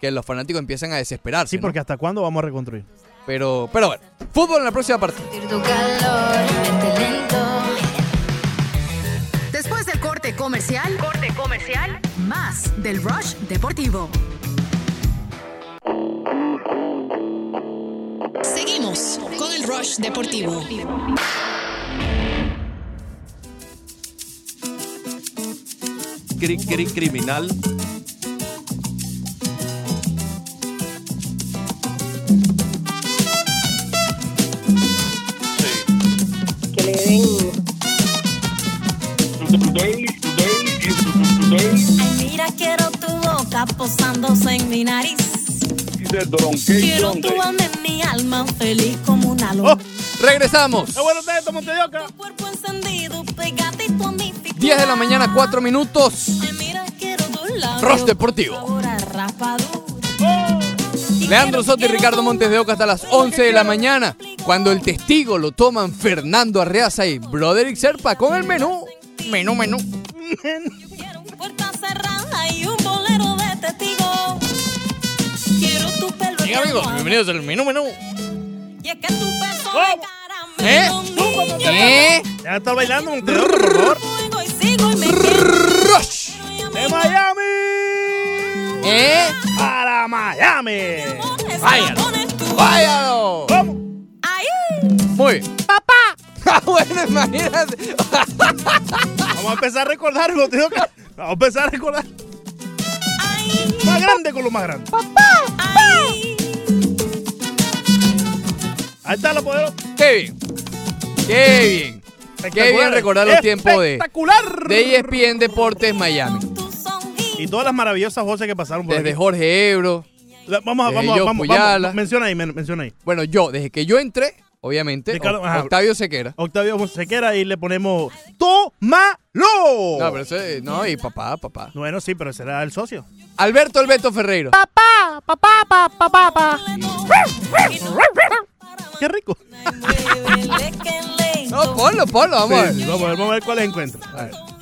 Speaker 1: que los fanáticos empiezan a desesperarse.
Speaker 3: Sí,
Speaker 1: ¿no?
Speaker 3: porque ¿hasta cuándo vamos a reconstruir?
Speaker 1: Pero, pero bueno, fútbol en la próxima parte.
Speaker 2: Después del corte comercial, corte comercial, más del Rush Deportivo.
Speaker 5: Seguimos con el Rush Deportivo.
Speaker 8: Cri, cri, criminal.
Speaker 9: que le den
Speaker 6: Ay, mira, quiero tu boca posándose en mi nariz. Quiero
Speaker 10: Donkey
Speaker 6: tu alma en mi alma, feliz como una luz.
Speaker 3: ¡Oh!
Speaker 1: Regresamos.
Speaker 3: ¡Qué bueno está esto, Montedioca!
Speaker 6: Tu cuerpo encendido, pegadito a mi figura.
Speaker 1: 10 de la mañana, 4 minutos.
Speaker 6: Ay, mira, quiero
Speaker 1: Deportivo.
Speaker 6: Y
Speaker 1: Leandro Soto y Ricardo Montes de Oca hasta las 11 de la mañana. Cuando el testigo lo toman Fernando Arreaza y Broderick Serpa con el menú. Menú, menú. Bien, amigos, bienvenidos al menú menú.
Speaker 11: Y es que tu beso de
Speaker 1: ¿Eh? ¿Eh?
Speaker 3: Ya está bailando, por favor.
Speaker 11: quiero.
Speaker 1: Rush.
Speaker 3: ¡De Miami!
Speaker 1: ¿Eh?
Speaker 3: ¡Para Miami!
Speaker 1: Váyalo. Váyalo.
Speaker 3: ¿Cómo?
Speaker 1: Muy bien. ¡Papá! Ah, bueno, imagínate.
Speaker 3: Vamos a empezar a recordar, Montevideo. Vamos a empezar a recordar. Más grande con lo más grande. Ahí está la poderosa.
Speaker 1: Qué bien. Qué bien. Qué bien recordar los tiempos de,
Speaker 3: Espectacular.
Speaker 1: de ESPN Deportes Miami.
Speaker 3: Y todas las maravillosas voces que pasaron por
Speaker 1: Desde
Speaker 3: aquí.
Speaker 1: Jorge Ebro.
Speaker 3: La- Vamos a,
Speaker 1: desde
Speaker 3: vamos, vamos. Menciona ahí, men- menciona ahí.
Speaker 1: Bueno, yo, desde que yo entré, obviamente,
Speaker 3: Ricardo,
Speaker 1: O-
Speaker 3: ajá.
Speaker 1: Octavio Sequera.
Speaker 3: Octavio Sequera y le ponemos ¡Tómalo!
Speaker 1: No, pero ese, no, y papá, papá.
Speaker 3: Bueno, sí, pero ese era el socio.
Speaker 1: Alberto Alberto Ferreiro.
Speaker 3: Papá, papá, papá, papá. Qué rico.
Speaker 1: No, ponlo, ponlo, vamos a ver.
Speaker 3: Sí, vamos a ver, vamos a ver cuáles encuentro.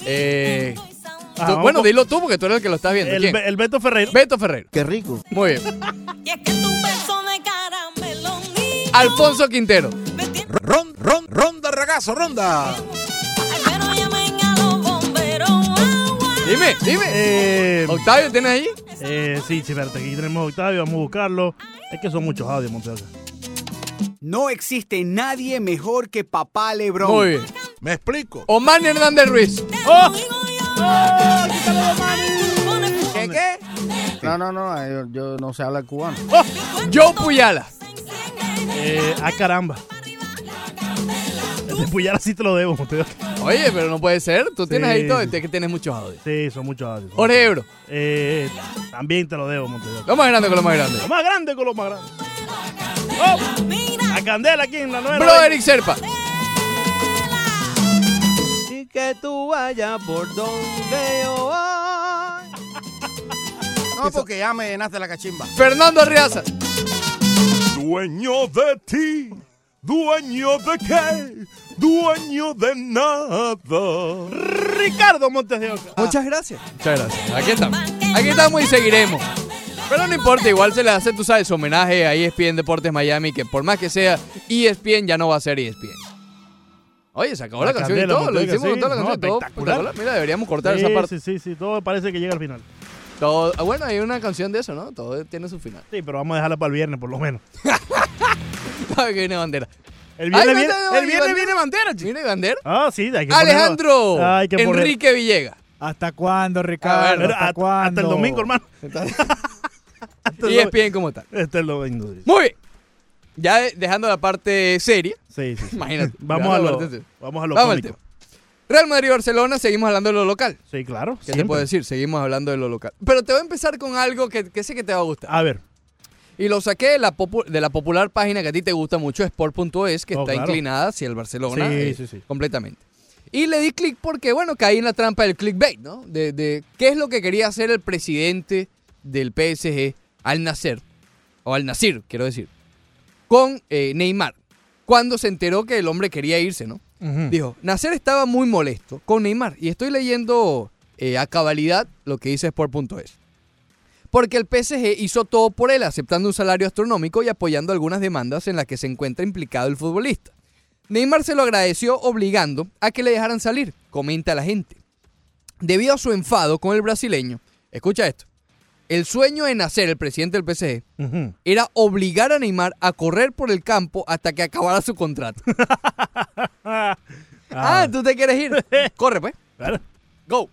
Speaker 1: Eh,
Speaker 3: Ajá,
Speaker 1: tú-
Speaker 3: vamos
Speaker 1: bueno, dilo tú porque tú eres el que lo estás viendo.
Speaker 3: El,
Speaker 1: ¿Quién?
Speaker 3: Be- el Beto Ferreiro.
Speaker 1: Beto Ferreiro.
Speaker 12: Qué rico.
Speaker 1: Muy bien.
Speaker 11: Y es que tu beso de caramelo niño.
Speaker 1: Alfonso Quintero.
Speaker 12: Ron, ron, ronda, ragazo, ronda.
Speaker 11: Pero llamen a los bomberos. agua.
Speaker 1: Dime, dime.
Speaker 3: Eh,
Speaker 1: Octavio, ¿tienes ahí?
Speaker 3: eh, sí, sí, espérate, aquí tenemos a Octavio, vamos a buscarlo. Es que son muchos audios, Montevideo.
Speaker 13: No existe nadie mejor que papá Lebron.
Speaker 1: Muy bien.
Speaker 12: Me explico.
Speaker 1: Omar Hernández Ruiz.
Speaker 3: ¡Oh!
Speaker 1: ¿Qué, qué?
Speaker 12: No, no, no, yo, yo no sé hablar cubano.
Speaker 1: Joe Puyala.
Speaker 3: Eh, ah, caramba. El de Puyala sí te lo debo, Montevideo.
Speaker 1: Oye, pero no puede ser. Tú tienes ahí todo. Es que tienes muchos audios.
Speaker 3: Sí, son muchos audios.
Speaker 1: Jorge Ebro.
Speaker 3: Eh, también te lo debo, Montevideo.
Speaker 1: Lo más grande con lo más grande.
Speaker 3: Lo más grande con lo más grande. ¡Oh! A Candela aquí en la nueva.
Speaker 1: Bro Eric Serpa.
Speaker 14: Y que tú vayas por donde yo voy.
Speaker 12: No, porque ya me llenaste la cachimba.
Speaker 1: Fernando Arriaza.
Speaker 8: Dueño de ti, dueño de qué, dueño de nada.
Speaker 3: Ricardo Montes de Oca.
Speaker 1: Muchas gracias. Muchas gracias. Aquí estamos. Aquí estamos y seguiremos. Pero no importa, igual se le hace, tú sabes, homenaje a ESPN Deportes Miami, que por más que sea ESPN, ya no va a ser ESPN. Oye, se acabó la,
Speaker 3: La
Speaker 1: canción y todo, lo hicimos con
Speaker 3: sí,
Speaker 1: toda la
Speaker 3: no,
Speaker 1: canción, todo
Speaker 3: espectacular.
Speaker 1: Mira, deberíamos cortar
Speaker 3: Sí,
Speaker 1: esa parte.
Speaker 3: Sí, sí, sí, todo parece que llega al final.
Speaker 1: Todo, ah, bueno, hay una canción de eso, ¿no? Todo tiene su final.
Speaker 3: Sí, pero vamos a dejarla para el viernes, por lo menos.
Speaker 1: Que viene bandera.
Speaker 3: El viernes,
Speaker 1: Ay,
Speaker 3: viene,
Speaker 1: bandera,
Speaker 3: el viernes viene bandera, chico.
Speaker 1: ¿Viene bandera?
Speaker 3: Ah, sí, hay que
Speaker 1: Alejandro
Speaker 3: ponerlo. Hay que poner-
Speaker 1: Enrique Villegas.
Speaker 15: ¿Hasta cuándo, Ricardo? ¿Hasta,
Speaker 3: hasta,
Speaker 15: cuándo?
Speaker 3: hasta el domingo, hermano. Hasta el
Speaker 1: ESPN como tal.
Speaker 3: Este es lo domingo.
Speaker 1: Muy bien. Ya de- dejando la parte seria.
Speaker 3: Sí, sí. sí.
Speaker 1: Imagínate.
Speaker 3: Vamos a lo, vamos a lo
Speaker 1: Vamos
Speaker 3: cómico.
Speaker 1: Real Madrid-Barcelona, seguimos hablando de lo local.
Speaker 3: Sí, claro.
Speaker 1: ¿Qué te
Speaker 3: siempre.
Speaker 1: puedo decir? Seguimos hablando de lo local. Pero te voy a empezar con algo que, que sé que te va a gustar.
Speaker 3: A ver.
Speaker 1: Y lo saqué de la, popu- de la popular página que a ti te gusta mucho, Sport.es, que
Speaker 3: Oh,
Speaker 1: está
Speaker 3: claro.
Speaker 1: inclinada hacia el Barcelona
Speaker 3: Sí,
Speaker 1: eh,
Speaker 3: sí, sí.
Speaker 1: completamente. Y le di clic porque, bueno, caí en la trampa del clickbait, ¿no? De, de qué es lo que quería hacer el presidente del PSG al nacer, o al nacir, quiero decir, con eh, Neymar, cuando se enteró que el hombre quería irse, ¿no? Dijo, Nacer estaba muy molesto con Neymar. Y estoy leyendo eh, a cabalidad lo que dice Sport.es. Porque el PSG hizo todo por él, aceptando un salario astronómico y apoyando algunas demandas en las que se encuentra implicado el futbolista. Neymar se lo agradeció obligando a que le dejaran salir, comenta la gente. Debido a su enfado con el brasileño, escucha esto, el sueño de Nacer, el presidente del PSG,
Speaker 3: Ujú.
Speaker 1: era obligar a Neymar a correr por el campo hasta que acabara su contrato. Ah, ¿tú te quieres ir? Corre, pues.
Speaker 3: Claro.
Speaker 1: Go.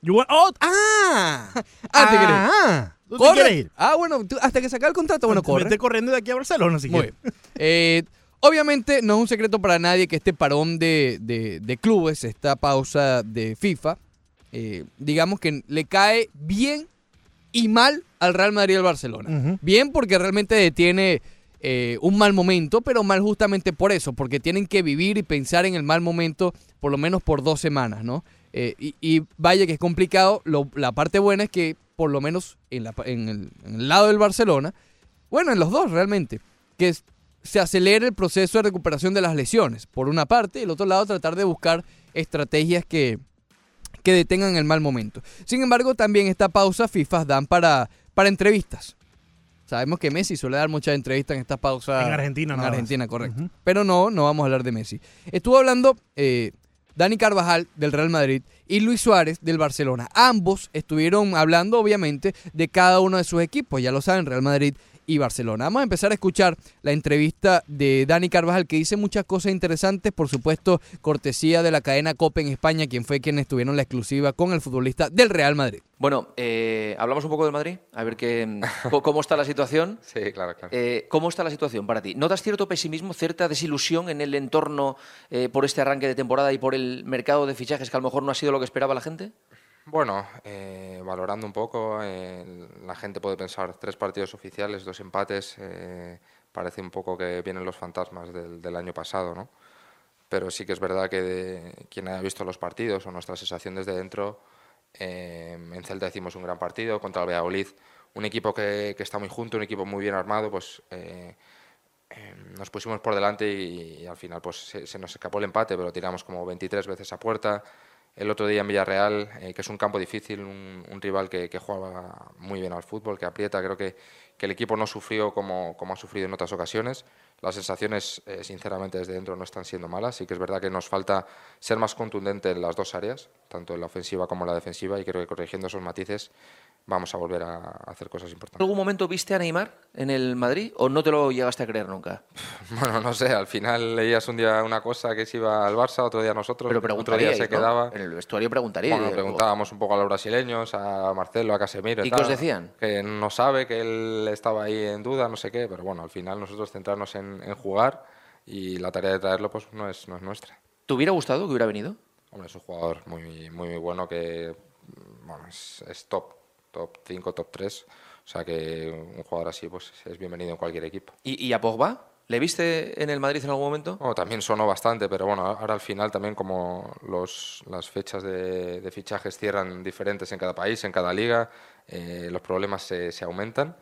Speaker 3: You want- oh, ah,
Speaker 1: Ah, te quieres ir.
Speaker 3: ah, ¿Tú te quieres ir?
Speaker 1: Ah, bueno, tú- hasta que saca el contrato, bueno, corre.
Speaker 3: Vete corriendo de aquí a Barcelona, si
Speaker 1: Muy
Speaker 3: quieres.
Speaker 1: bien. Eh, obviamente no es un secreto para nadie que este parón de, de- de clubes, esta pausa de FIFA, eh, digamos que le cae bien y mal al Real Madrid y al Barcelona. Bien porque realmente detiene eh, un mal momento, pero mal justamente por eso, porque tienen que vivir y pensar en el mal momento por lo menos por dos semanas, ¿no? Eh, y, y vaya que es complicado, Lo- la parte buena es que por lo menos en, la en el, en el lado del Barcelona, bueno, en los dos realmente, que es- se acelere el proceso de recuperación de las lesiones, por una parte, y el otro lado tratar de buscar estrategias que, que detengan el mal momento. Sin embargo, también esta pausa FIFA dan para, para entrevistas. Sabemos que Messi suele dar muchas entrevistas en estas pausas.
Speaker 3: En Argentina,
Speaker 1: En
Speaker 3: nada más.
Speaker 1: Argentina, correcto. Pero no, no vamos a hablar de Messi. Estuvo hablando eh, Dani Carvajal del Real Madrid y Luis Suárez del Barcelona. Ambos estuvieron hablando, obviamente, de cada uno de sus equipos. Ya lo saben, Real Madrid y Barcelona. Vamos a empezar a escuchar la entrevista de Dani Carvajal, que dice muchas cosas interesantes, por supuesto, cortesía de la cadena Copa en España, quien fue quienes tuvieron la exclusiva con el futbolista del Real Madrid.
Speaker 16: Bueno, eh, hablamos un poco del Madrid, a ver qué, cómo está la situación.
Speaker 17: Sí, claro, claro.
Speaker 16: Eh, ¿Cómo está la situación para ti? ¿Notas cierto pesimismo, cierta desilusión en el entorno eh, por este arranque de temporada y por el mercado de fichajes que a lo mejor no ha sido lo que esperaba la gente?
Speaker 17: Bueno, eh, valorando un poco, eh, la gente puede pensar tres partidos oficiales, dos empates, eh, parece un poco que vienen los fantasmas del, año pasado, ¿no? Pero sí que es verdad que quien haya visto los partidos o nuestra sensación desde dentro, en Celta hicimos un gran partido contra el Valladolid, un equipo que, está muy junto, un equipo muy bien armado, pues nos pusimos por delante y, y al final pues se, se nos escapó el empate, pero tiramos como 23 veces a puerta. El otro día en Villarreal, eh, que es un campo difícil, un, rival que, que juega muy bien al fútbol, que aprieta, creo que, el equipo no sufrió como, ha sufrido en otras ocasiones. Las sensaciones, eh, sinceramente, desde dentro no están siendo malas. Sí que es verdad que nos falta ser más contundente en las dos áreas, tanto en la ofensiva como en la defensiva, y creo que corrigiendo esos matices vamos a volver a hacer cosas
Speaker 16: ¿En
Speaker 17: importantes.
Speaker 16: algún momento viste a Neymar en el Madrid o no te lo llegaste a creer nunca?
Speaker 17: Bueno, no sé, al final leías un día una cosa que se iba al Barça, otro día nosotros,
Speaker 16: Pero
Speaker 17: otro día se
Speaker 16: ¿no?
Speaker 17: quedaba.
Speaker 16: En el vestuario preguntaría.
Speaker 17: Bueno, preguntábamos un poco a los brasileños, a Marcelo, a Casemiro.
Speaker 16: ¿Y
Speaker 17: tal,
Speaker 16: qué os decían?
Speaker 17: Que no sabe, que él estaba ahí en duda, no sé qué, pero bueno, al final nosotros centrarnos en, en jugar y la tarea de traerlo pues no es, no es nuestra.
Speaker 16: ¿Te hubiera gustado que hubiera venido?
Speaker 17: Hombre, es un jugador muy, muy, muy bueno que bueno, es, es top, top 5, top 3. O sea que un jugador así pues es bienvenido en cualquier equipo.
Speaker 16: ¿Y, y a Pogba? ¿Le viste en el Madrid en algún momento?
Speaker 17: Bueno, también sonó bastante, pero bueno, ahora al final también como los, las fechas de, de fichajes cierran diferentes en cada país, en cada liga, eh, los problemas se, se aumentan.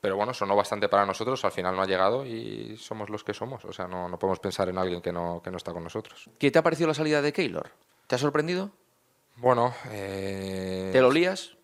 Speaker 17: Pero bueno, sonó bastante para nosotros, al final no ha llegado y somos los que somos. O sea, no, no podemos pensar en alguien que no, que no está con nosotros.
Speaker 16: ¿Qué te ha parecido la salida de Keylor? ¿Te ha sorprendido?
Speaker 17: Bueno, eh,
Speaker 16: ¿Te lo lías?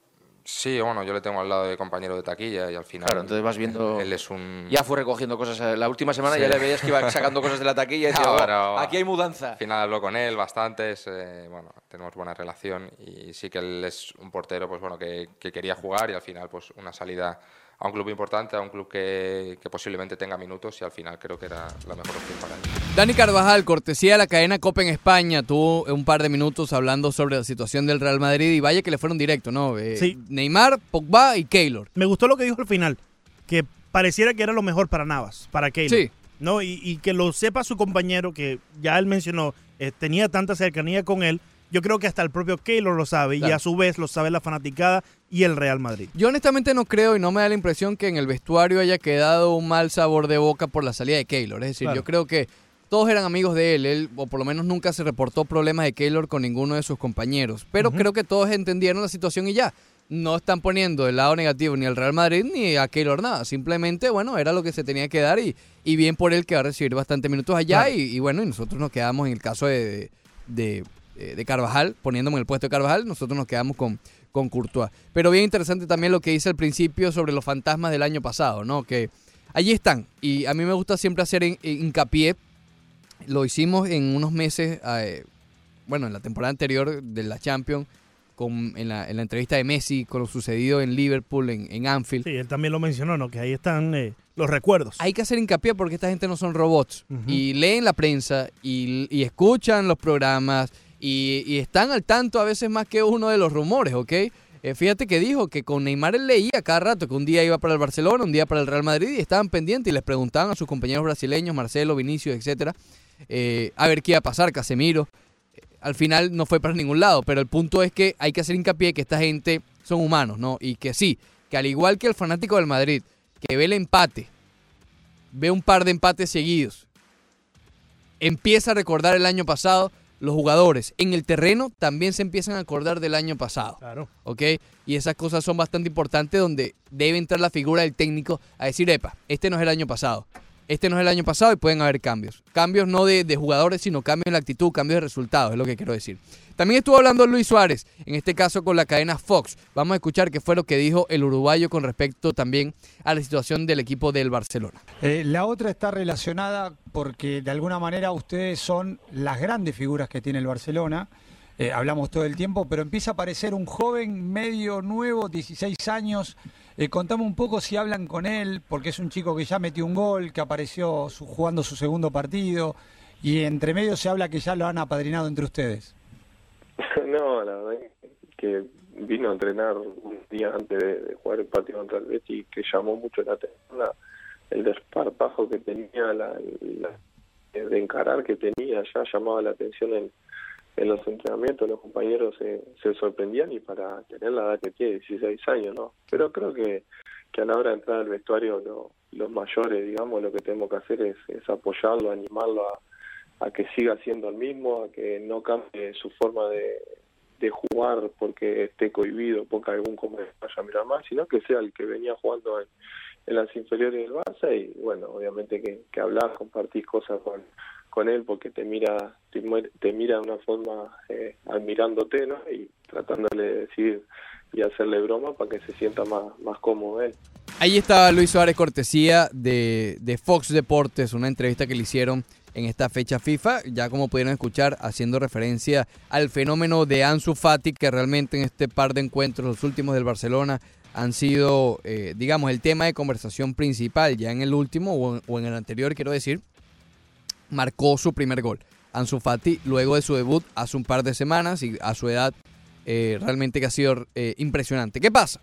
Speaker 17: Sí, bueno, yo le tengo al lado de compañero de taquilla y al final.
Speaker 16: Claro, entonces vas viendo-
Speaker 17: Él es un.
Speaker 16: Ya fue recogiendo cosas. eh, La última semana
Speaker 17: Sí.
Speaker 16: ya le veías que iba sacando cosas de la taquilla y decía, "Oh,
Speaker 17: pero
Speaker 16: aquí hay mudanza.
Speaker 17: Al final hablo con él bastantes, eh, bueno, tenemos buena relación y sí que él es un portero pues bueno que, que quería jugar y al final pues una salida a un club importante, a un club que, que posiblemente tenga minutos y al final creo que era la mejor opción para él.
Speaker 1: Dani Carvajal, cortesía de la cadena Copa en España, tuvo un par de minutos hablando sobre la situación del Real Madrid y vaya que le fueron directo, ¿no? Eh,
Speaker 3: Sí.
Speaker 1: Neymar, Pogba y Keylor.
Speaker 3: Me gustó lo que dijo al final, que pareciera que era lo mejor para Navas, para Keylor.
Speaker 1: Sí.
Speaker 3: ¿no? Y, y que lo sepa su compañero, que ya él mencionó, eh, tenía tanta cercanía con él. Yo creo que hasta el propio Keylor lo sabe y a su vez lo sabe la fanaticada y el Real Madrid.
Speaker 1: Yo honestamente no creo y no me da la impresión que en el vestuario haya quedado un mal sabor de boca por la salida de Keylor. Es decir,
Speaker 3: Claro.
Speaker 1: yo creo que todos eran amigos de él, él, o por lo menos nunca se reportó problemas de Keylor con ninguno de sus compañeros. Pero creo que todos entendieron la situación y ya. No están poniendo del lado negativo ni al Real Madrid ni a Keylor nada. Simplemente, bueno, era lo que se tenía que dar y, y bien por él que va a recibir bastante minutos allá.
Speaker 3: Claro.
Speaker 1: Y, y bueno, y nosotros nos quedamos en el caso de, de, de- de Carvajal, poniéndome en el puesto de Carvajal, nosotros nos quedamos con, con Courtois. Pero bien interesante también lo que dice al principio sobre los fantasmas del año pasado, ¿no? Que allí están. Y a mí me gusta siempre hacer hin- hincapié. Lo hicimos en unos meses, eh, bueno, en la temporada anterior de la Champions, con, en, la, en la entrevista de Messi, con lo sucedido en Liverpool, en, en Anfield.
Speaker 3: Sí, él también lo mencionó, ¿no? Que ahí están eh, los recuerdos.
Speaker 1: Hay que hacer hincapié porque esta gente no son robots. Y leen la prensa y, y escuchan los programas y, están al tanto a veces más que uno de los rumores, ¿ok? Eh, fíjate que dijo que con Neymar él leía cada rato que un día iba para el Barcelona, un día para el Real Madrid y estaban pendientes y les preguntaban a sus compañeros brasileños, Marcelo, Vinicius, etcétera, eh, a ver qué iba a pasar, Casemiro. Eh, Al final no fue para ningún lado, pero el punto es que hay que hacer hincapié que esta gente son humanos, ¿no? Y que sí, que al igual que el fanático del Madrid, que ve el empate, ve un par de empates seguidos, empieza a recordar el año pasado, los jugadores en el terreno también se empiezan a acordar del año pasado.
Speaker 3: Claro.
Speaker 1: ¿Ok? Y esas cosas son bastante importantes donde debe entrar la figura del técnico a decir, epa, este no es el año pasado. Este no es el año pasado y pueden haber cambios. Cambios no de, jugadores, sino cambios en la actitud, cambios de resultados, es lo que quiero decir. También estuvo hablando Luis Suárez, en este caso con la cadena Fox. Vamos a escuchar qué fue lo que dijo el uruguayo con respecto también a la situación del equipo del Barcelona.
Speaker 15: Eh, la otra está relacionada porque de alguna manera ustedes son las grandes figuras que tiene el Barcelona. Eh, hablamos todo el tiempo, pero empieza a aparecer un joven medio nuevo, 16 años. Eh, contame un poco si hablan con él, porque es un chico que ya metió un gol, que apareció su- jugando su segundo partido, y entre medio se habla que ya lo han apadrinado entre ustedes.
Speaker 10: No, la verdad que vino a entrenar un día antes de, jugar el partido contra el Betis que llamó mucho la atención el desparpajo que tenía, la, la- de encarar que tenía, ya llamaba la atención en, en los entrenamientos, los compañeros se, se sorprendían y para tener la edad que tiene, 16 años, ¿no? Pero creo que, que a la hora de entrar al vestuario lo- los mayores, digamos, lo que tenemos que hacer es, es apoyarlo, animarlo a, a que siga siendo el mismo, a que no cambie su forma de, de jugar porque esté cohibido, porque algún compañero vaya a mirar más, sino que sea el que venía jugando en, las inferiores del Barça y bueno, obviamente que, que hablar, compartir cosas con, con él porque te mira te, te mira de una forma eh, admirándote ¿no? y tratándole de decir y hacerle broma para que se sienta más, más cómodo él.
Speaker 1: Ahí estaba Luis Suárez, cortesía de, de Fox Deportes, una entrevista que le hicieron en esta fecha FIFA, ya como pudieron escuchar, haciendo referencia al fenómeno de Ansu Fati, que realmente en este par de encuentros, los últimos del Barcelona, han sido, eh, digamos, el tema de conversación principal. Ya en el último, o en el anterior, quiero decir, marcó su primer gol. Ansu Fati, luego de su debut hace un par de semanas y a su edad, eh, realmente que ha sido eh, impresionante. ¿Qué pasa?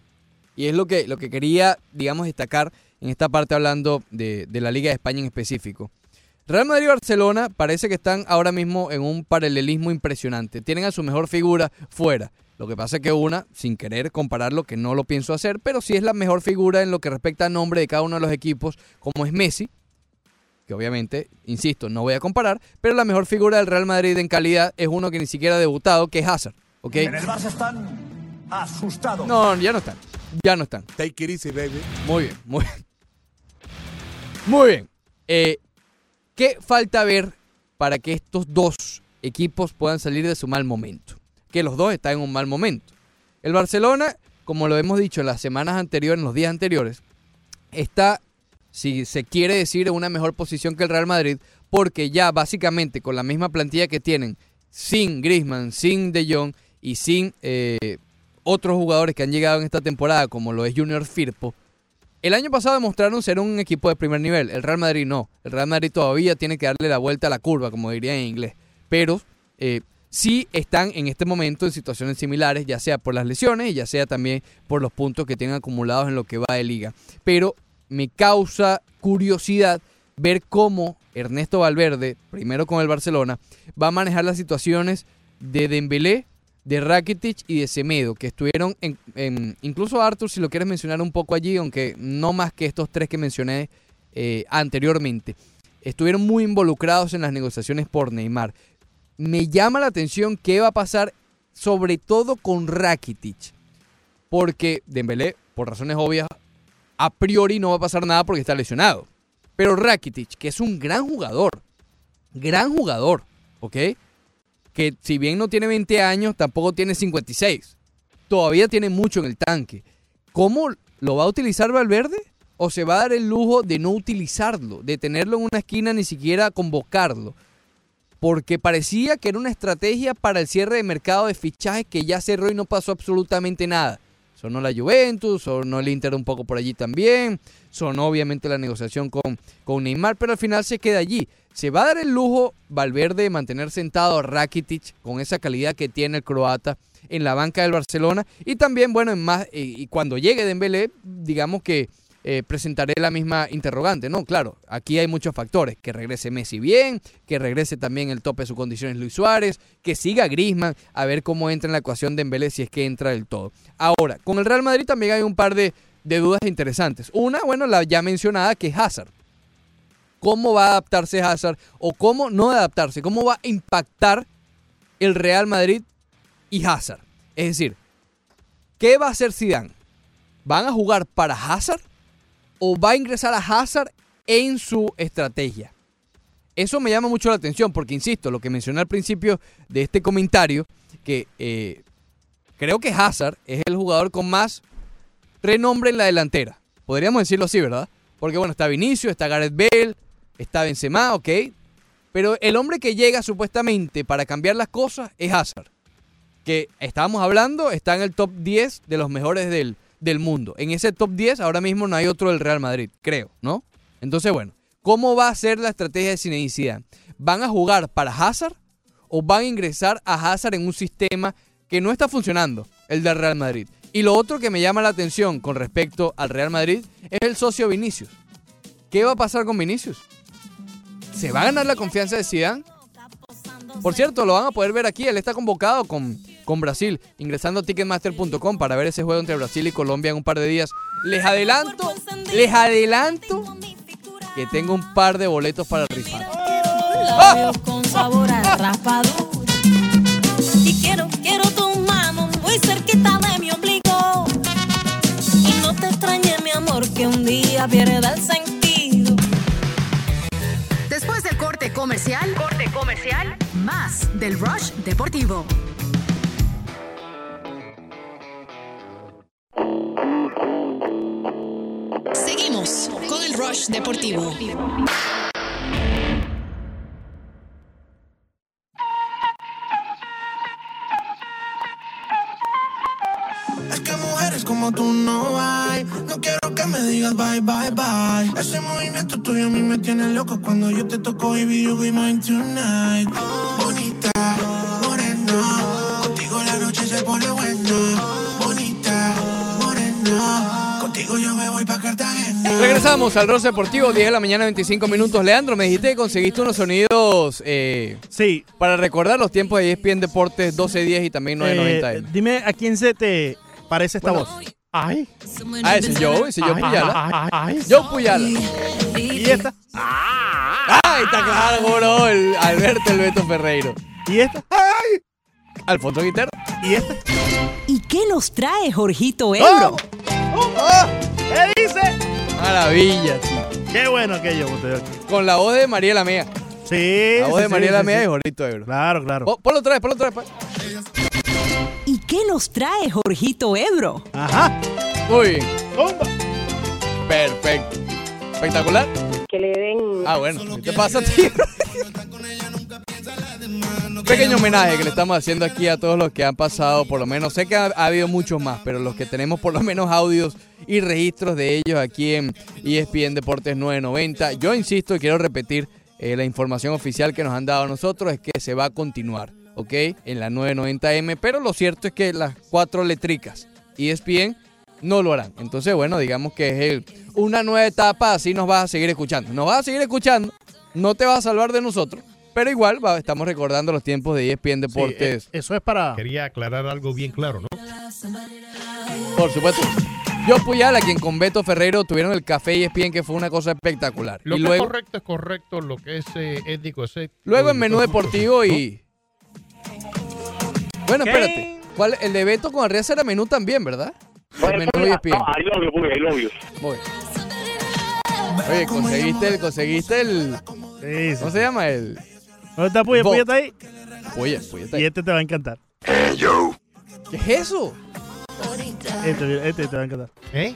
Speaker 1: Y es lo que, lo que quería, digamos, destacar en esta parte hablando de, de la Liga de España en específico. Real Madrid y Barcelona parece que están ahora mismo en un paralelismo impresionante. Tienen a su mejor figura fuera. Lo que pasa es que una, sin querer compararlo, que no lo pienso hacer, pero sí es la mejor figura en lo que respecta al nombre de cada uno de los equipos, como es Messi, que obviamente, insisto, no voy a comparar, pero la mejor figura del Real Madrid en calidad es uno que ni siquiera ha debutado, que es Hazard. ¿ok?
Speaker 18: En el Barça están asustados.
Speaker 1: No, ya no están. Ya no están.
Speaker 12: Take it easy, baby.
Speaker 1: Muy bien, muy bien. Muy bien. Eh, ¿Qué falta ver para que estos dos equipos puedan salir de su mal momento? Que los dos están en un mal momento. El Barcelona, como lo hemos dicho en las semanas anteriores, en los días anteriores, está, si se quiere decir, una mejor posición que el Real Madrid, porque ya básicamente con la misma plantilla que tienen, sin Griezmann, sin De Jong y sin eh, otros jugadores que han llegado en esta temporada, como lo es Junior Firpo, el año pasado demostraron ser un equipo de primer nivel. El Real Madrid no. El Real Madrid todavía tiene que darle la vuelta a la curva, como diría en inglés. Pero eh, sí están en este momento en situaciones similares, ya sea por las lesiones ya sea también por los puntos que tienen acumulados en lo que va de liga. Pero me causa curiosidad ver cómo Ernesto Valverde, primero con el Barcelona, va a manejar las situaciones de Dembélé, de Rakitic y de Semedo, que estuvieron, en, incluso Arthur, si lo quieres mencionar un poco allí, aunque no más que estos tres que mencioné eh, anteriormente, estuvieron muy involucrados en las negociaciones por Neymar. Me llama la atención qué va a pasar, sobre todo con Rakitic, porque Dembélé, por razones obvias, a priori no va a pasar nada porque está lesionado. Pero Rakitic, que es un gran jugador, gran jugador, ¿ok? Que si bien no tiene 20 años, tampoco tiene 56. Todavía tiene mucho en el tanque. ¿Cómo lo va a utilizar Valverde? ¿O se va a dar el lujo de no utilizarlo, de tenerlo en una esquina, ni siquiera convocarlo? Porque parecía que era una estrategia para el cierre de mercado de fichajes que ya cerró y no pasó absolutamente nada. Sonó la Juventus, sonó el Inter un poco por allí también, sonó obviamente la negociación con, con Neymar, pero al final se queda allí. Se va a dar el lujo Valverde de mantener sentado a Rakitic con esa calidad que tiene el croata en la banca del Barcelona y también, bueno, en más, eh, y cuando llegue Dembélé, digamos que eh, presentaré la misma interrogante, ¿no? Claro, aquí hay muchos factores, que regrese Messi bien, que regrese también el tope de sus condiciones Luis Suárez, que siga Griezmann, a ver cómo entra en la ecuación de Dembélé si es que entra del todo. Ahora, con el Real Madrid también hay un par de, de dudas interesantes. Una, bueno, la ya mencionada, que es Hazard. ¿Cómo va a adaptarse Hazard? O cómo no adaptarse, cómo va a impactar el Real Madrid y Hazard. Es decir, ¿qué va a hacer Zidane? ¿Van a jugar para Hazard? ¿O va a ingresar a Hazard en su estrategia. Eso me llama mucho la atención porque, insisto, lo que mencioné al principio de este comentario, que eh, creo que Hazard es el jugador con más renombre en la delantera. Podríamos decirlo así, ¿verdad? Porque bueno, está Vinicio, está Gareth Bale, está Benzema, ok. Pero el hombre que llega supuestamente para cambiar las cosas es Hazard. Que estábamos hablando, está en el top 10 de los mejores del, del mundo. En ese top 10 ahora mismo no hay otro del Real Madrid, creo, ¿no? Entonces, bueno, ¿cómo va a ser la estrategia de Zinedine Zidane? ¿Van a jugar para Hazard o van a ingresar a Hazard en un sistema que no está funcionando, el del Real Madrid? Y lo otro que me llama la atención con respecto al Real Madrid es el socio Vinicius. ¿Qué va a pasar con Vinicius? ¿Se va a ganar la confianza de Zidane? Por cierto, lo van a poder ver aquí. Él está convocado con, con Brasil, ingresando a ticketmaster.com para ver ese juego entre Brasil y Colombia en un par de días. Les adelanto, les adelanto que tengo un par de boletos para rifar.
Speaker 11: labios con sabor a raspadura. Y quiero, quiero tus manos muy cerquita de mi ombligo. Y no te extrañe, mi amor, que un día pierda el sentido.
Speaker 2: Después del corte comercial, corte comercial, más del Rush Deportivo.
Speaker 5: Seguimos con el Rush Deportivo.
Speaker 4: Es que mujeres como tú no hay. No quiero que me digas bye, bye, bye. Ese movimiento tuyo a mí me tiene loco cuando yo te toco, baby, you be mine tonight. Morena, contigo la noche se pone buena. Bonita, morena, contigo yo me voy pa' Cartagena.
Speaker 1: Regresamos al Ross Deportivo, 10 de la mañana, 25 minutos. Leandro, me dijiste que conseguiste unos sonidos. Eh,
Speaker 3: sí.
Speaker 1: Para recordar los tiempos de ESPN Deportes 1210 y también 990.
Speaker 3: Eh, dime a quién se te parece esta
Speaker 1: Bueno.
Speaker 3: voz. Ay.
Speaker 1: Ah, ese Joe, ese Joe
Speaker 3: Ay,
Speaker 1: Puyala.
Speaker 3: ay,
Speaker 1: Puyala.
Speaker 3: ¿Y esta?
Speaker 1: ¡Ay, está claro, bro! El Alberto el Beto Ferreiro.
Speaker 3: ¿Y esta?
Speaker 1: ¡Ay! Alfonso Guiterra.
Speaker 3: ¿Y esta?
Speaker 19: ¿Y qué nos trae Jorgito Ebro?
Speaker 3: ¿Qué dice?
Speaker 1: Maravilla, chico.
Speaker 3: Qué bueno que yo.
Speaker 1: Con la voz de María Lamea.
Speaker 3: Sí.
Speaker 1: La voz
Speaker 3: sí,
Speaker 1: de María
Speaker 3: sí,
Speaker 1: Lamea
Speaker 3: sí.
Speaker 1: y Jorgito Ebro.
Speaker 3: Claro, claro.
Speaker 1: Po- Ponlo otra vez, ponlo otra vez. pues.
Speaker 19: ¿Y qué nos trae Jorgito Ebro?
Speaker 3: Ajá.
Speaker 1: Muy bien. Perfecto. Espectacular.
Speaker 9: Que le den.
Speaker 1: Ah, bueno. ¿Qué te pasa, tío? Un pequeño homenaje que le estamos haciendo aquí a todos los que han pasado, por lo menos, sé que ha, ha habido muchos más, pero los que tenemos por lo menos audios y registros de ellos aquí en ESPN Deportes 990. Yo insisto y quiero repetir, eh, la información oficial que nos han dado a nosotros es que se va a continuar, ¿ok? En la 990M, pero lo cierto es que las cuatro letricas ESPN no lo harán. Entonces, bueno, digamos que es el- una nueva etapa, así nos vas a seguir escuchando. Nos vas a seguir escuchando, no te vas a salvar de nosotros, pero igual va- estamos recordando los tiempos de E ESPN Deportes.
Speaker 3: Sí, eh, eso es para.
Speaker 20: Quería aclarar algo bien claro, ¿no?
Speaker 1: Por supuesto. Yo Puyala, quien con Beto Ferreiro tuvieron el café E ESPN, que fue una cosa espectacular.
Speaker 20: Lo
Speaker 1: y
Speaker 20: que
Speaker 1: luego,
Speaker 20: es correcto es correcto, lo que es eh, ético es ético.
Speaker 1: luego en
Speaker 20: y
Speaker 1: menú deportivo y... Bueno,
Speaker 20: ¿Qué?
Speaker 1: espérate. ¿Cuál, el de Beto con Arriaza era menú también, ¿verdad? El menú ESPN.
Speaker 21: I love you, Puy, I love you.
Speaker 1: Muy bien. Oye, conseguiste el, conseguiste el. ¿Cómo se llama? El.
Speaker 3: ¿Dónde está Puya? Puya está ahí.
Speaker 1: Puya, Puya está
Speaker 3: Y
Speaker 1: ahí.
Speaker 3: este te va a encantar.
Speaker 1: ¿Qué es eso?
Speaker 3: Este, este te va a encantar.
Speaker 20: ¿Eh?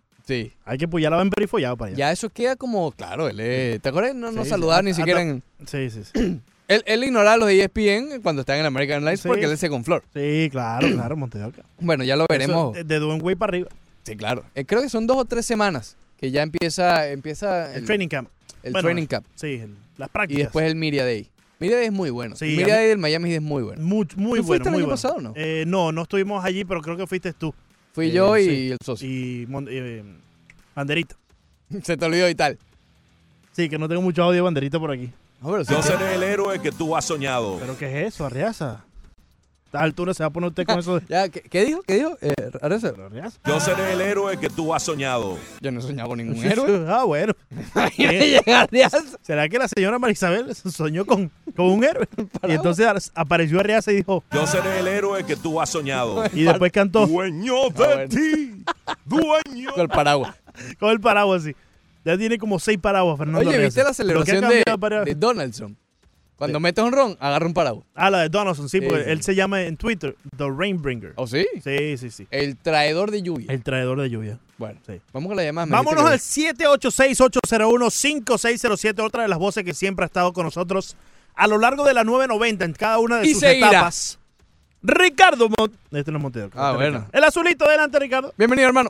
Speaker 1: Sí.
Speaker 3: Hay que Puyala va en perifollado para allá.
Speaker 1: Ya eso queda como. Claro, él es- ¿Te acuerdas? No, no
Speaker 3: Sí,
Speaker 1: ni siquiera en.
Speaker 3: Sí, sí, sí.
Speaker 1: Él, él ignoraba los de ESPN cuando están en American Airlines porque él es con Flor.
Speaker 3: Sí, claro, claro, Montevideo.
Speaker 1: Bueno, ya lo veremos.
Speaker 3: Eso, de Dwayne Way para arriba.
Speaker 1: Sí, claro. Eh, creo que son dos o tres semanas que ya empieza, empieza
Speaker 3: El, training camp.
Speaker 1: el
Speaker 3: Bueno,
Speaker 1: training camp.
Speaker 3: Sí, el- las
Speaker 1: Y
Speaker 3: prácticas.
Speaker 1: después el Media Day. Media Day es muy bueno.
Speaker 3: Sí,
Speaker 1: el Media Day del Miami es muy bueno.
Speaker 3: Muy, muy
Speaker 1: ¿Tú
Speaker 3: bueno.
Speaker 1: fuiste el
Speaker 3: muy
Speaker 1: año
Speaker 3: bueno.
Speaker 1: pasado o no?
Speaker 3: Eh, no, no estuvimos allí, pero creo que fuiste tú.
Speaker 1: Fui
Speaker 3: Eh,
Speaker 1: yo y
Speaker 3: sí.
Speaker 1: el socio.
Speaker 3: Y eh, Banderita.
Speaker 1: Se te olvidó y tal.
Speaker 3: Sí, que no tengo mucho audio de Banderita por aquí.
Speaker 1: No, pero sí.
Speaker 22: No seré el héroe que tú has soñado.
Speaker 3: ¿Pero qué es eso, Arriaza? A esta altura se va a poner usted con eso de...
Speaker 1: Ya, ¿qué, qué dijo? ¿Qué dijo? Eh.
Speaker 8: Yo seré el héroe que tú has soñado.
Speaker 1: Yo no he soñado con ningún héroe.
Speaker 3: ah, bueno.
Speaker 1: Areza.
Speaker 3: ¿Será que la señora Marisabel soñó con, con un héroe? Y entonces ar- apareció Arreaza y dijo...
Speaker 8: Yo seré el héroe que tú has soñado.
Speaker 3: Y después cantó...
Speaker 8: Dueño de ti. Dueño.
Speaker 1: Con el paraguas.
Speaker 3: Con el paraguas, sí. Ya tiene como seis paraguas, Fernando
Speaker 1: Oye,
Speaker 3: Arreaza.
Speaker 1: ¿viste la celebración de, de Donaldson? Cuando metes un ron, agarra un paraguas.
Speaker 3: Ah, la de Donaldson, sí,
Speaker 1: Sí,
Speaker 3: porque
Speaker 1: sí.
Speaker 3: él se llama en Twitter The Rainbringer.
Speaker 1: ¿Oh, sí?
Speaker 3: Sí, sí, sí.
Speaker 1: El traidor de lluvia.
Speaker 3: El traidor de lluvia.
Speaker 1: Bueno,
Speaker 3: Sí.
Speaker 1: vamos con la llamada.
Speaker 3: Vámonos al
Speaker 1: dijiste
Speaker 3: 786-801-5607, otra de las voces que siempre ha estado con nosotros a lo largo de la 990 en cada una de
Speaker 1: Y
Speaker 3: sus
Speaker 1: seguirá.
Speaker 3: etapas. Ricardo Mont... Este no es Montero.
Speaker 1: Ah, bueno.
Speaker 3: Ricardo. El azulito, adelante, Ricardo.
Speaker 1: Bienvenido, hermano.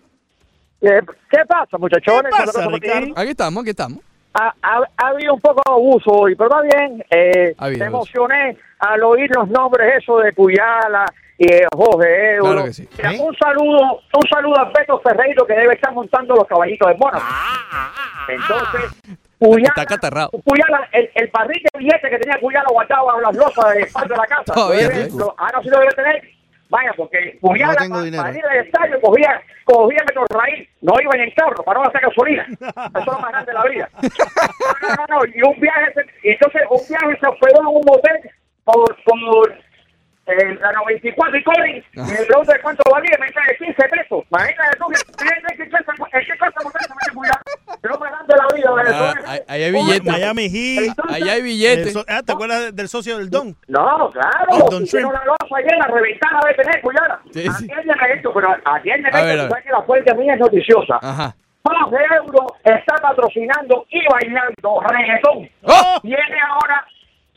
Speaker 21: ¿Qué, qué pasa, muchachones?
Speaker 3: ¿Qué pasa. Ricardo?
Speaker 1: Aquí estamos, aquí estamos.
Speaker 21: Ha, ha- ha habido un poco de abuso hoy, pero va bien. Eh,
Speaker 1: Ha
Speaker 21: me emocioné al oír los nombres eso de Cuyala y eh, Jorge Euro.
Speaker 1: Claro que sí.
Speaker 21: Mira, Un saludo, un saludo a Beto Ferreiro que debe estar montando los caballitos de Mónaco. Entonces, Cuyala,
Speaker 1: Está catarrado.
Speaker 21: Cuyala, el, el barril de billetes que tenía Cuyala guardado bajo las losas de parte de la casa.
Speaker 1: Todavía
Speaker 21: lo- ahora sí lo debe tener. Vaya, porque Cuyala
Speaker 12: No
Speaker 21: para ir al estadio cogía, cogía metro raíz, no iba en el carro, para no hacer gasolina. Eso es lo más grande de la vida. No, no, no, y un viaje, entonces un viaje se hospedó en un motel por, por eh, la 94 y Collins, y me pregunta de cuánto valía, me dice de 15 pesos. Imagínate tú, que- ¿en qué casa motel se mete Cuyala? Más grande de la vida.
Speaker 1: Ah,
Speaker 21: Venezuela.
Speaker 1: ahí- ahí hay billetes.
Speaker 3: Miami Heat.
Speaker 1: Ahí hay billetes.
Speaker 3: So- ah, ¿Te acuerdas de- del socio del Don?
Speaker 21: No, claro,
Speaker 3: Oh, Don Shrimp.
Speaker 21: una losa llena, reventada de tener, Cuyala.
Speaker 1: Sí, sí.
Speaker 21: Atiéndeme esto, pero atiéndeme
Speaker 1: A
Speaker 21: esto,
Speaker 1: a
Speaker 21: sabes que la fuente mía es noticiosa.
Speaker 1: Ajá.
Speaker 21: Jorge Euro está patrocinando y bailando reggaetón.
Speaker 1: ¡Oh!
Speaker 21: Viene ahora.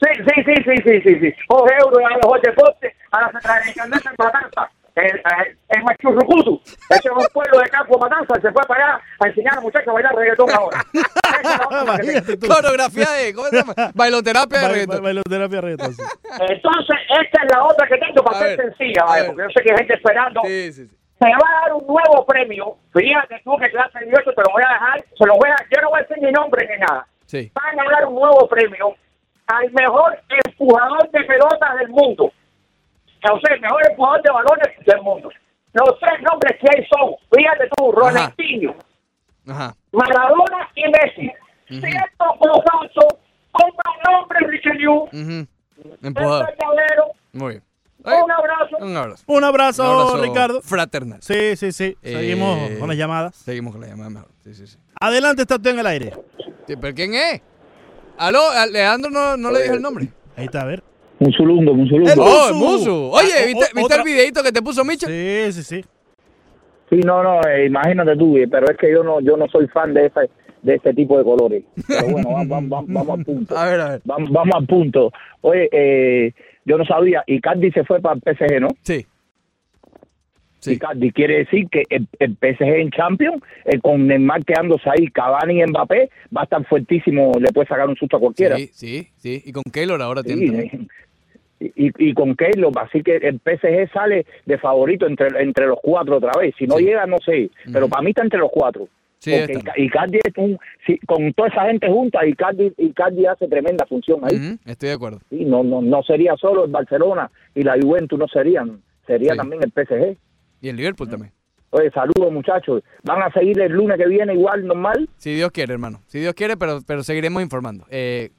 Speaker 21: Sí, sí, sí, sí, sí, sí, sí. Jorge Euro a los deportes, a la Centralización en Matanza. El, el, el Machurrucutu. Ese es un pueblo de campo Matanza. Se fue para allá a enseñar a muchachos a bailar reggaetón ahora. Es.
Speaker 1: Coreografía de, ¿cómo se llama? Bailoterapia de reggaetón.
Speaker 3: Bailoterapia reggaetón, sí.
Speaker 21: Entonces, esta es la otra que tengo para
Speaker 1: A
Speaker 21: ser
Speaker 1: ver,
Speaker 21: sencilla, vaya, porque yo sé que hay gente esperando.
Speaker 1: Sí, sí, sí.
Speaker 21: Se va a dar un nuevo premio. Fíjate tú que clase de te lo voy a dejar. Se lo voy a, yo no voy a decir ni nombre ni nada.
Speaker 1: Sí.
Speaker 21: Van a dar un nuevo premio al mejor empujador de pelotas del mundo. O sea, el mejor empujador de balones del mundo. Los tres nombres que hay son, fíjate tú, Ronaldinho,
Speaker 1: Ajá.
Speaker 21: Maradona y Messi. Cierto o falso, un nombre, Richelieu,
Speaker 1: Empujador.
Speaker 21: verdadero.
Speaker 1: Muy bien.
Speaker 21: Un abrazo.
Speaker 1: Un abrazo.
Speaker 3: Un abrazo,
Speaker 1: Un abrazo
Speaker 3: Ricardo.
Speaker 1: Fraternal.
Speaker 3: Sí, sí, sí. Seguimos
Speaker 1: Eh,
Speaker 3: con las llamadas.
Speaker 1: Seguimos con la llamada mejor. Sí, sí, sí.
Speaker 3: Adelante, está usted en el aire.
Speaker 1: Sí, ¿Pero quién es? ¿Aló? ¿A Leandro no, no le dijo el nombre?
Speaker 3: Ahí está, a ver.
Speaker 22: Musulungo, Musulungo.
Speaker 3: ¡El
Speaker 1: ¡Oh, el
Speaker 3: Musu!
Speaker 1: Musu! Oye,
Speaker 3: Ah,
Speaker 1: ¿viste,
Speaker 3: o-
Speaker 1: ¿viste el videito que te puso Micha?
Speaker 3: Sí, sí, sí.
Speaker 22: Sí, no, no, eh, imagínate tú, eh, pero es que yo no yo no soy fan de ese, de este tipo de colores. Pero bueno, vamos, vamos, vamos, vamos al punto.
Speaker 1: A ver, a ver.
Speaker 22: Vamos, vamos al punto. Oye, eh, yo no sabía, Icardi se fue para el PSG, ¿no?
Speaker 1: Sí. Sí.
Speaker 22: Icardi quiere decir que el, el PSG en Champions, eh, con Neymar quedándose ahí, Cavani y Mbappé, va a estar fuertísimo, le puede sacar un susto a cualquiera.
Speaker 1: Sí, sí, sí. Y con Keylor ahora
Speaker 22: Sí,
Speaker 1: tiene.
Speaker 22: eh, y, y con Keylor, así que el PSG sale de favorito entre, entre los cuatro otra vez. Si no
Speaker 1: Sí.
Speaker 22: llega, no sé, pero para mí está entre los cuatro.
Speaker 1: Sí,
Speaker 22: Icardi es un, si- con toda esa gente junta, Icardi, Icardi hace tremenda función ahí.
Speaker 1: Estoy de acuerdo.
Speaker 22: Sí, no, no, no sería solo el Barcelona y la Juventus, no serían, sería
Speaker 1: Sí.
Speaker 22: también el PSG.
Speaker 1: Y el Liverpool también.
Speaker 22: Oye, saludos muchachos. ¿Van a seguir el lunes que viene igual normal?
Speaker 1: Si Dios quiere, hermano. Si Dios quiere, pero, pero seguiremos informando. Eh,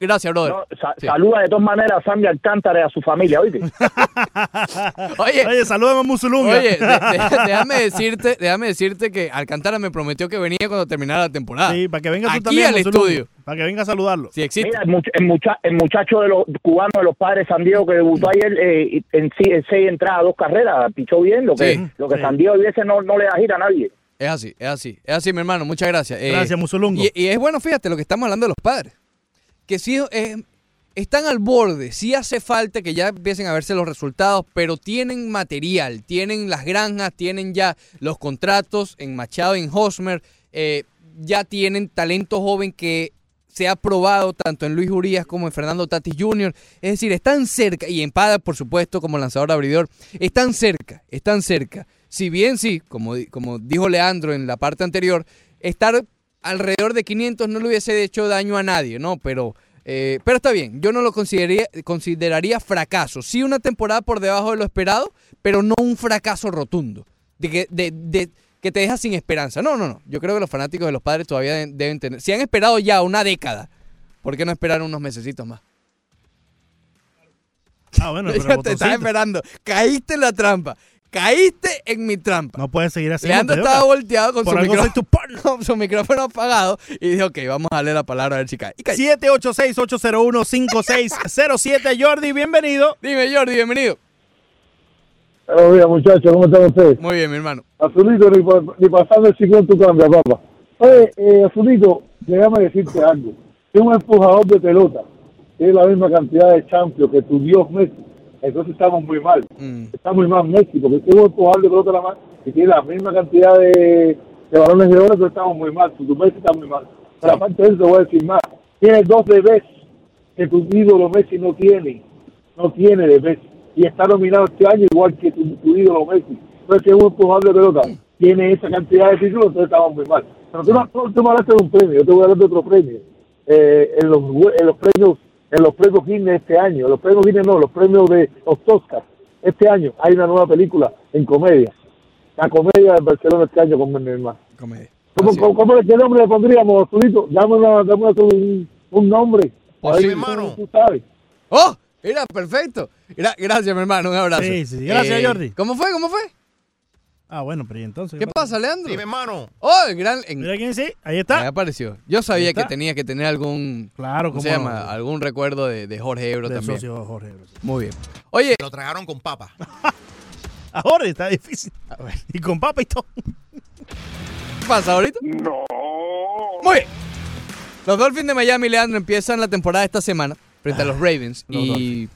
Speaker 1: gracias, brother.
Speaker 22: No, sa-
Speaker 1: Sí.
Speaker 22: Saluda de todas maneras a Sandy Alcántara y a su familia, ¿oíste?
Speaker 1: Oye,
Speaker 3: Oye, salúdame a Musulunga.
Speaker 1: Oye, de- de- déjame decirte, déjame decirte que Alcántara me prometió que venía cuando terminara la temporada.
Speaker 3: Sí, para que venga tú
Speaker 1: Aquí
Speaker 3: también.
Speaker 1: al
Speaker 3: Musulunga.
Speaker 1: estudio.
Speaker 3: Para que venga a saludarlo.
Speaker 1: Si existe.
Speaker 22: Mira, el, much- el mucha- el muchacho de los cubanos de los padres San Diego que debutó ayer eh, en, sí- en seis entradas, dos carreras, pichó bien, lo que,
Speaker 1: Sí,
Speaker 22: lo que
Speaker 3: sí.
Speaker 22: San Diego hubiese no, no le da gira a nadie.
Speaker 1: Es así, es así, es así, mi hermano. Muchas gracias. Eh,
Speaker 3: Gracias, Musulungo.
Speaker 1: Y, y es bueno, fíjate, lo que estamos hablando de los padres. Que sí están al borde, sí hace falta que ya empiecen a verse los resultados, pero tienen material, tienen las granjas, tienen ya los contratos en Machado, en Hosmer, eh, ya tienen talento joven que se ha probado tanto en Luis Urias como en Fernando Tatis Jr. Es decir, están cerca, y en Pada, por supuesto, como lanzador abridor, están cerca, están cerca. Si bien sí, como, como dijo Leandro en la parte anterior, estar alrededor de 500 no le hubiese hecho daño a nadie, ¿no? Pero Eh, pero está bien, yo no lo consideraría, consideraría fracaso. Sí una temporada por debajo de lo esperado, pero no un fracaso rotundo. De que, de, de- que te deja sin esperanza. No, no, no. Yo creo que los fanáticos de los padres todavía deben, tener... Si han esperado ya una década, ¿por qué no esperar unos mesecitos más?
Speaker 3: Ah, bueno, pero
Speaker 1: te estaba esperando. Caíste en la trampa. Caíste en mi trampa.
Speaker 3: No puedes seguir así.
Speaker 1: Leandro estaba volteado con su,
Speaker 3: Por
Speaker 1: micrófono, con su micrófono apagado y dijo, ok, vamos a darle la palabra a ver si cae. Y cae.
Speaker 3: 786-801-5607. Jordi, bienvenido.
Speaker 1: Dime, Jordi, bienvenido.
Speaker 23: Buenos días, muchachos, ¿cómo están ustedes?
Speaker 1: Muy bien, mi hermano.
Speaker 23: Azulito, ni, pa- ni pasando el ciclón tu cambia, papá. Oye, eh, Azulito, déjame decirte algo. Es un empujador de pelota. Tiene la misma cantidad de champions que tu Dios Messi. Entonces estamos muy mal. Está muy mal Messi, porque es un empujador de pelota la más y tiene la misma cantidad de, de balones de oro, entonces estamos muy mal. Tu, Messi está muy mal. Pero aparte de eso, te voy a decir más. Tiene dos bebés que tu ídolo Messi no tiene. No tiene de Messi. Y está nominado este año igual que tu, tu ídolo Messi. No es que un empujador de pelota. Tiene esa cantidad de títulos, entonces estamos muy mal. Pero tú, no- tú, me hablaste de un premio, yo te voy a hablar de otro premio. Eh, en, los, en los premios en los premios Guinness este año, los premios Guinness no, los premios de los Oscars, este año hay una nueva película en comedia. La comedia de Barcelona este año con mi hermano.
Speaker 1: Comedia.
Speaker 23: ¿Cómo, cómo, cómo- qué nombre le pondríamos, Azulito? Dame, una, dame un, un nombre.
Speaker 1: Pues sí, hermano.
Speaker 23: Tú sabes.
Speaker 1: ¡Oh! Mira, perfecto. Gra- gracias, mi hermano. Un abrazo.
Speaker 3: Sí, sí, gracias,
Speaker 1: Eh,
Speaker 3: Jordi.
Speaker 1: ¿Cómo fue? ¿Cómo fue?
Speaker 3: Ah, bueno, pero ¿y entonces?
Speaker 1: ¿Qué pasa, Leandro?
Speaker 3: Dime,
Speaker 1: hermano. Oh, el gran. en-
Speaker 3: Mira quién sí, ahí está.
Speaker 1: Ahí apareció. Yo sabía que tenía que tener algún.
Speaker 3: Claro,
Speaker 1: ¿cómo se llama? Algún recuerdo de, de Jorge Ebro
Speaker 3: Del
Speaker 1: también.
Speaker 3: socio Jorge Ebro, sí.
Speaker 1: Muy bien. Oye.
Speaker 24: Lo tragaron con papa.
Speaker 3: A Jorge está difícil. Y con papa y todo.
Speaker 1: ¿Qué pasa ahorita? No. Muy bien. Los Dolphins de Miami, Leandro, empiezan la temporada esta semana frente a los Ravens.
Speaker 3: Los
Speaker 1: y.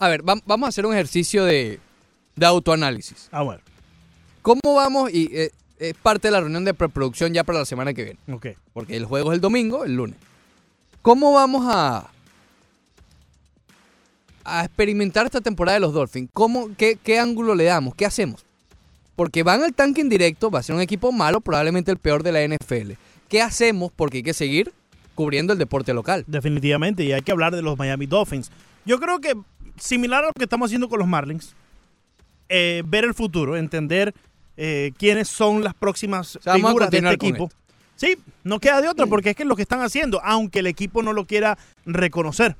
Speaker 1: A ver, vam- vamos a hacer un ejercicio de, de autoanálisis.
Speaker 3: Ah, bueno.
Speaker 1: ¿Cómo vamos? Y eh, es parte de la reunión de preproducción ya para la semana que viene.
Speaker 3: Ok.
Speaker 1: Porque el juego es el domingo, el lunes. ¿Cómo vamos a, a experimentar esta temporada de los Dolphins? ¿Cómo, qué, ¿Qué ángulo le damos? ¿Qué hacemos? Porque van al tanque en directo, va a ser un equipo malo, probablemente el peor de la NFL. ¿Qué hacemos? Porque hay que seguir cubriendo el deporte local.
Speaker 3: Definitivamente, y hay que hablar de los Miami Dolphins. Yo creo que similar a lo que estamos haciendo con los Marlins, eh, ver el futuro, entender eh, quiénes son las próximas
Speaker 1: sea, a
Speaker 3: figuras de este equipo. Sí, no queda de otra, porque es que es lo que están haciendo, aunque el equipo no lo quiera reconocer.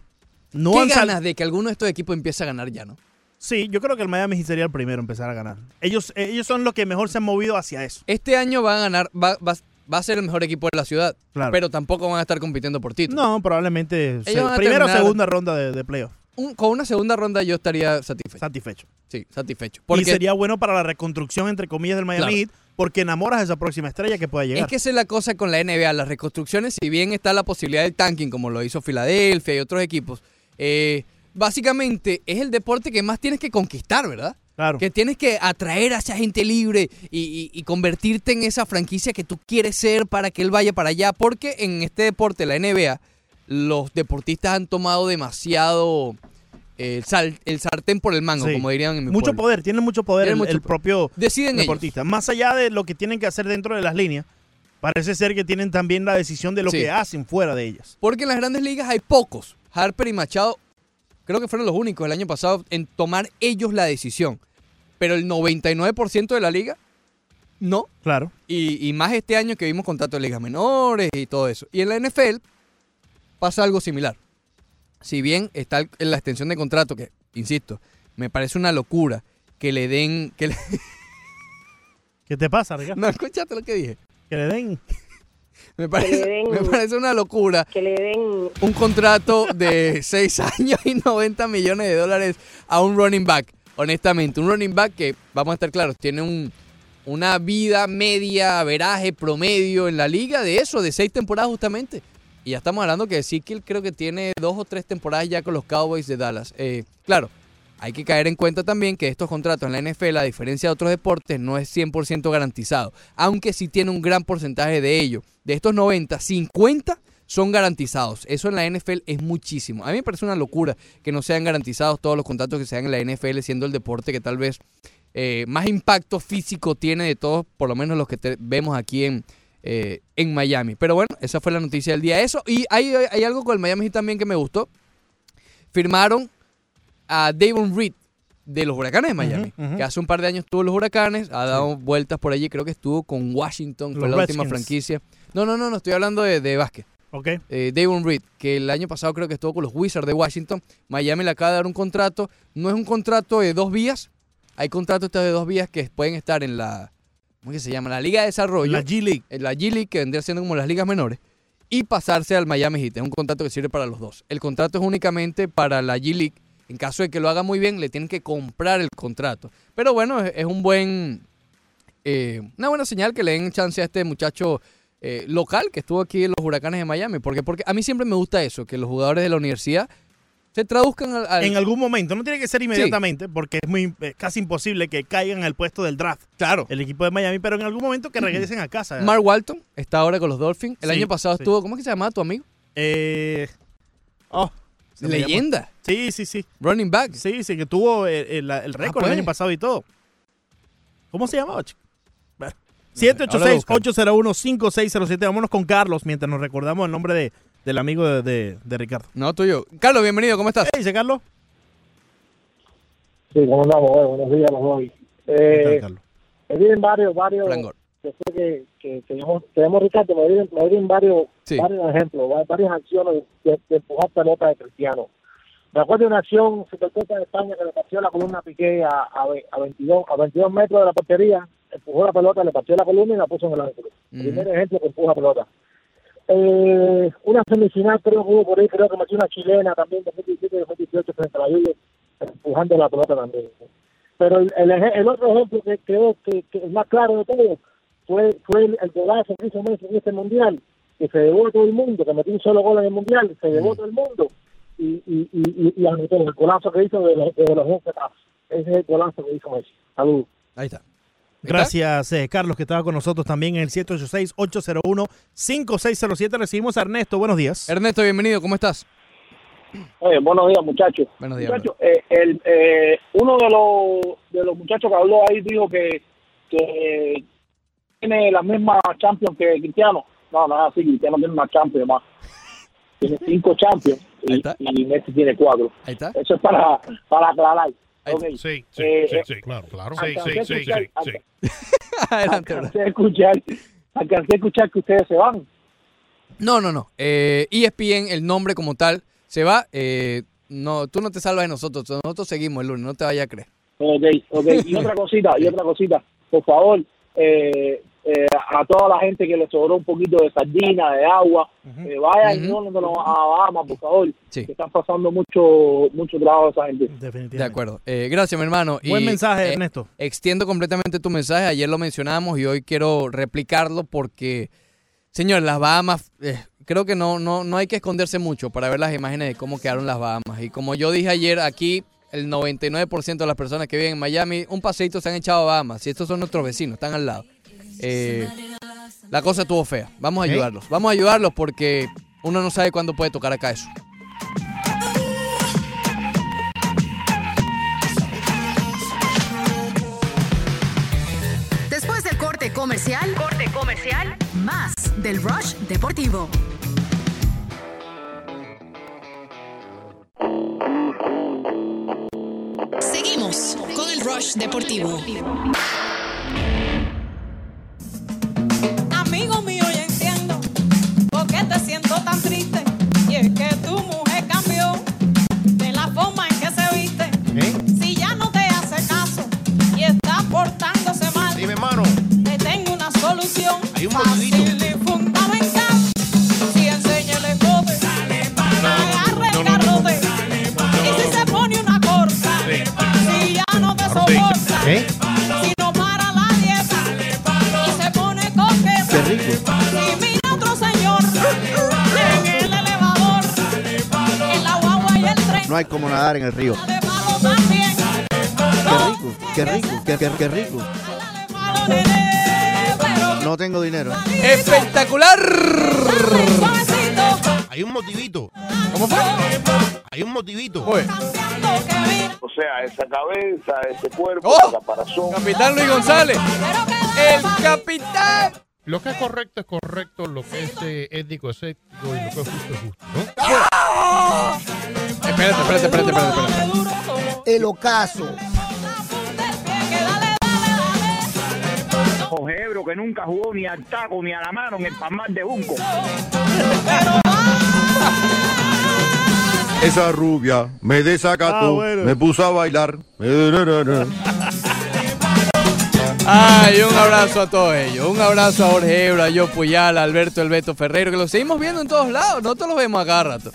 Speaker 3: No
Speaker 1: ¿Qué ganas de que alguno de estos equipos empiece a ganar ya, no?
Speaker 3: Sí, yo creo que el Miami sería el primero en empezar a ganar. Ellos, ellos son los que mejor se han movido hacia eso.
Speaker 1: Este año van a ganar, va, va- va a ser el mejor equipo de la ciudad,
Speaker 3: Claro.
Speaker 1: pero tampoco van a estar compitiendo por título.
Speaker 3: No, probablemente
Speaker 1: Ellos a
Speaker 3: primera o segunda ronda de, de playoff.
Speaker 1: Un- con una segunda ronda yo estaría satisfecho.
Speaker 3: Satisfecho.
Speaker 1: Sí, satisfecho.
Speaker 3: Y
Speaker 1: Porque
Speaker 3: sería bueno para la reconstrucción, entre comillas, del Miami
Speaker 1: Claro.
Speaker 3: Porque enamoras a esa próxima estrella que pueda llegar.
Speaker 1: es que esa es la cosa con la NBA. Las reconstrucciones, si bien está la posibilidad del tanking, como lo hizo Filadelfia y otros equipos, eh, básicamente es el deporte que más tienes que conquistar, ¿verdad?
Speaker 3: Claro.
Speaker 1: Que tienes que atraer a esa gente libre y, y- y convertirte en esa franquicia que tú quieres ser para que él vaya para allá. Porque en este deporte, la NBA, los deportistas han tomado demasiado eh, el, sal- el sartén por el mango,
Speaker 3: Sí.
Speaker 1: como dirían en mi
Speaker 3: Mucho
Speaker 1: pueblo.
Speaker 3: poder, tienen mucho poder
Speaker 1: Tienen
Speaker 3: el,
Speaker 1: mucho
Speaker 3: el
Speaker 1: poder.
Speaker 3: propio
Speaker 1: Deciden ellos.
Speaker 3: deportista. Más allá de lo que tienen que hacer dentro de las líneas, parece ser que tienen también la decisión de lo
Speaker 1: Sí.
Speaker 3: que hacen fuera de ellas.
Speaker 1: Porque en las grandes ligas hay pocos. Harper y Machado creo que fueron los únicos el año pasado en tomar ellos la decisión. Pero el 99% de la liga, no.
Speaker 3: Claro.
Speaker 1: Y, y más este año que vimos contratos de ligas menores y todo eso. Y en la NFL pasa algo similar. Si bien está en la extensión de contrato, que, insisto, me parece una locura que le den... Que le-
Speaker 3: ¿Qué te pasa, Ricardo?
Speaker 1: no, escuchaste lo que dije.
Speaker 3: Que le den.
Speaker 1: Me parece,
Speaker 9: den-
Speaker 1: me parece una locura
Speaker 9: Que le den
Speaker 1: un contrato de 6 años y 90 millones de dólares a un running back. Honestamente, un running back que, vamos a estar claros, tiene un, una vida media, veraje, promedio en la liga de eso, de 6 temporadas justamente. Y ya estamos hablando que Ezekiel creo que tiene dos o tres temporadas ya con los Cowboys de Dallas. Eh, claro, hay que caer en cuenta también que estos contratos en la NFL, a diferencia de otros deportes, no es 100% garantizado. Aunque sí tiene un gran porcentaje de ello. De estos 90, 50 son garantizados. Eso en la NFL es muchísimo. A mí me parece una locura que no sean garantizados todos los contratos que se dan en la NFL, siendo el deporte que tal vez eh, más impacto físico tiene de todos, por lo menos los que vemos aquí en, eh, en Miami. Pero bueno, esa fue la noticia del día. Eso, y hay, hay algo con el Miami Heat también que me gustó. Firmaron a Davon Reed de los Huracanes de Miami, que hace un par de años estuvo en los Huracanes, ha dado vueltas por allí, creo que estuvo con Washington, fue
Speaker 3: Los
Speaker 1: la última franquicia. No, no, no, no, estoy hablando de, de básquet.
Speaker 3: Ok.
Speaker 1: Eh, Davon Reed, que el año pasado creo que estuvo con los Wizards de Washington. Miami le acaba de dar un contrato. No es un contrato de dos vías. Hay contratos de dos vías que pueden estar en la. ¿Cómo que se llama? La Liga de Desarrollo.
Speaker 3: La G-League.
Speaker 1: En la G-League, que vendría siendo como las ligas menores. Y pasarse al Miami Heat. Es un contrato que sirve para los dos. El contrato es únicamente para la G-League. En caso de que lo haga muy bien, le tienen que comprar el contrato. Pero bueno, es, es un buen. eh, una buena señal que le den chance a este muchacho eh, local que estuvo aquí en los huracanes de Miami. Porque, porque a mí siempre me gusta eso, que los jugadores de la universidad se traduzcan al... al-
Speaker 3: En algún momento, no tiene que ser inmediatamente, porque es muy eh, casi imposible que caigan al puesto del draft.
Speaker 1: Claro.
Speaker 3: El equipo de Miami, pero en algún momento que regresen a casa.
Speaker 1: Mark Walton está ahora con los Dolphins. El
Speaker 3: Sí,
Speaker 1: año pasado
Speaker 3: sí.
Speaker 1: estuvo... ¿Cómo es que se llamaba tu amigo?
Speaker 3: Eh, oh,
Speaker 1: Leyenda.
Speaker 3: Sí, sí, sí.
Speaker 1: Running back.
Speaker 3: Sí, sí, que tuvo el, el- el récord
Speaker 1: pues.
Speaker 3: el año pasado y todo. ¿Cómo se llamaba, chico? Bueno,
Speaker 1: ahora lo
Speaker 3: 786-801-5607. Vámonos con Carlos mientras nos recordamos el nombre de, del amigo de, de- de Ricardo.
Speaker 1: No, tuyo. Carlos, bienvenido. ¿Cómo estás?
Speaker 3: ¿Qué dice Carlos?
Speaker 24: Sí, ¿cómo andamos? Bueno, buenos días a los dos. Eh, me vienen varios, varios, que sé que, que tenemos, tenemos Ricardo, me vienen, me vienen varios,
Speaker 1: Sí.
Speaker 24: varios ejemplos, va- varias acciones de, de empujar pelota de Cristiano. Me acuerdo de una acción Supercopa de España que le partió la columna a Piqué a, a, ve- a 22, a 22 metros de la portería, empujó la pelota, le partió la columna y la puso en el ángulo. Primer ejemplo que empuja pelota. Eh, una semifinal creo que hubo por ahí, creo que metió una chilena también de 2017 y 2018 frente a la Juve, empujando la pelota también. Pero el, el, el otro ejemplo que creo que, que es más claro de todo fue, fue el, el golazo que hizo Messi en este mundial, que se llevó a todo el mundo, que metió un solo gol en el mundial, se llevó a todo el mundo y, y, y, y, y anotó el golazo que hizo de los, de los 11 pasos. Ese es el golazo que hizo Messi. Saludos.
Speaker 1: Ahí está.
Speaker 3: Gracias, eh, Carlos, que estaba con nosotros también en el 786-801-5607. Recibimos a Ernesto. Buenos días.
Speaker 1: Ernesto, bienvenido. ¿Cómo estás?
Speaker 24: Oye, buenos días, muchachos.
Speaker 1: Buenos días.
Speaker 24: Muchachos, eh, el, eh, uno de los, de los muchachos que habló ahí dijo que, que tiene las mismas Champions que Cristiano. No, no es así, Cristiano tiene una Champions más. Tiene cinco Champions y, y Messi tiene cuatro.
Speaker 1: Ahí está.
Speaker 24: Eso es para, para aclarar.
Speaker 20: Sí, sí,
Speaker 24: Eh,
Speaker 20: sí,
Speaker 24: eh,
Speaker 20: sí, claro, claro. Sí,
Speaker 24: alcancé
Speaker 20: sí, sí,
Speaker 24: escuchar-
Speaker 20: sí, sí.
Speaker 1: Adelante,
Speaker 24: alcancé a escuchar, alcancé a escuchar que ustedes se van.
Speaker 1: No, no, no. Eh, ESPN, el nombre como tal, se va. Eh, no, tú no te salvas de nosotros. Nosotros seguimos el lunes. No te vayas a creer.
Speaker 24: Ok, ok. Y otra cosita, y otra cosita. Por favor, eh, eh, a toda la gente que le sobró un poquito de sardina, de agua, eh, vayan y dónenlo a Bahamas, por favor.
Speaker 1: Sí.
Speaker 24: Que están pasando mucho mucho trabajo esa gente.
Speaker 3: Definitivamente.
Speaker 1: De acuerdo. Eh, gracias, mi hermano.
Speaker 3: Buen
Speaker 1: Y,
Speaker 3: mensaje,
Speaker 1: eh,
Speaker 3: Ernesto.
Speaker 1: Extiendo completamente tu mensaje. Ayer lo mencionamos y hoy quiero replicarlo porque, señor, las Bahamas, eh, creo que no, no, no hay que esconderse mucho para ver las imágenes de cómo quedaron las Bahamas. Y como yo dije ayer, aquí el 99% de las personas que viven en Miami, un paseíto se han echado a Bahamas. Y estos son nuestros vecinos, están al lado. Eh, la cosa estuvo fea. Vamos a
Speaker 3: ¿Eh?
Speaker 1: ayudarlos. Vamos a ayudarlos porque uno no sabe cuándo puede tocar acá eso.
Speaker 2: Después del corte comercial, corte comercial, más del Rush Deportivo.
Speaker 5: Seguimos con el Rush Deportivo.
Speaker 11: Pone una corta, si ya no te soporta, si no para la dieta y se pone coqueta.
Speaker 12: Qué rico.
Speaker 11: Y mira otro señor en el elevador, en la guagua y el tren.
Speaker 12: No hay como nadar en el río. Qué rico, qué rico, qué, qué- qué rico. No tengo dinero.
Speaker 1: ¡Espectacular!
Speaker 20: Hay un motivito.
Speaker 1: ¿Cómo fue?
Speaker 20: Hay un motivito.
Speaker 25: O sea, esa cabeza, ese cuerpo,
Speaker 1: ¡Oh!
Speaker 25: esa caparazón.
Speaker 1: Capitán Luis González. El capitán.
Speaker 20: Lo que es correcto es correcto, lo que es eh, ético es ético y lo que es justo es justo, ¿no?
Speaker 1: Espérate, espérate, espérate, espérate. espérate.
Speaker 26: El ocaso.
Speaker 22: Ojebro que nunca jugó ni al taco ni a la mano en el palmar de Junco.
Speaker 27: Esa rubia me desacató,
Speaker 3: Ah, bueno.
Speaker 27: me puso a bailar.
Speaker 1: Ay, un abrazo a todos ellos. Un abrazo a Jorge Ebro, a Yo Puyal, a Alberto El Beto Ferrero, que lo seguimos viendo en todos lados. Nosotros los vemos a cada rato.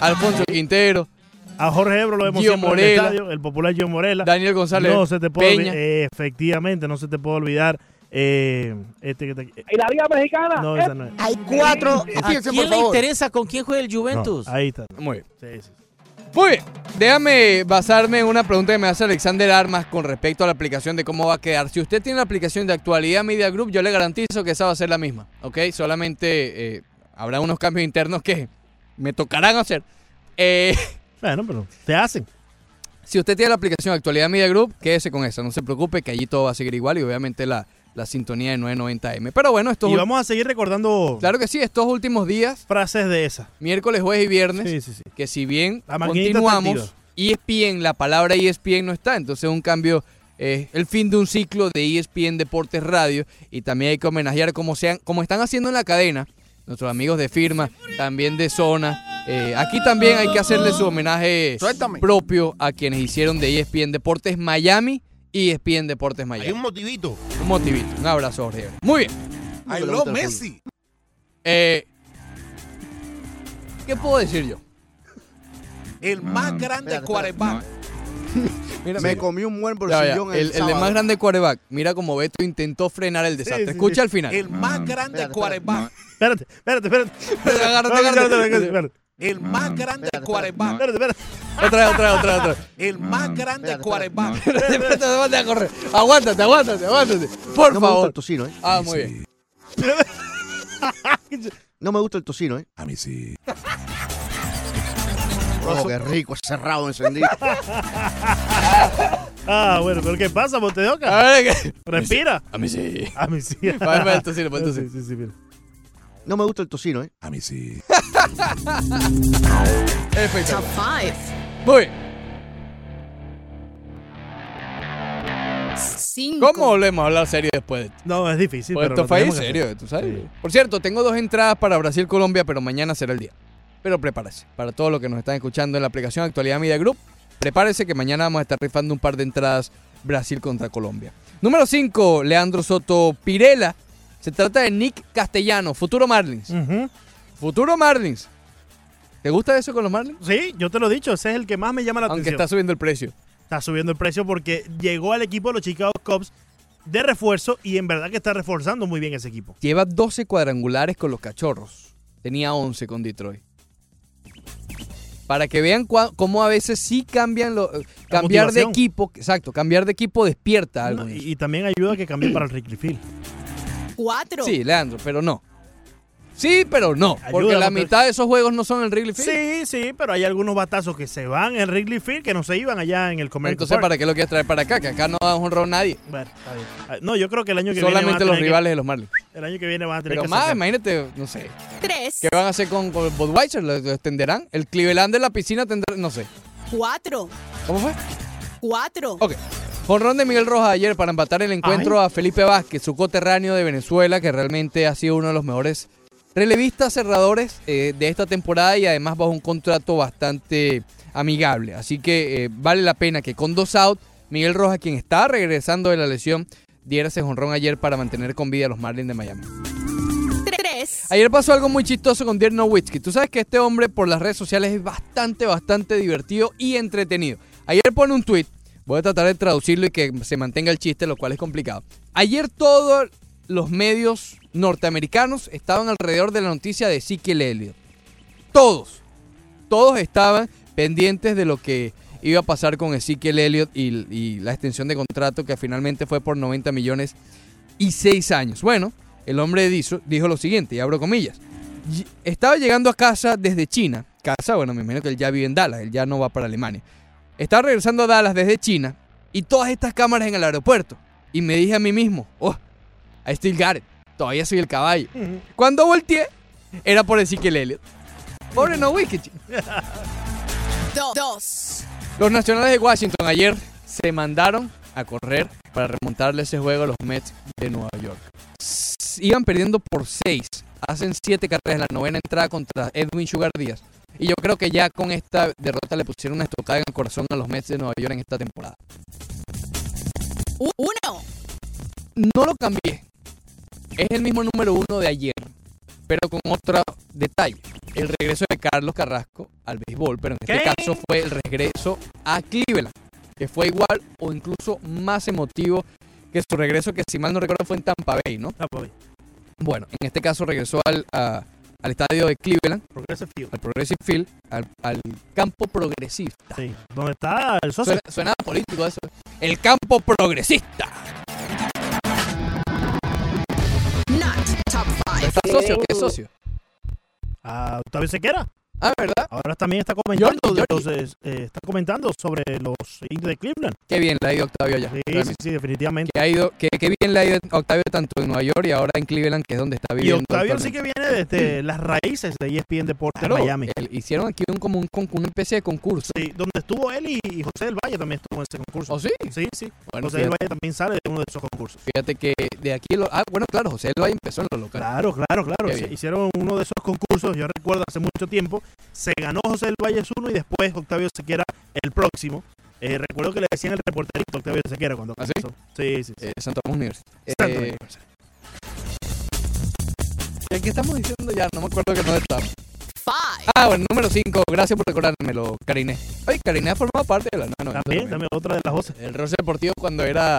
Speaker 1: Alfonso Quintero.
Speaker 3: A Jorge Ebro lo vemos
Speaker 1: Gio
Speaker 3: siempre en el estadio, el popular Gio Morela.
Speaker 1: Daniel González
Speaker 3: No se te puede
Speaker 1: Peña.
Speaker 3: olvidar, eh, efectivamente, no se te puede olvidar. Eh, este que está aquí.
Speaker 24: ¿Y la Liga Mexicana?
Speaker 3: No, esa no es.
Speaker 26: Hay cuatro.
Speaker 28: ¿A
Speaker 26: Fíjense,
Speaker 28: quién le
Speaker 26: favor.
Speaker 28: interesa con quién juega el Juventus?
Speaker 3: No, ahí está.
Speaker 1: Muy bien.
Speaker 3: Sí, sí.
Speaker 1: Muy bien. Déjame basarme en una pregunta que me hace Alexander Armas con respecto a la aplicación de cómo va a quedar. Si usted tiene la aplicación de actualidad Media Group, yo le garantizo que esa va a ser la misma. ¿Ok? Solamente eh, habrá unos cambios internos que me tocarán hacer. Eh,
Speaker 3: Bueno, pero te hacen.
Speaker 1: si usted tiene la aplicación de actualidad Media Group, quédese con esa. No se preocupe que allí todo va a seguir igual y obviamente la, la sintonía de 990M. Pero bueno, estos
Speaker 3: Y vamos a seguir recordando
Speaker 1: Claro que sí, estos últimos días,
Speaker 3: frases de esa.
Speaker 1: miércoles, jueves y viernes,
Speaker 3: Sí, sí, sí.
Speaker 1: que si bien
Speaker 3: La
Speaker 1: continuamos. ESPN, la palabra ESPN no está, entonces un cambio, eh, el fin de un ciclo de ESPN Deportes Radio y también hay que homenajear como, sean, como están haciendo en la cadena, nuestros amigos de firma, también de zona. eh, aquí también hay que hacerle su homenaje
Speaker 26: Suéltame.
Speaker 1: propio a quienes hicieron de ESPN Deportes Miami y ESPN Deportes
Speaker 20: Hay
Speaker 1: Miami.
Speaker 20: un motivito.
Speaker 1: Un motivito, un abrazo, Jorge. Muy bien.
Speaker 26: I love Messi.
Speaker 1: Eh, ¿Qué puedo decir yo?
Speaker 28: El más grande
Speaker 12: espérate,
Speaker 28: quarterback.
Speaker 1: Mira,
Speaker 12: Me
Speaker 1: mira.
Speaker 12: comí un buen
Speaker 1: Ya, ya,
Speaker 12: bolsillón
Speaker 1: El, el de
Speaker 12: sábado.
Speaker 1: más grande quarterback. Mira como Beto intentó frenar el desastre.
Speaker 3: sí,
Speaker 1: Escucha
Speaker 3: sí.
Speaker 1: al final.
Speaker 28: El más grande
Speaker 12: espérate,
Speaker 28: quarterback.
Speaker 3: Espérate, espérate, espérate.
Speaker 1: Agárrate,
Speaker 3: Espérate,
Speaker 1: agárrate.
Speaker 3: espérate, espérate,
Speaker 28: El más grande quarterback.
Speaker 3: espérate, espérate.
Speaker 1: Otra vez, otra vez, otra vez, otra vez.
Speaker 28: El más grande
Speaker 12: espérate.
Speaker 28: quarterback.
Speaker 1: Espérate, espérate, aguántate a correr. Aguántate, aguántate, aguántate. Por
Speaker 12: No me gusta
Speaker 1: favor.
Speaker 12: el tocino, ¿eh?
Speaker 1: Ah, muy bien.
Speaker 12: No me gusta el tocino, ¿eh?
Speaker 8: A mí sí.
Speaker 12: Oh, qué rico, cerrado, encendido.
Speaker 3: Ah, bueno, pero ¿qué pasa,
Speaker 1: A
Speaker 3: Montedoca?
Speaker 1: ver, ¿qué?
Speaker 3: Respira.
Speaker 1: A mí sí.
Speaker 3: A mí sí.
Speaker 1: Va, va, el tocino, el tocino.
Speaker 3: Sí, sí, sí, mira.
Speaker 12: No me gusta el tocino, ¿eh?
Speaker 8: A mí sí.
Speaker 2: Top 5.
Speaker 1: Muy bien.
Speaker 2: 5.
Speaker 1: ¿Cómo volvemos a hablar serio después de esto?
Speaker 3: No, es difícil.
Speaker 1: Pues
Speaker 3: pero
Speaker 1: esto fue en serio,
Speaker 3: hacer.
Speaker 1: tú sabes.
Speaker 3: Sí.
Speaker 1: Por cierto, tengo dos entradas para Brasil-Colombia, pero mañana será el día. Pero prepárese. Para todos los que nos están escuchando en la aplicación Actualidad Media Group, prepárese que mañana vamos a estar rifando un par de entradas Brasil contra Colombia. Número 5, Leandro Soto Pirela. Se trata de Nick Castellano, futuro Marlins. Futuro Marlins. ¿Te gusta eso con los Marlins?
Speaker 3: Sí, yo te lo he dicho, ese es el que más me llama la
Speaker 1: Aunque
Speaker 3: atención.
Speaker 1: está subiendo el precio.
Speaker 3: Está subiendo el precio porque llegó al equipo de los Chicago Cubs de refuerzo y en verdad que está reforzando muy bien ese equipo.
Speaker 1: Lleva 12 cuadrangulares con los cachorros. Tenía 11 con Detroit. Para que vean cua- cómo a veces sí cambian lo, eh, cambiar de equipo, exacto, cambiar de equipo despierta algo.
Speaker 3: No, y, también ayuda a que cambie para el Wrigley Field.
Speaker 2: 4.
Speaker 1: Sí, Leandro, pero no. Sí, pero no, porque
Speaker 3: Ayuda,
Speaker 1: la mitad de esos juegos no son en Wrigley Field.
Speaker 3: Sí, sí, pero hay algunos batazos que se van en Wrigley Field que no se iban allá en el Comerica
Speaker 1: Entonces,
Speaker 3: Park.
Speaker 1: ¿para qué lo quieres traer para acá? Que acá no da un honrón nadie.
Speaker 3: Bueno, está bien. Ah, No, yo creo que el año que viene van
Speaker 1: Solamente los
Speaker 3: que-
Speaker 1: rivales de los Marlins.
Speaker 3: el año que viene van a tener
Speaker 1: Pero
Speaker 3: que
Speaker 1: más,
Speaker 3: sacar.
Speaker 1: imagínate, no sé.
Speaker 2: 3.
Speaker 1: ¿Qué van a hacer con, con Budweiser? ¿Lo, extenderán? ¿El Cleveland de la piscina tendrá? No sé.
Speaker 2: 4.
Speaker 1: ¿Cómo fue?
Speaker 2: 4.
Speaker 1: Ok. Jonrón de Miguel Rojas ayer para empatar el encuentro a Felipe Vázquez, su coterráneo de Venezuela, que realmente ha sido uno de los mejores relevistas cerradores eh, de esta temporada y además bajo un contrato bastante amigable. Así que eh, vale la pena que con dos out, Miguel Rojas, quien está regresando de la lesión, diera ese jonrón ayer para mantener con vida a los Marlins de Miami.
Speaker 2: 3.
Speaker 1: Ayer pasó algo muy chistoso con Dirk Nowitzki. Tú sabes que este hombre por las redes sociales es bastante, bastante divertido y entretenido. Ayer pone un tweet. Voy a tratar de traducirlo y que se mantenga el chiste, lo cual es complicado. Ayer todos los medios norteamericanos estaban alrededor de la noticia de Ezekiel Elliott. Todos. Todos estaban pendientes de lo que iba a pasar con Ezekiel Elliott y, la extensión de contrato que finalmente fue por 90 millones y 6 años. Bueno, el hombre dijo, dijo lo siguiente, y abro comillas. "Y- Estaba llegando a casa desde China. Casa, bueno, me imagino que él ya vive en Dallas, él ya no va para Alemania. Estaba regresando a Dallas desde China y todas estas cámaras en el aeropuerto. Y me dije a mí mismo, oh, I still got it. todavía soy el caballo. Cuando volteé, era por Ezequiel Elliott. Pobre no Wicked.
Speaker 5: Dos.
Speaker 1: Los nacionales de Washington ayer se mandaron a correr para remontarle ese juego a los Mets de Nueva York. S- Iban perdiendo por 6. Hacen 7 carreras en la novena entrada contra Edwin Sugar Díaz. Y yo creo que ya con esta derrota le pusieron una estocada en el corazón a los Mets de Nueva York en esta temporada.
Speaker 5: Uno.
Speaker 1: No lo cambié. Es el mismo número uno de ayer, pero con otro detalle. El regreso de Carlos Carrasco al béisbol, pero en este caso fue el regreso a Cleveland, que fue igual o incluso más emotivo que su regreso, que si mal no recuerdo fue en Tampa Bay, ¿no?
Speaker 3: Tampa Bay.
Speaker 1: Bueno, en este caso regresó al, a- al estadio de Cleveland,
Speaker 3: Progressive Field.
Speaker 1: al Progressive Field, al, al campo progresista.
Speaker 3: Sí. ¿Dónde está el socio?
Speaker 1: Suena, suena político eso. El campo progresista. ¿Está socio? ¿Qué socio?
Speaker 3: Ah, Octavio Sequera.
Speaker 1: Ah, ¿verdad?
Speaker 3: Ahora también está comentando, los, eh, está comentando sobre los indios de Cleveland.
Speaker 1: Qué bien le ha ido Octavio allá.
Speaker 3: Sí, sí, sí, definitivamente.
Speaker 1: que ha ido, que, que bien le ha ido Octavio tanto en Nueva York y ahora en Cleveland, que es donde está
Speaker 3: Y
Speaker 1: viviendo.
Speaker 3: Octavio sí que viene desde las raíces de ESPN Deportes
Speaker 1: Claro,
Speaker 3: en Miami.
Speaker 1: el- hicieron aquí un, como un, una especie de concurso.
Speaker 3: Sí, donde estuvo él y, y José del Valle también estuvo en ese concurso.
Speaker 1: ¿Oh, sí?
Speaker 3: Sí, sí.
Speaker 1: Bueno,
Speaker 3: José del
Speaker 1: fíjate,
Speaker 3: Valle también sale de uno de esos concursos.
Speaker 1: fíjate que de aquí. Lo, ah, bueno, claro, José lo empezó en lo local.
Speaker 3: Claro, claro, claro.
Speaker 1: Qué
Speaker 3: hicieron uno de esos concursos, yo recuerdo hace mucho tiempo. Se ganó José del Valle uno y después Octavio Sequera el próximo. Eh, recuerdo que le decían el reporterito Octavio Sequera cuando
Speaker 1: ¿Ah, sí?
Speaker 3: comenzó. Sí, sí, sí.
Speaker 1: Eh, Santa.
Speaker 3: Santa
Speaker 1: Eh,
Speaker 3: Cruz.
Speaker 1: ¿Qué estamos diciendo ya? No me acuerdo que no estamos.
Speaker 5: Five.
Speaker 1: Ah, bueno, número 5. Gracias por recordármelo, Karine. Oye, Karine ha formado parte de la 990
Speaker 3: También, también otra de las voces.
Speaker 1: El roce deportivo cuando era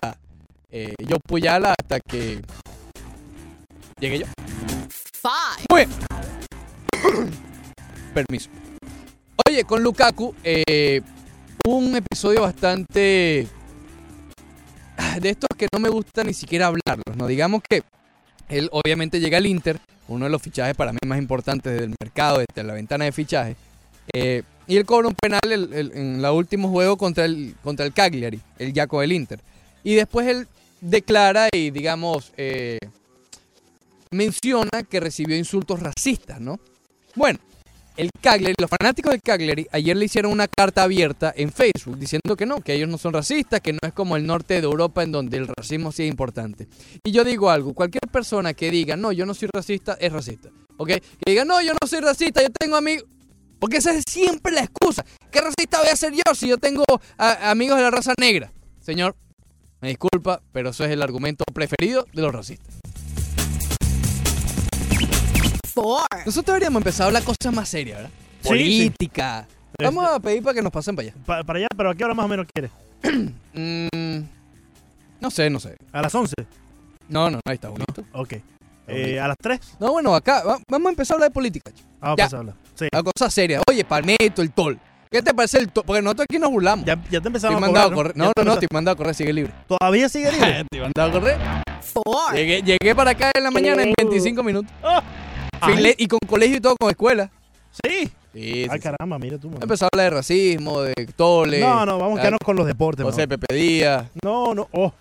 Speaker 1: eh, yo Puyala hasta que llegué yo.
Speaker 5: Five.
Speaker 1: Muy bien. Permiso. Oye, con Lukaku, eh, un episodio bastante ah, de estos que no me gusta ni siquiera hablarlos, ¿no? Digamos que él obviamente llega al Inter, uno de los fichajes para mí más importantes del mercado, desde la ventana de fichaje, eh, y él cobra un penal en el último juego contra el, contra el Cagliari, el Yaco del Inter. Y después él declara y, digamos, eh, menciona que recibió insultos racistas, ¿no? Bueno, el Cagliari, los fanáticos del Cagliari ayer le hicieron una carta abierta en Facebook diciendo que no, que ellos no son racistas, que no es como el norte de Europa en donde el racismo sí es importante. Y yo digo algo, cualquier persona que diga, no, yo no soy racista, es racista. ¿Ok? Que diga, no, yo no soy racista, yo tengo amigos... Porque esa es siempre la excusa. ¿Qué racista voy a ser yo si yo tengo amigos de la raza negra? Señor, me disculpa, pero eso es el argumento preferido de los racistas.
Speaker 5: Four.
Speaker 1: Nosotros deberíamos empezar a hablar cosas más serias, ¿verdad?
Speaker 3: Sí,
Speaker 1: Política. Vamos a pedir para que nos pasen para allá.
Speaker 3: Pa- para allá, pero ¿a qué hora más o menos quieres?
Speaker 1: Mm, no sé, no sé.
Speaker 3: A las 11.
Speaker 1: No, no, ahí está bonito.
Speaker 3: Ok. Eh, a las 3.
Speaker 1: No, bueno, acá va- vamos a empezar a hablar de política. chico.
Speaker 3: Vamos
Speaker 1: Ya.
Speaker 3: a pasarla. Sí.
Speaker 1: A cosas serias. Oye, Palmetto, el tol. ¿Qué te parece el tol? Porque nosotros aquí nos burlamos.
Speaker 3: Ya, ya te empezamos
Speaker 1: Estoy
Speaker 3: a
Speaker 1: mandado a
Speaker 3: cobrar,
Speaker 1: correr.
Speaker 3: ¿no?
Speaker 1: No,
Speaker 3: Ya te
Speaker 1: no, no,
Speaker 3: empezaste-
Speaker 1: estoy mandado a correr, sigue libre.
Speaker 3: ¿Todavía sigue libre?
Speaker 1: Estoy mandado a correr.
Speaker 5: Four.
Speaker 1: Llegué, llegué para acá en la mañana en 25 minutos.
Speaker 3: Ay.
Speaker 1: Y con colegio y todo, con escuela.
Speaker 3: Sí.
Speaker 1: Sí,
Speaker 3: Ay,
Speaker 1: sí.
Speaker 3: caramba, mira tú. man.
Speaker 1: Empezó a hablar de racismo, de Tole.
Speaker 3: No, no, vamos a
Speaker 1: ah,
Speaker 3: quedarnos con los deportes.
Speaker 1: José. Pepe Díaz.
Speaker 3: No, no. Oh,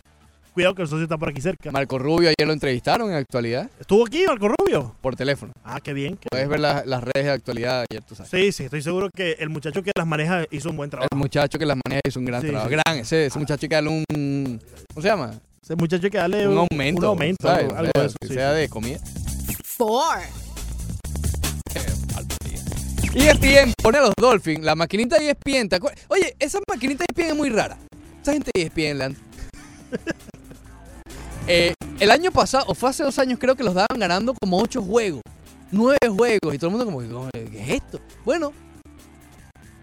Speaker 3: cuidado que el socio está por aquí cerca.
Speaker 1: Marco Rubio, ayer lo entrevistaron en actualidad
Speaker 3: ¿Estuvo aquí, Marco Rubio?
Speaker 1: por teléfono.
Speaker 3: Ah, qué bien. qué
Speaker 1: Puedes
Speaker 3: bien.
Speaker 1: ver las, las redes de actualidad ayer, tú sabes.
Speaker 3: Sí, sí, estoy seguro que el muchacho que las maneja hizo un buen trabajo.
Speaker 1: El muchacho que las maneja hizo un gran
Speaker 3: Sí,
Speaker 1: trabajo.
Speaker 3: sí.
Speaker 1: Gran, ese, ese muchacho que darle un. ¿Cómo se llama?
Speaker 3: Ese muchacho que darle
Speaker 1: Un aumento.
Speaker 3: Un aumento,
Speaker 1: ¿sabes?
Speaker 3: algo, algo
Speaker 1: sea,
Speaker 3: de eso.
Speaker 1: que
Speaker 3: sí,
Speaker 1: sea
Speaker 3: sí.
Speaker 1: de comida.
Speaker 5: Four.
Speaker 1: ESPN pone a los Dolphins, la maquinita de ESPN. ¿te acuer- Oye, esa maquinita de ESPN es muy rara. Esa gente de ESPN, Land. Eh, el año pasado, o fue hace dos años, creo que los daban ganando como ocho juegos. Nueve juegos. Y todo el mundo como, ¿qué es esto? Bueno.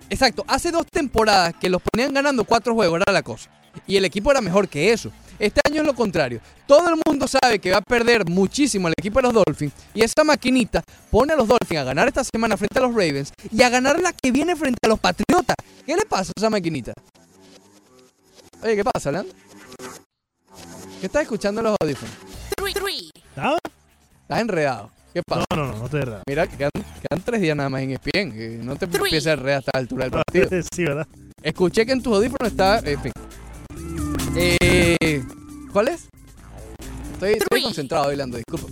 Speaker 1: Exacto, hace dos temporadas que los ponían ganando cuatro juegos, era la cosa. Y el equipo era mejor que eso. Este año es lo contrario. Todo el mundo sabe que va a perder muchísimo el equipo de los Dolphins. Y esa maquinita pone a los Dolphins a ganar esta semana frente a los Ravens y a ganar la que viene frente a los Patriotas. ¿Qué le pasa a esa maquinita? Oye, ¿qué pasa, Leandro? ¿Qué estás escuchando en los audífonos?
Speaker 5: Three.
Speaker 3: ¿Nada?
Speaker 1: Estás enredado. ¿Qué pasa?
Speaker 3: No, no, no, no te verdad.
Speaker 1: Mira, que quedan, quedan tres días nada más en ESPN. no te empieces a enredar hasta la altura del partido.
Speaker 3: sí, ¿verdad?
Speaker 1: Escuché que en tus audífonos está. En fin. Eh, ¿Cuál es? Estoy, estoy concentrado, Bailando, disculpa.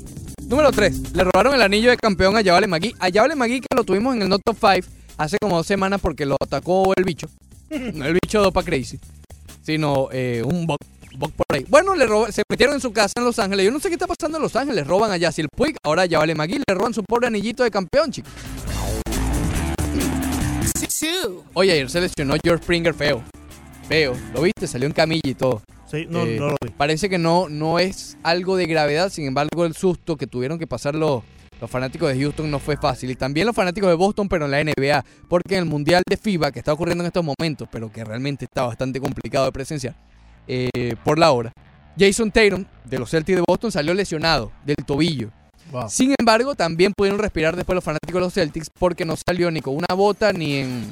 Speaker 1: Número 3. Le robaron el anillo de campeón a Yavale Magui. A Yavale Magui que lo tuvimos en el Not Top 5 hace como dos semanas porque lo atacó el bicho. No el bicho Dopa Crazy, sino eh, un bug, bug por ahí. Bueno, le roba- se metieron en su casa en Los Ángeles. Yo no sé qué está pasando en Los Ángeles. Roban allá. Si el Puig, ahora Yavale Magui le roban su pobre anillito de campeón, chicos. Oye, ayer se lesionó George Springer feo. Feo. ¿Lo viste? Salió en camilla y todo.
Speaker 3: Sí, no,
Speaker 1: Eh,
Speaker 3: no lo vi.
Speaker 1: Parece que no, no es algo de gravedad, sin embargo el susto que tuvieron que pasar los, los fanáticos de Houston no fue fácil. Y también los fanáticos de Boston, pero en la NBA, porque en el Mundial de FIBA, que está ocurriendo en estos momentos, pero que realmente está bastante complicado de presenciar, eh, por la hora, Jason Tatum, de los Celtics de Boston, salió lesionado del tobillo.
Speaker 3: Wow.
Speaker 1: Sin embargo, también pudieron respirar después los fanáticos de los Celtics porque no salió ni con una bota ni en,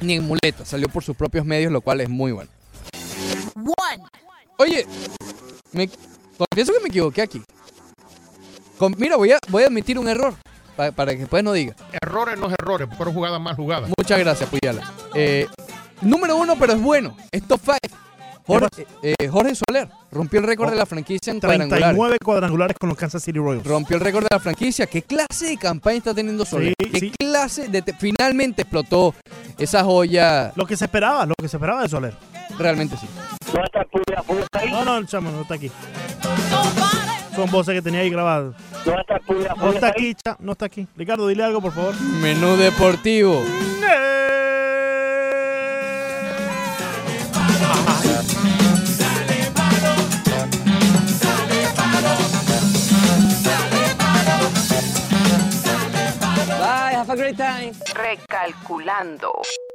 Speaker 1: ni en muleta. Salió por sus propios medios, lo cual es muy bueno. Oye, me confieso que me equivoqué aquí. Con- mira, voy a, voy a admitir un error pa- para que después no diga.
Speaker 20: Errores no es errores, pero jugadas mal jugadas.
Speaker 1: Muchas gracias, Puyala. Eh, número uno, pero es bueno. Es top 5. Jorge, eh, Jorge Soler rompió el récord de la franquicia en cuadrangulares.
Speaker 3: 39 cuadrangulares con los Kansas City Royals.
Speaker 1: Rompió el récord de la franquicia. ¿Qué clase de campaña está teniendo Soler?
Speaker 3: Sí,
Speaker 1: ¿Qué
Speaker 3: sí.
Speaker 1: clase de... Finalmente explotó esa joya.
Speaker 3: Lo que se esperaba, lo que se esperaba de Soler.
Speaker 1: Realmente sí.
Speaker 24: ¿Dónde está el Puya? ¿Puya está ahí?
Speaker 3: No, no, el chamo no está aquí. Son voces que tenía ahí grabadas. No
Speaker 24: ¿Puya
Speaker 3: está aquí, cha, no está aquí. Ricardo, dile algo, por favor.
Speaker 1: Menú deportivo.
Speaker 29: Bye, have a great time.
Speaker 2: Recalculando.